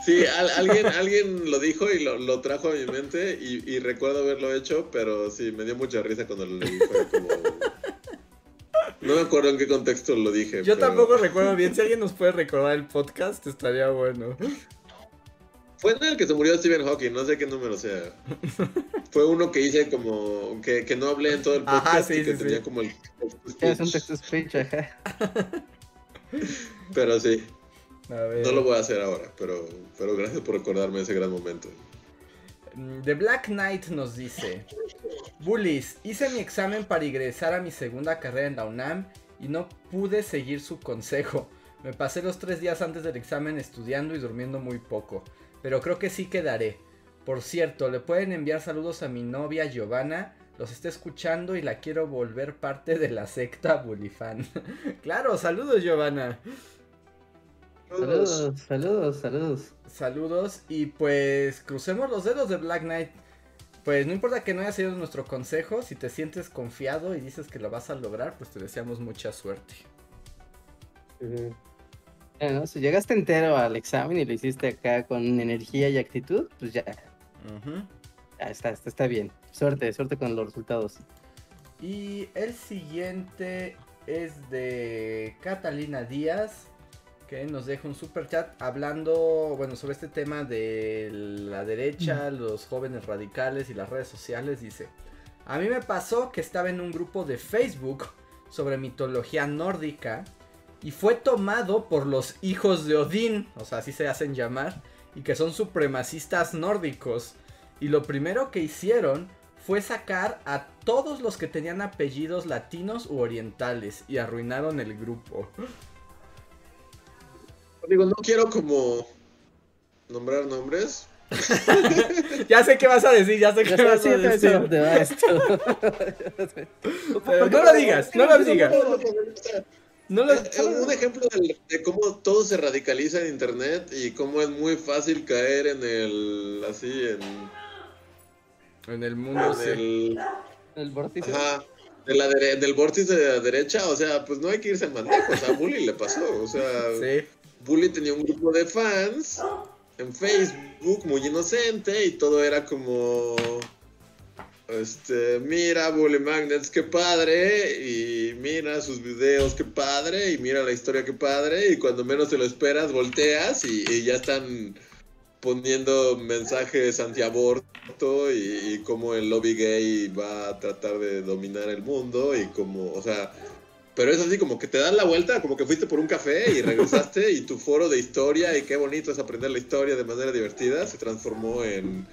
sí, al- alguien, alguien lo dijo y lo, trajo a mi mente y, y recuerdo haberlo hecho, pero sí, me dio mucha risa cuando lo leí, fue como... No me acuerdo en qué contexto lo dije. Yo pero tampoco recuerdo bien, si alguien nos puede recordar el podcast estaría bueno. Fue en el que se murió Stephen Hawking, no sé qué número sea. Fue uno que hice como, que, que no hablé en todo el Ajá, podcast sí, y que sí, sí. tenía como el... Es un text speech, ajá. Pero sí. A ver. No lo voy a hacer ahora, pero, pero gracias por recordarme ese gran momento. Mm, The Black Knight nos dice: Bullies, hice mi examen para ingresar a mi segunda carrera en la UNAM y no pude seguir su consejo. Me pasé los tres días antes del examen estudiando y durmiendo muy poco, pero creo que sí quedaré. Por cierto, le pueden enviar saludos a mi novia Giovanna. Los está escuchando y la quiero volver parte de la secta Bullifan. [laughs] claro, saludos Giovanna. Saludos, saludos, saludos. Saludos y pues crucemos los dedos de Black Knight. Pues no importa que no haya sido nuestro consejo, si te sientes confiado y dices que lo vas a lograr, pues te deseamos mucha suerte. Bueno, si llegaste entero al examen y lo hiciste acá con energía y actitud, pues ya, ya está, está, está bien. Suerte, suerte con los resultados. Y el siguiente es de Catalina Díaz, que nos deja un super chat hablando, bueno, sobre este tema de la derecha, los jóvenes radicales y las redes sociales. Dice, a mí me pasó que estaba en un grupo de Facebook sobre mitología nórdica y fue tomado por los hijos de Odín, o sea, así se hacen llamar, y que son supremacistas nórdicos. Y lo primero que hicieron fue sacar a todos los que tenían apellidos latinos u orientales y arruinaron el grupo. Digo, no quiero como nombrar nombres. [laughs] ya sé qué vas a decir, ya sé qué vas a decir. dónde va esto. [laughs] Pero no lo digas, no lo digas. No lo- Eh, eh, un ejemplo de, de cómo todo se radicaliza en internet y cómo es muy fácil caer en el así en, En el mundo, en el El vórtice. ajá de la dere- del vórtice de la derecha, o sea, pues no hay que irse en bandejo, o sea, a Bully le pasó, o sea, Sí. Bully tenía un grupo de fans en Facebook muy inocente y todo era como este, mira Bully Magnets, qué padre, y mira sus videos, qué padre, y mira la historia, qué padre, y cuando menos te lo esperas, volteas y, ya están poniendo mensajes antiaborto y, y cómo el lobby gay va a tratar de dominar el mundo y como, o sea, pero es así como que te das la vuelta, como que fuiste por un café y [laughs] regresaste y tu foro de historia y qué bonito es aprender la historia de manera divertida se transformó en,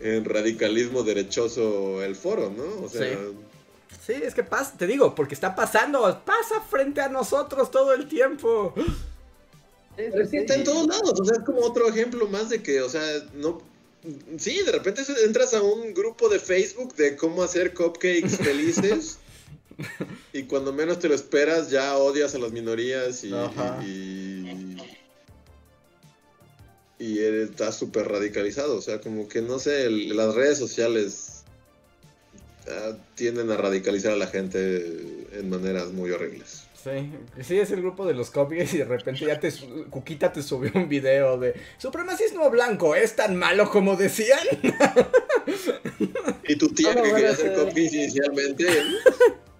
en radicalismo derechoso el foro, ¿no? O sea, Sí, es que pasa, te digo, porque está pasando, pasa frente a nosotros todo el tiempo. pero es que está en todos lados, o sea, es como otro ejemplo más de que, o sea, no... Sí, de repente entras a un grupo de Facebook de cómo hacer cupcakes felices [laughs] [laughs] y cuando menos te lo esperas ya odias a las minorías y, Ajá. y, y súper radicalizado, o sea, como que no sé, el- las redes sociales ah, tienden a radicalizar a la gente en maneras muy horribles. Sí, sí, es el grupo de los cupcakes y de repente ya te Cuquita te subió un video de supremacismo blanco, ¿es tan malo como decían? Y tu tía No que quería hacer hacer. cupcakes inicialmente, [laughs]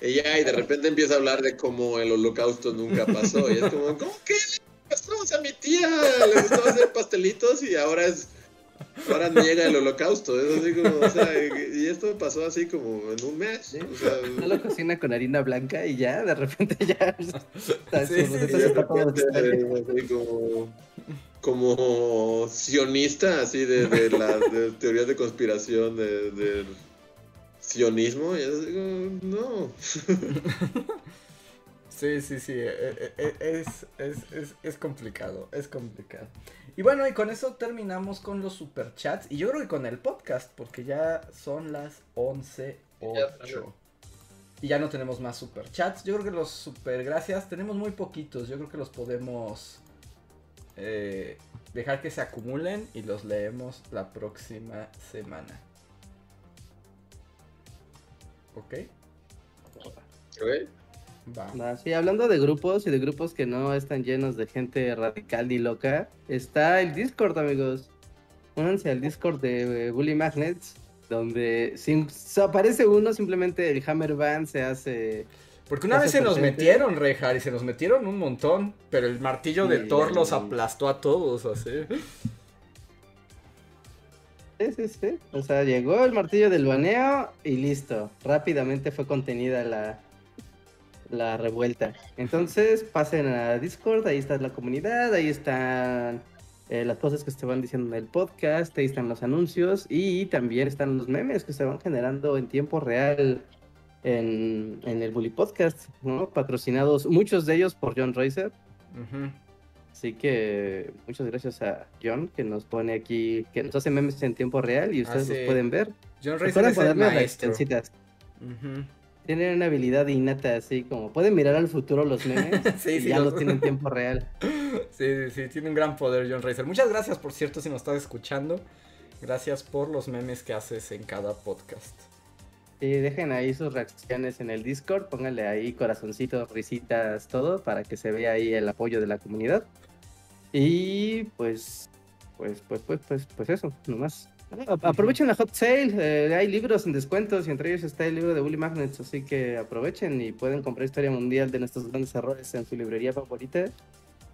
ella y de repente empieza a hablar de cómo el holocausto nunca pasó. Y es como, ¿cómo que le pasó? O sea, a mi tía le gustaba hacer pastelitos y ahora es. Ahora niega el holocausto. Es así como, o sea, y esto pasó así como en un mes. Sí. O sea, No lo cocina con harina blanca y ya, de repente ya. [laughs] como, como sionista, así de, de las de teorías de conspiración de- del sionismo. Y es así como, no. [laughs] Sí, sí, sí, e- e- e- es, es, es, es complicado, es complicado. Y bueno, y con eso terminamos con los superchats y yo creo que con el podcast, porque ya son las 11.08. Y ya no tenemos más superchats. Yo creo que los super gracias tenemos muy poquitos. Yo creo que los podemos eh, dejar que se acumulen y los leemos la próxima semana. ¿Ok? ¿Ok? Va. Sí, hablando de grupos y de grupos que no están llenos de gente radical y loca, está el Discord, amigos. Únanse al Discord de eh, Bully Magnets, donde si aparece uno, simplemente el Hammer Band se hace. Porque una vez se nos metieron, Rejar, y se nos metieron un montón. Pero el martillo de Sí, Thor los aplastó a todos, así. Sí, sí, sí. O sea, llegó el martillo del baneo y listo. Rápidamente fue contenida la, la revuelta. Entonces, pasen a Discord, ahí está la comunidad, ahí están eh, las cosas que se van diciendo en el podcast, ahí están los anuncios y también están los memes que se van generando en tiempo real en, en el Bully Podcast, ¿no? Patrocinados, muchos de ellos por John. Ujú. Así que muchas gracias a John que nos pone aquí, que nos hace memes en tiempo real y ustedes Ah, sí. los pueden ver. John Racer Recuerden es el maestro. Ujú. Tienen una habilidad innata así como pueden mirar al futuro los memes [laughs] Sí, y sí, ya los- los tienen en tiempo real. [laughs] Sí, sí, sí, tiene un gran poder John Racer. Muchas gracias, por cierto, si nos estás escuchando. Gracias por los memes que haces en cada podcast. Y dejen ahí sus reacciones en el Discord, pónganle ahí corazoncitos, risitas, todo, para que se vea ahí el apoyo de la comunidad. Y pues, pues, pues, pues, pues, pues eso, nomás. Aprovechen la hot sale, eh, hay libros en descuentos y entre ellos está el libro de Bully Magnets, así que aprovechen y pueden comprar Historia Mundial de nuestros grandes errores en su librería favorita,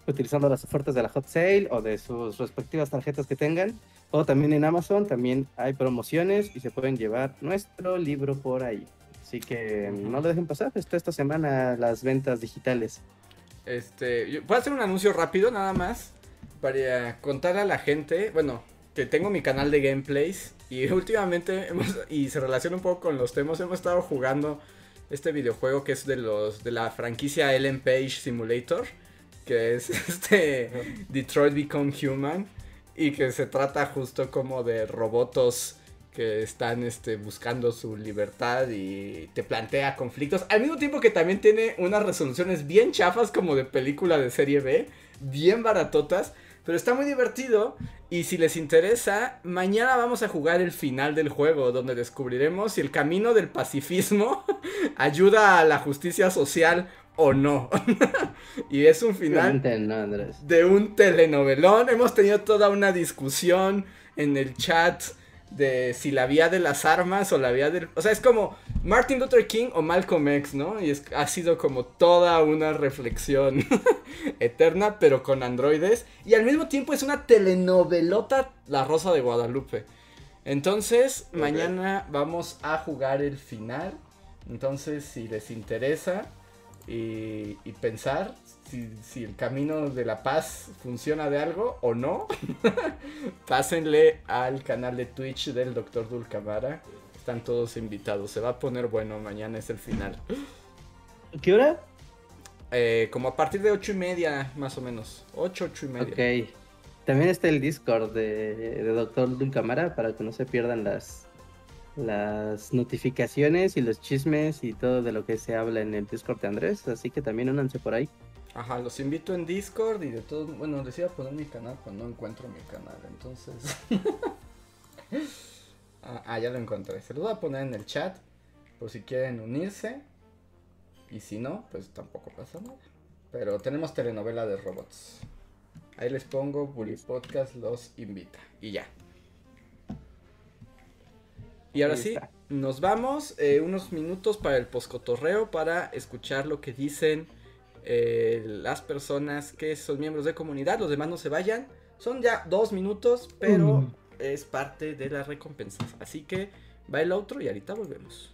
utilizando las ofertas de la hot sale o de sus respectivas tarjetas que tengan. O también en Amazon, también hay promociones y se pueden llevar nuestro libro por ahí. Así que no lo dejen pasar, está esta semana las ventas digitales. Este, yo- puedo hacer un anuncio rápido nada más para contarle a la gente, bueno, que tengo mi canal de gameplays y [laughs] últimamente hemos, y se relaciona un poco con los temas, hemos estado jugando este videojuego que es de los de la franquicia Ellen Page Simulator, que es [laughs] este Detroit Become Human y que se trata justo como de robotos que están este, buscando su libertad y te plantea conflictos. Al mismo tiempo que también tiene unas resoluciones bien chafas como de película de serie B, bien baratotas, pero está muy divertido. Y si les interesa, mañana vamos a jugar el final del juego, donde descubriremos si el camino del pacifismo [laughs] ayuda a la justicia social o no. [laughs] y es un final de un telenovelón. Hemos tenido toda una discusión en el chat de si la vía de las armas o la vía del... O sea, es como Martin Luther King o Malcolm X, ¿no? Y es, ha sido como toda una reflexión [laughs] eterna, pero con androides. Y al mismo tiempo es una telenovelota La Rosa de Guadalupe. Entonces, mañana vamos a jugar el final. Entonces, si les interesa y, y pensar si, si el camino de la paz funciona de algo o no, [laughs] pásenle al canal de Twitch del Dr. Dulcamara. Están todos invitados. Se va a poner bueno. Mañana es el final. ¿Qué hora? Eh, como a partir de ocho y media, más o menos. Ocho, ocho y media. Ok. También está el Discord de, de Doctor Dulcamara para que no se pierdan las, las notificaciones y los chismes y todo de lo que se habla en el Discord de Andrés. Así que también únanse por ahí. Ajá, los invito en Discord y de todo. Bueno, les iba a poner mi canal, pero no encuentro mi canal, entonces. [laughs] ah, ah, ya lo encontré. Se los voy a poner en el chat por si quieren unirse. Y si no, pues tampoco pasa nada. Pero tenemos telenovela de robots. Ahí les pongo Bully Podcast los invita. Y ya. Y ahora sí, nos vamos eh, unos minutos para el poscotorreo para escuchar lo que dicen eh, las personas que son miembros de comunidad. Los demás no se vayan. Son ya dos minutos, pero Mm. es parte de las recompensas. Así que va el otro y ahorita volvemos.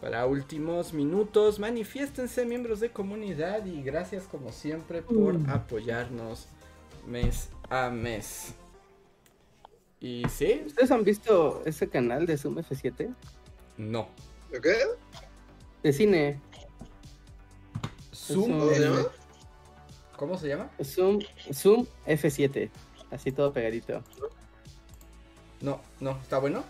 Para últimos minutos, manifiéstense miembros de comunidad y gracias como siempre por Mm. apoyarnos mes a mes. Y sí, ¿Ustedes han visto ese canal de Zoom F7? no. ¿Qué? De cine. Zoom, ¿Cómo se llama? ¿Cómo se llama? Zoom, Zoom F7. Así todo pegadito. No, no, ¿está bueno?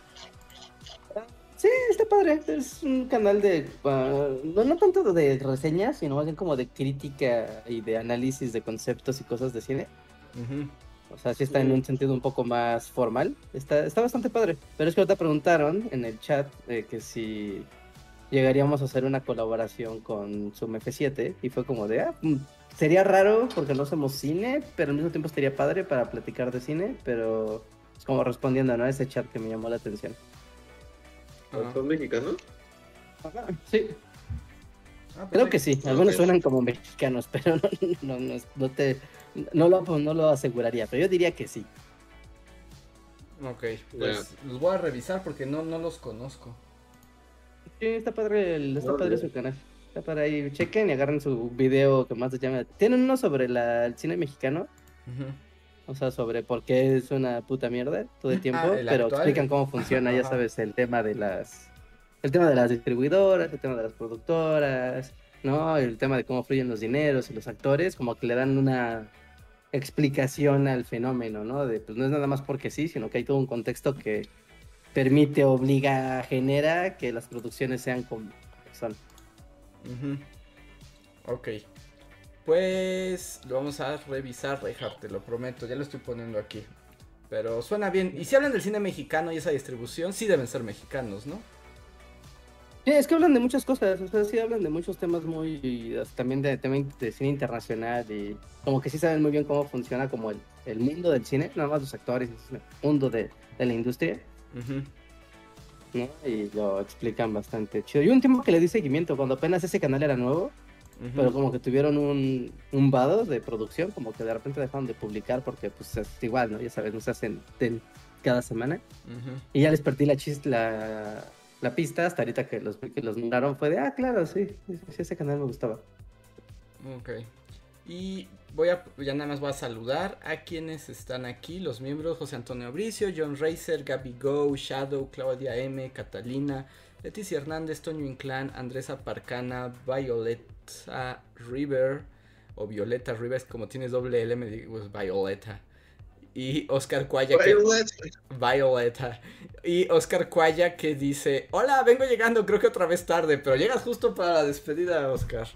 Sí, está padre. Es un canal de. ah, no, no tanto de reseñas, sino más bien como de crítica y de análisis de conceptos y cosas de cine. O sea, sí está en un sentido un poco más formal. Está, está bastante padre. Pero es que ahorita preguntaron en el chat eh, que si llegaríamos a hacer una colaboración con Zoom F7. Y fue como de, ah, mm, sería raro porque no hacemos cine, pero al mismo tiempo estaría padre para platicar de cine. Pero es como respondiendo ¿no? a ese chat que me llamó la atención. ¿Son mexicanos? Sí, Ah, pues creo sí. que sí. Algunos suenan como mexicanos, [laughs] pero no, no, no, no te, no, lo, no lo aseguraría. Pero yo diría que sí. Ok, pues los voy a revisar porque no, no los conozco. Sí, está padre, el- está padre su canal. Está para ahí, chequen y agarren su video que más les llame. Tienen uno sobre la, el cine mexicano, Ujú. O sea, sobre por qué es una puta mierda todo el tiempo, Ah, el pero actual. explican cómo funciona, ya sabes, el tema de las el tema de las distribuidoras, el tema de las productoras, ¿no? El tema de cómo fluyen los dineros y los actores, como que le dan una explicación al fenómeno, ¿no? De pues no es nada más porque sí, sino que hay todo un contexto que permite, obliga, genera que las producciones sean como son. Ok. Pues lo vamos a revisar, Reinhardt, te lo prometo, ya lo estoy poniendo aquí. Pero suena bien. Y si hablan del cine mexicano y esa distribución, sí deben ser mexicanos, ¿no? Sí, es que hablan de muchas cosas, o sea, sí hablan de muchos temas muy, también de, también de cine internacional y como que sí saben muy bien cómo funciona como el, el mundo del cine, nada más los actores, el mundo de, de la industria. Y lo explican bastante chido. Y un tiempo que le di seguimiento, cuando apenas ese canal era nuevo, Pero como que tuvieron un, un vado de producción, como que de repente dejaron de publicar porque pues es igual, ¿no? Ya sabes, no se hacen cada semana. Ujú. Y ya les perdí la chis, la, la pista hasta ahorita que los, que los nombraron fue de, ah, claro, sí, sí, ese canal me gustaba. Ok. Y voy a, ya nada más voy a saludar a quienes están aquí, los miembros, José Antonio Bricio, John Racer, Gaby Go, Shadow, Claudia M, Catalina, Leticia Hernández, Toño Inclán, Andrés Aparcana, Violeta River, o Violeta Rivers, como tienes doble L, me digo es Violeta. Y Oscar Cuaya, que, Violeta. Y Oscar Cuaya que dice, hola, vengo llegando, creo que otra vez tarde, pero llegas justo para la despedida, Oscar.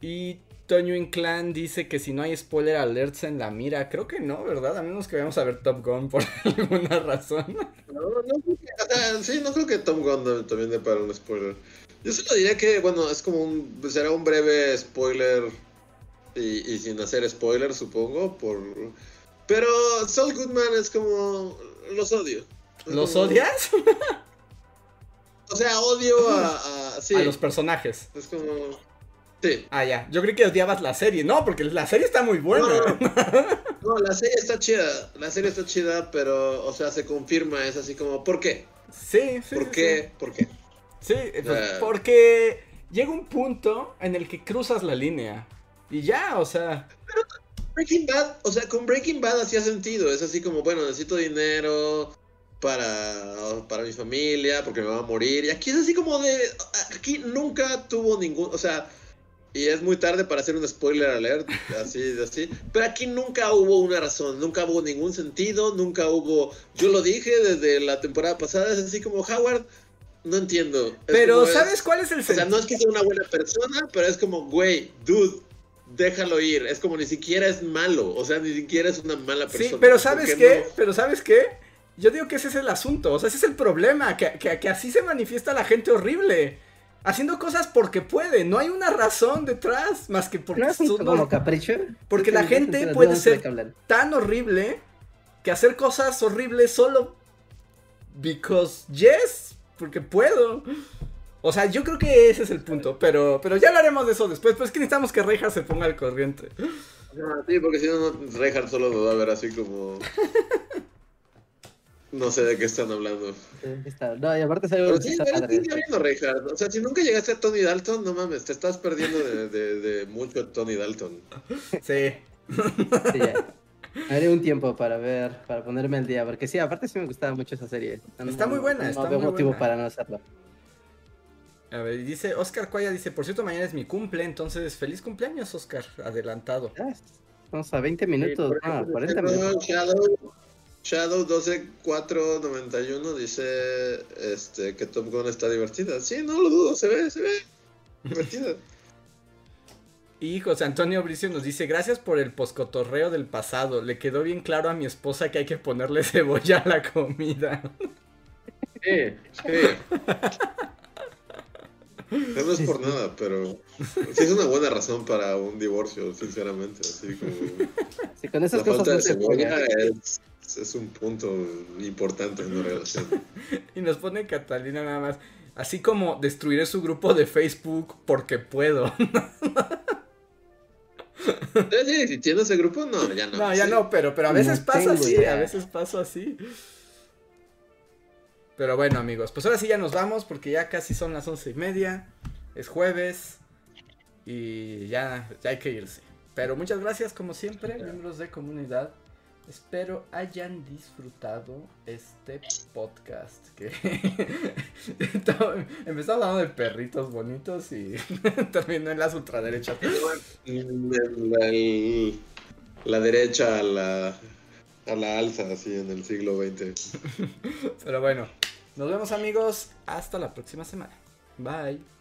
Y Toño Inclán dice que si no hay spoiler alerts en la mira, creo que no, ¿verdad? A menos que vayamos a ver Top Gun por [laughs] alguna razón. No, no o sea, sí, no creo que Tom Gunn también dé para un spoiler. Yo solo diría que, bueno, es como un, será un breve spoiler y, y sin hacer spoiler, supongo, por... Pero Saul Goodman es como... los odio. ¿Los como- odias? [laughs] O sea, odio a... a sí, A los personajes. es como... Sí. Ah, ya. Yo creí que odiabas la serie. No, porque la serie está muy buena. [laughs] No, la serie está chida, la serie está chida, pero, o sea, se confirma, es así como, ¿por qué? Sí, sí. ¿Por sí, qué? ¿Por qué? Sí, Sí, pues, Eh. porque llega un punto en el que cruzas la línea. Y ya, o sea. Breaking Bad, o sea, con Breaking Bad hacía sentido. Es así como, bueno, necesito dinero para, para mi familia, porque me va a morir. Y aquí es así como de. Aquí nunca tuvo ningún. O sea, y es muy tarde para hacer un spoiler alert, así, así. Pero aquí nunca hubo una razón, nunca hubo ningún sentido, nunca hubo. Yo lo dije desde la temporada pasada, es así como Howard. No entiendo. Pero, es- ¿sabes cuál es el o sea, sentido? no es que sea una buena persona, pero es como, güey, dude, déjalo ir. Es como ni siquiera es malo. O sea, ni siquiera es una mala persona. Sí, pero ¿Por ¿sabes qué qué? no? Pero ¿sabes qué? Yo digo que ese es el asunto, o sea, ese es el problema, que, que- que así se manifiesta la gente horrible. Haciendo cosas porque puede, no hay una razón detrás, más que porque ¿No es un son como capricho? porque la gente puede ser- tan horrible que hacer cosas horribles solo because yes, porque puedo. O sea, yo creo que ese es el punto, pero, pero ya hablaremos de eso después, pues es que necesitamos que Reja se ponga al corriente. Sí, porque si no, Reinhardt solo nos va a ver así como. [laughs] No sé de qué están hablando. No, y aparte salió Pero sí, sí, viendo. O sea, si nunca llegaste a Tony Dalton, no mames, te estás perdiendo de, de, de mucho Tony Dalton. Sí. Sí, ya. Haré un tiempo para ver, para ponerme al día, porque sí, aparte sí me gustaba mucho esa serie. No- Está muy buena, no está veo muy motivo buena. para no hacerlo. A ver, y dice Oscar Cuaya, dice, por cierto, mañana es mi cumple, entonces feliz cumpleaños, Oscar, adelantado. Vamos a 20 minutos, Sí, por no, ejemplo, 40 no, minutos. Shadow, Shadow 12491 dice este, que Top Gun está divertida. Sí, no lo dudo, se ve, se ve [laughs] divertida. Y José Antonio Bricio nos dice, gracias por el poscotorreo del pasado, le quedó bien claro a mi esposa que hay que ponerle [laughs] cebolla a la comida. Sí, sí. [laughs] No es por nada, pero sí es una buena razón para un divorcio, sinceramente. Así como Sí, con esas la cosas falta no de cebolla es, es un punto importante en una relación. [laughs] Y nos pone Catalina nada más, así como destruiré su grupo de Facebook porque puedo. Sí, si tienes ese grupo, no, ya no. No, ya Sí. no, pero, pero a veces No pasa así, idea. a veces pasa así. Pero bueno, amigos, pues ahora sí ya nos vamos porque ya casi son las once y media. es jueves y ya, ya hay que irse. Pero muchas gracias como siempre, miembros de comunidad. Espero hayan disfrutado este podcast que [laughs] empezó hablando de perritos bonitos y [laughs] terminó en las ultraderechas. La, el- la derecha a la, a la alza, así en el siglo XX. Pero bueno, nos vemos amigos, hasta la próxima semana. Bye.